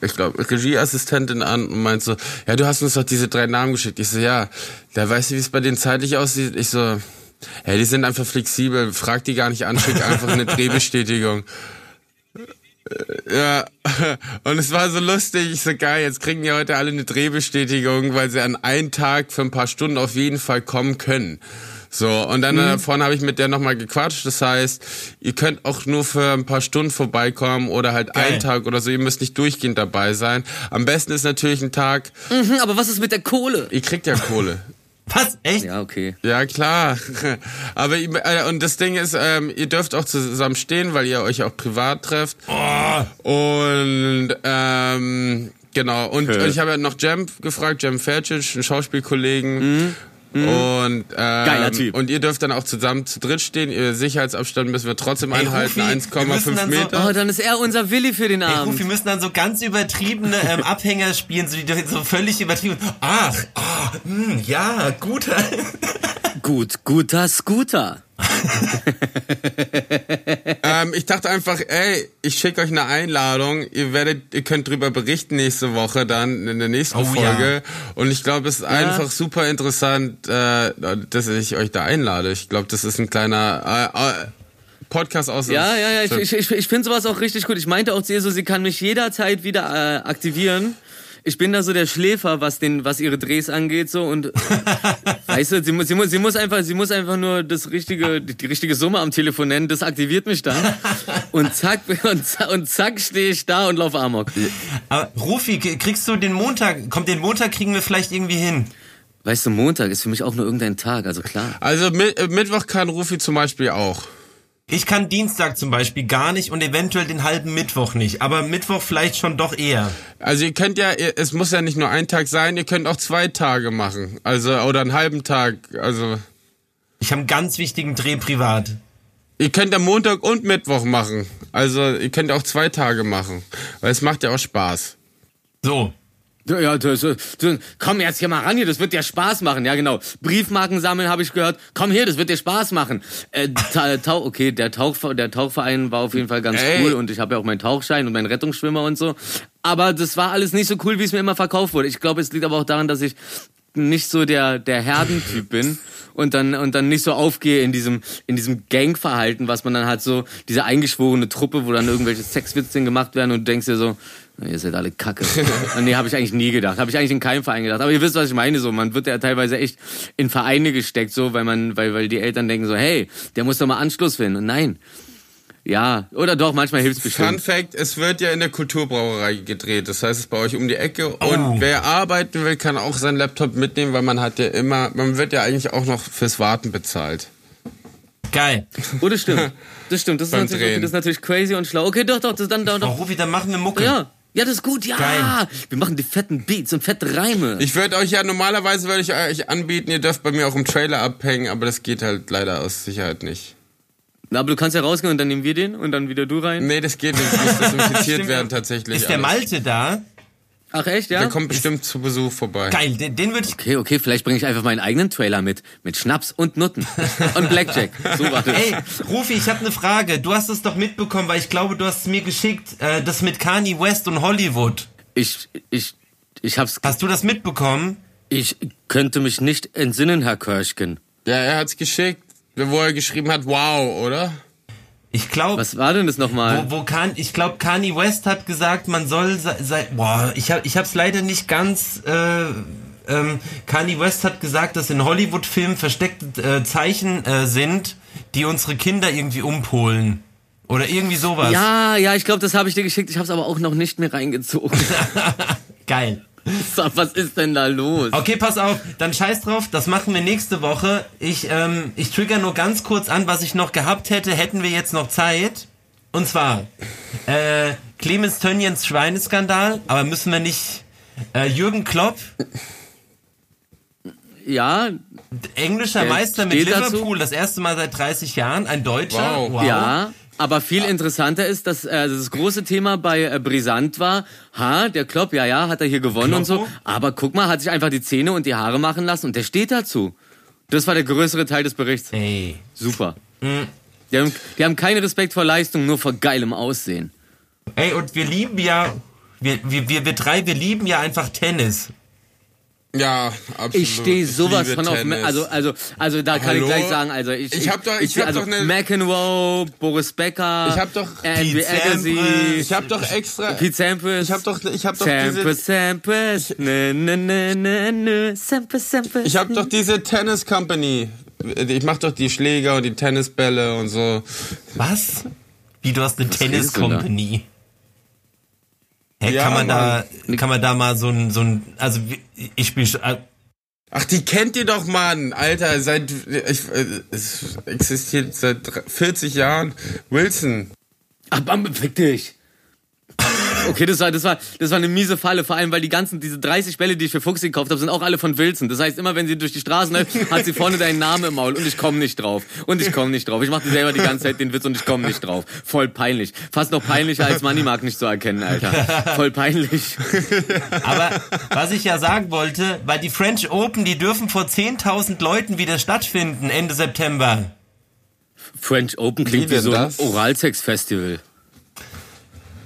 ich glaube, Regieassistentin an und meint so, ja, du hast uns doch diese drei Namen geschickt. Ich so, ja, da weißt du, wie es bei denen zeitlich aussieht? Ich so, ja, die sind einfach flexibel, frag die gar nicht an, schick einfach eine *laughs* Drehbestätigung. Ja, und es war so lustig, ich so geil, jetzt kriegen die heute alle eine Drehbestätigung, weil sie an einen Tag für ein paar Stunden auf jeden Fall kommen können. So, und dann mhm. vorne habe ich mit der nochmal gequatscht. Das heißt, ihr könnt auch nur für ein paar Stunden vorbeikommen oder halt Geil. einen Tag oder so. Ihr müsst nicht durchgehend dabei sein. Am besten ist natürlich ein Tag. Mhm, aber was ist mit der Kohle? Ihr kriegt ja Kohle. *laughs* Was? Echt? Ja, okay. Ja, klar. *laughs* Aber äh, und das Ding ist, ähm, ihr dürft auch zusammen stehen, weil ihr euch auch privat trefft. Oh. Und ähm, genau. Und, okay. und ich habe ja noch Jam gefragt, Jam Fercic, einen Schauspielkollegen. Mhm. Mhm. Und, ähm, Geiler Typ. Und ihr dürft dann auch zusammen zu dritt stehen. Ihr Sicherheitsabstand müssen wir trotzdem Ey, einhalten, 1,5 Meter. So, oh, dann ist er unser Willi für den Abend. Ey, wir müssen dann so ganz übertriebene ähm, *laughs* Abhänger spielen, so, die, so völlig übertrieben. Ach, ah, mh, hm, ja, guter. Gut, guter Scooter. *laughs* ähm, ich dachte einfach, ey, ich schicke euch eine Einladung. Ihr werdet, ihr könnt drüber berichten nächste Woche dann in der nächsten oh, Folge. Ja. Und ich glaube, es ist ja. einfach super interessant, äh, dass ich euch da einlade. Ich glaube, das ist ein kleiner. Äh, äh, Podcast aus. Ja, ja, ja, ich, ich, ich, ich finde sowas auch richtig gut. Ich meinte auch zu ihr so, sie kann mich jederzeit wieder äh, aktivieren. Ich bin da so der Schläfer, was den, was ihre Drehs angeht, so und *laughs* weißt du, sie muss, sie muss, sie muss einfach, sie muss einfach nur das richtige, die, die richtige Summe am Telefon nennen. Das aktiviert mich dann *laughs* und zack und, zack- und zack stehe ich da und laufe Amok. Aber Rufi, kriegst du den Montag, kommt den Montag kriegen wir vielleicht irgendwie hin. Weißt du, Montag ist für mich auch nur irgendein Tag, also klar. Also äh, Mittwoch kann Rufi zum Beispiel auch. Ich kann Dienstag zum Beispiel gar nicht und eventuell den halben Mittwoch nicht, aber Mittwoch vielleicht schon doch eher. Also ihr könnt ja, es muss ja nicht nur ein Tag sein, ihr könnt auch zwei Tage machen. Also, oder einen halben Tag. Also, Ich habe einen ganz wichtigen Dreh privat. ihr könnt ja Montag und Mittwoch machen. Also, ihr könnt auch zwei Tage machen. Weil es macht ja auch Spaß. So. Ja, das, das, komm jetzt hier mal ran hier, das wird dir Spaß machen. Ja, genau. Briefmarken sammeln habe ich gehört. Komm hier, das wird dir Spaß machen. Äh, Ta- okay, der, Tauch, der Tauchverein war auf jeden Fall ganz Ey. cool und ich habe ja auch meinen Tauchschein und meinen Rettungsschwimmer und so. Aber das war alles nicht so cool, wie es mir immer verkauft wurde. Ich glaube, es liegt aber auch daran, dass ich nicht so der der Herdentyp bin und dann und dann nicht so aufgehe in diesem in diesem Gangverhalten, was man dann hat so diese eingeschworene Truppe, wo dann irgendwelche Sexwitzchen gemacht werden und du denkst dir so, ihr seid alle Kacke. *laughs* nee, habe ich eigentlich nie gedacht. Habe ich eigentlich in keinem Verein gedacht. Aber ihr wisst, was ich meine. So, man wird ja teilweise echt in Vereine gesteckt, so, weil man, weil, weil die Eltern denken so, hey, der muss doch mal Anschluss finden. Und nein. Ja, oder doch, manchmal hilft's Fun bestimmt. Fact, es wird ja in der Kulturbrauerei gedreht. Das heißt, es ist bei euch um die Ecke. Oh. Und wer arbeiten will, kann auch seinen Laptop mitnehmen, weil man hat ja immer, man wird ja eigentlich auch noch fürs Warten bezahlt. Geil. Oh, das stimmt. *laughs* Das stimmt. Das ist, natürlich, okay, das ist natürlich crazy und schlau. Okay, doch, doch, das dann, doch, Oh, doch. Rufi, dann machen wir Mucke. Ja. Ja, das ist gut, ja. Geil. Wir machen die fetten Beats und fette Reime. Ich würde euch ja, normalerweise würde ich euch anbieten, ihr dürft bei mir auch im Trailer abhängen, aber das geht halt leider aus Sicherheit nicht. Na, aber du kannst ja rausgehen und dann nehmen wir den und dann wieder du rein. Nee, das geht nicht. Muss *laughs* desinfiziert werden tatsächlich. Ist der alles. Malte da? Ach echt, ja? Der kommt bestimmt zu Besuch vorbei. Geil, den, den würde ich. Okay, okay, vielleicht bringe ich einfach meinen eigenen Trailer mit. Mit Schnaps und Nutten. *laughs* Und Blackjack. So war das. Ey, Rufi, ich habe eine Frage. Du hast es doch mitbekommen, weil ich glaube, du hast es mir geschickt. Äh, das mit Kanye West und Hollywood. Ich, ich, ich hab's, Hast du das mitbekommen? ich könnte mich nicht entsinnen, Herr Körschken. Ja, er hat's geschickt, wo er geschrieben hat, wow, oder? Ich glaube, Was war denn das nochmal? wo, wo kan, ich glaube, Kanye West hat gesagt, man soll sei, sei boah, ich habe ich hab's leider nicht ganz äh, ähm, Kanye West hat gesagt, dass in Hollywood-Filmen versteckte äh, Zeichen äh, sind, die unsere Kinder irgendwie umpolen. Oder irgendwie sowas. Ja, ja, ich glaube, das habe ich dir geschickt. Ich habe es aber auch noch nicht mehr reingezogen. *laughs* Geil. *laughs* So, Was ist denn da los? Okay, pass auf, dann scheiß drauf, das machen wir nächste Woche. Ich, ähm, ich trigger nur ganz kurz an, was ich noch gehabt hätte, hätten wir jetzt noch Zeit. Und zwar, äh, Clemens Tönniens Schweineskandal, aber müssen wir nicht, äh, Jürgen Klopp, Ja, englischer Meister mit steht dazu. Liverpool, das erste Mal seit 30 Jahren, ein Deutscher. Wow. ja. Aber viel interessanter ist, dass äh, das große Thema bei äh, Brisant war, ha, der Klopp, ja, ja, hat er hier gewonnen und so. Aber guck mal, hat sich einfach die Zähne und die Haare machen lassen und der steht dazu. Das war der größere Teil des Berichts. Ey. Super. Die, haben, die haben keinen Respekt vor Leistung, nur vor geilem Aussehen. Ey, und wir lieben ja, wir, wir, wir, wir drei, wir lieben ja einfach Tennis. Ja, absolut. Ich stehe sowas liebe von auf, Tennis. also, also, also da kann Hallo? ich gleich sagen, also ich, Ich hab doch- ich hab also doch ne- McEnroe, Boris Becker, Ich hab doch Andy Agassi, ich habe doch extra Pete Sampras, Ich hab doch ich habe doch Sampras, diese Sampras, ne, ne, ne, ne, ne, Sampras, Sampras. ich habe doch diese Tennis Company. Ich mach doch die Schläger und die Tennisbälle und so. Was? Wie, du hast eine redest du da? Hä, Ja, kann man da, Mann. kann man da mal so ein, so ein, also wie- ich spiele, Ach, die kennt ihr doch, Mann, Alter, seit ich, äh, es existiert seit 40 Jahren Wilson. Ach, Bam, fick dich. Okay, das war, das war, das war eine miese Falle, vor allem, weil die ganzen, diese 30 Bälle, die ich für Fuchs gekauft habe, sind auch alle von Wilson. Das heißt, immer wenn sie durch die Straßen läuft, *laughs* hat sie vorne deinen Namen im Maul und ich komme nicht drauf. Und ich komme nicht drauf. Ich mache selber die ganze Zeit den Witz und ich komme nicht drauf. Voll peinlich. Fast noch peinlicher als Moneymark nicht zu erkennen, Alter. Voll peinlich. Aber was ich ja sagen wollte, weil die French Open, die dürfen vor 10.000 Leuten wieder stattfinden Ende September. French Open klingt Wie wie so ein? Oralsex-Festival.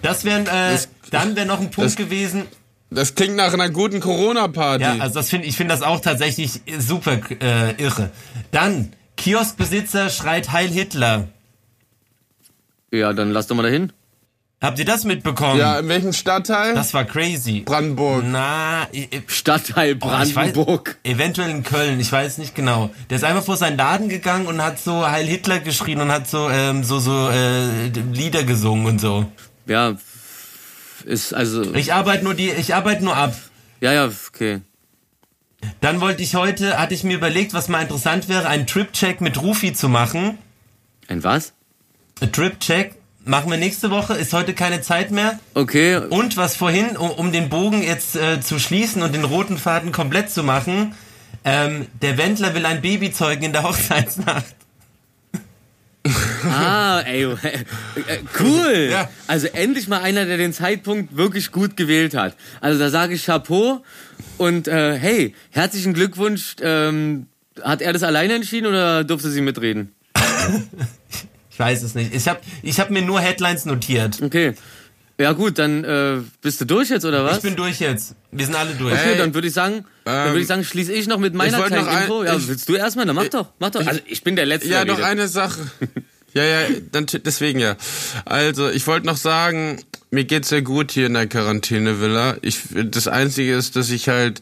Das wären, äh, dann wäre noch ein Punkt das- gewesen. Das klingt nach einer guten Corona-Party. Ja, also das finde ich finde das auch tatsächlich super äh, irre. Dann Kioskbesitzer schreit Heil Hitler. Ja, dann lass doch mal dahin. Habt ihr das mitbekommen? Ja, in welchem Stadtteil? Das war crazy. Brandenburg. Na, i- i- Stadtteil oh, ich weiß, Brandenburg. eventuell in Köln, ich weiß nicht genau. Der ist einfach vor seinen Laden gegangen und hat so Heil Hitler geschrien und hat so ähm, so so äh, Lieder gesungen und so. Ja, ist also. Ich arbeite nur die, ich arbeite nur ab. Ja, ja, okay. Dann wollte ich heute, hatte ich mir überlegt, was mal interessant wäre, einen Trip-Check mit Rufi zu machen. Ein was? Ein Trip-Check machen wir nächste Woche, ist heute keine Zeit mehr. Okay, Und was vorhin, um, um den Bogen jetzt äh, zu schließen und den roten Faden komplett zu machen, ähm, der Wendler will ein Baby zeugen in der *laughs* Hochzeitsnacht. Ah, ey, äh, äh, cool. Ja. Also endlich mal einer, der den Zeitpunkt wirklich gut gewählt hat. Also da sage ich Chapeau und äh, hey, herzlichen Glückwunsch. Ähm, hat er das alleine entschieden oder durfte sie mitreden? *laughs* Ich weiß es nicht. Ich habe ich hab mir nur Headlines notiert. Okay. Ja gut, dann äh, bist du durch jetzt oder was? Ich bin durch jetzt. Wir sind alle durch. okay, Ey, dann würde ich sagen, dann würde ich sagen, schließe ich noch mit meiner kleinen ein- Info. Ja, ich- willst du erstmal? Dann mach doch, mach doch. Also ich bin der Letzte. Ja, noch eine Sache. *laughs* Ja, ja, dann, deswegen ja. Also, ich wollte noch sagen, mir geht's sehr gut hier in der Quarantäne-Villa. Ich, das Einzige ist, dass ich halt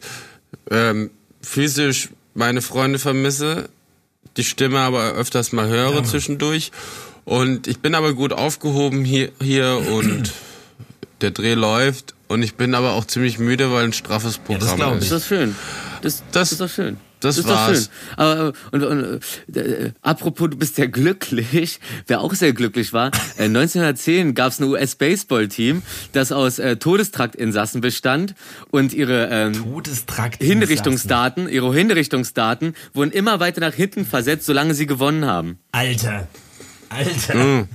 ähm, physisch meine Freunde vermisse, die Stimme aber öfters mal höre zwischendurch. Und ich bin aber gut aufgehoben hier, hier und *clears throat* der Dreh läuft. Und ich bin aber auch ziemlich müde, weil ein straffes das Programm glaub Das ist. ist doch schön. Das, Das- ist doch schön. das ist war's. doch schön. Aber, äh, und, und, äh, apropos, du bist ja glücklich. *laughs* Wer auch sehr glücklich war, äh, 1910 gab es ein US-Baseball-Team, das aus äh, Todestraktinsassen bestand und ihre ähm. Hinrichtungsdaten, ihre Hinrichtungsdaten wurden immer weiter nach hinten versetzt, solange sie gewonnen haben. Alter. Alter. Mhm.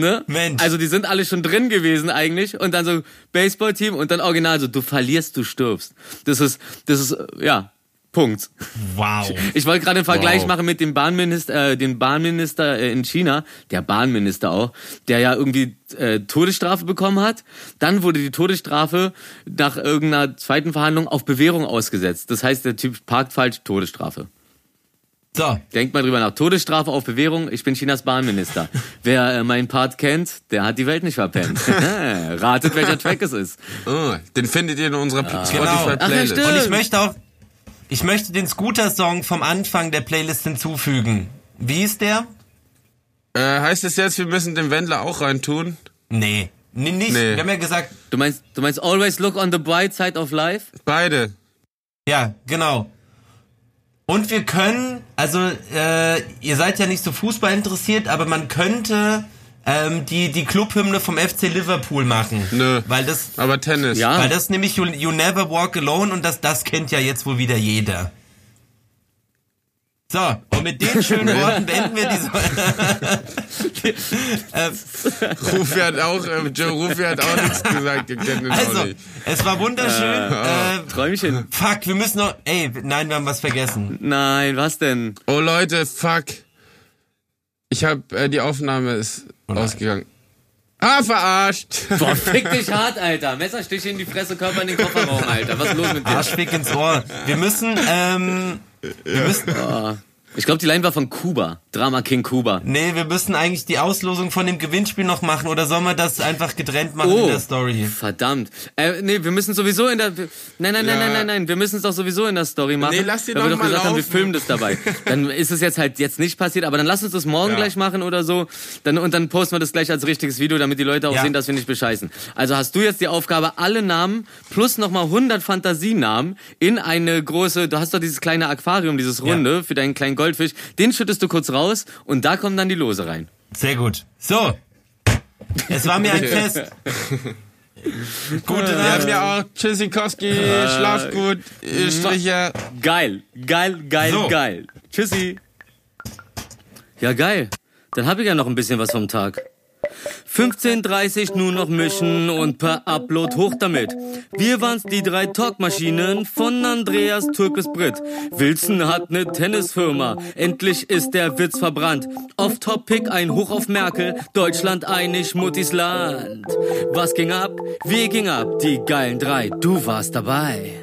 Ne? Mensch. Also die sind alle schon drin gewesen eigentlich und dann so Baseballteam und dann original so du verlierst, du stirbst. Das ist das ist äh, ja Punkt. Wow. *laughs* Ich wollte gerade einen Vergleich Wow. machen mit dem Bahnminister, äh, dem Bahnminister äh, in China, der Bahnminister auch, der ja irgendwie äh, Todesstrafe bekommen hat. Dann wurde die Todesstrafe nach irgendeiner zweiten Verhandlung auf Bewährung ausgesetzt. Das heißt, der Typ parkt falsch, Todesstrafe. So. Denkt mal drüber nach. Todesstrafe auf Bewährung. Ich bin Chinas Bahnminister. *laughs* Wer äh, meinen Part kennt, der hat die Welt nicht verpennt. *laughs* *laughs* Ratet, welcher Track es ist. Oh, den findet ihr in unserer Genau. Spotify-Playlist. Ach ja. Und ich möchte auch, ich möchte den Scooter-Song vom Anfang der Playlist hinzufügen. Wie ist der? Äh, heißt es jetzt, wir müssen den Wendler auch reintun? Nee. Nee, nicht. Nee. Wir haben ja gesagt, Du meinst, du meinst always look on the bright side of life? Beide. ja, genau. Und wir können, also äh, ihr seid ja nicht so Fußball interessiert, aber man könnte ähm, die die Clubhymne vom FC Liverpool machen. Nö. Weil das, Aber Tennis. Ja. weil das nämlich you, you Never Walk Alone und das das kennt ja jetzt wohl wieder jeder. So, und mit den schönen *laughs* Worten beenden wir diese. *laughs* Rufi hat auch, äh, Joe Rufi hat auch nichts gesagt, ihr kennt ihn auch Also, nicht. es war wunderschön. Äh, Träumchen. fuck, wir müssen noch. Ey, nein, wir haben was vergessen. Nein, was denn? Oh Leute, fuck. Ich hab, äh, die Aufnahme ist ausgegangen. Ah, verarscht. Boah, fick dich hart, Alter. Messerstich in die Fresse, Körper in den Kofferraum, Alter. Was ist los mit dir? Arschfick ins Ohr. Wir müssen, ähm, wir müssen, *laughs* Ich glaube, die Line war von Kuba. Drama King Kuba. nee, wir müssen eigentlich die Auslosung von dem Gewinnspiel noch machen oder sollen wir das einfach getrennt machen Oh. in der Story? Verdammt. Äh, nee, wir müssen sowieso in der. Nein, nein, nein, Ja. nein, nein, nein. Wir müssen es doch sowieso in der Story machen. Nee, lass die weil doch wir doch mal gesagt haben, wir laufen. filmen das dabei. *laughs* Dann ist es jetzt halt jetzt nicht passiert, aber dann lass uns das morgen Ja. gleich machen oder so. Dann, und dann posten wir das gleich als richtiges Video, damit die Leute auch Ja. sehen, dass wir nicht bescheißen. Also hast du jetzt die Aufgabe, alle Namen plus nochmal 100 Fantasienamen in eine große, du hast doch dieses kleine Aquarium, dieses runde für deinen kleinen Goldfisch, den schüttest du kurz raus und da kommen dann die Lose rein. Sehr gut. So. Es war mir ein *laughs* Fest. Gute Nacht. ja auch Tschüssikowski, schlaf gut, Stricher. Geil, geil, geil, So. geil. Tschüssi. Ja, geil. Dann hab ich ja noch ein bisschen was vom Tag. 15.30 nur noch mischen und per Upload hoch damit. Wir waren's die drei Talkmaschinen von Andreas Türkes Brit. Wilson hat ne Tennisfirma. Endlich ist der Witz verbrannt. Off Topic ein Hoch auf Merkel. Deutschland einig Muttis Land. Was ging ab? Wie ging ab? Die geilen drei. Du warst dabei.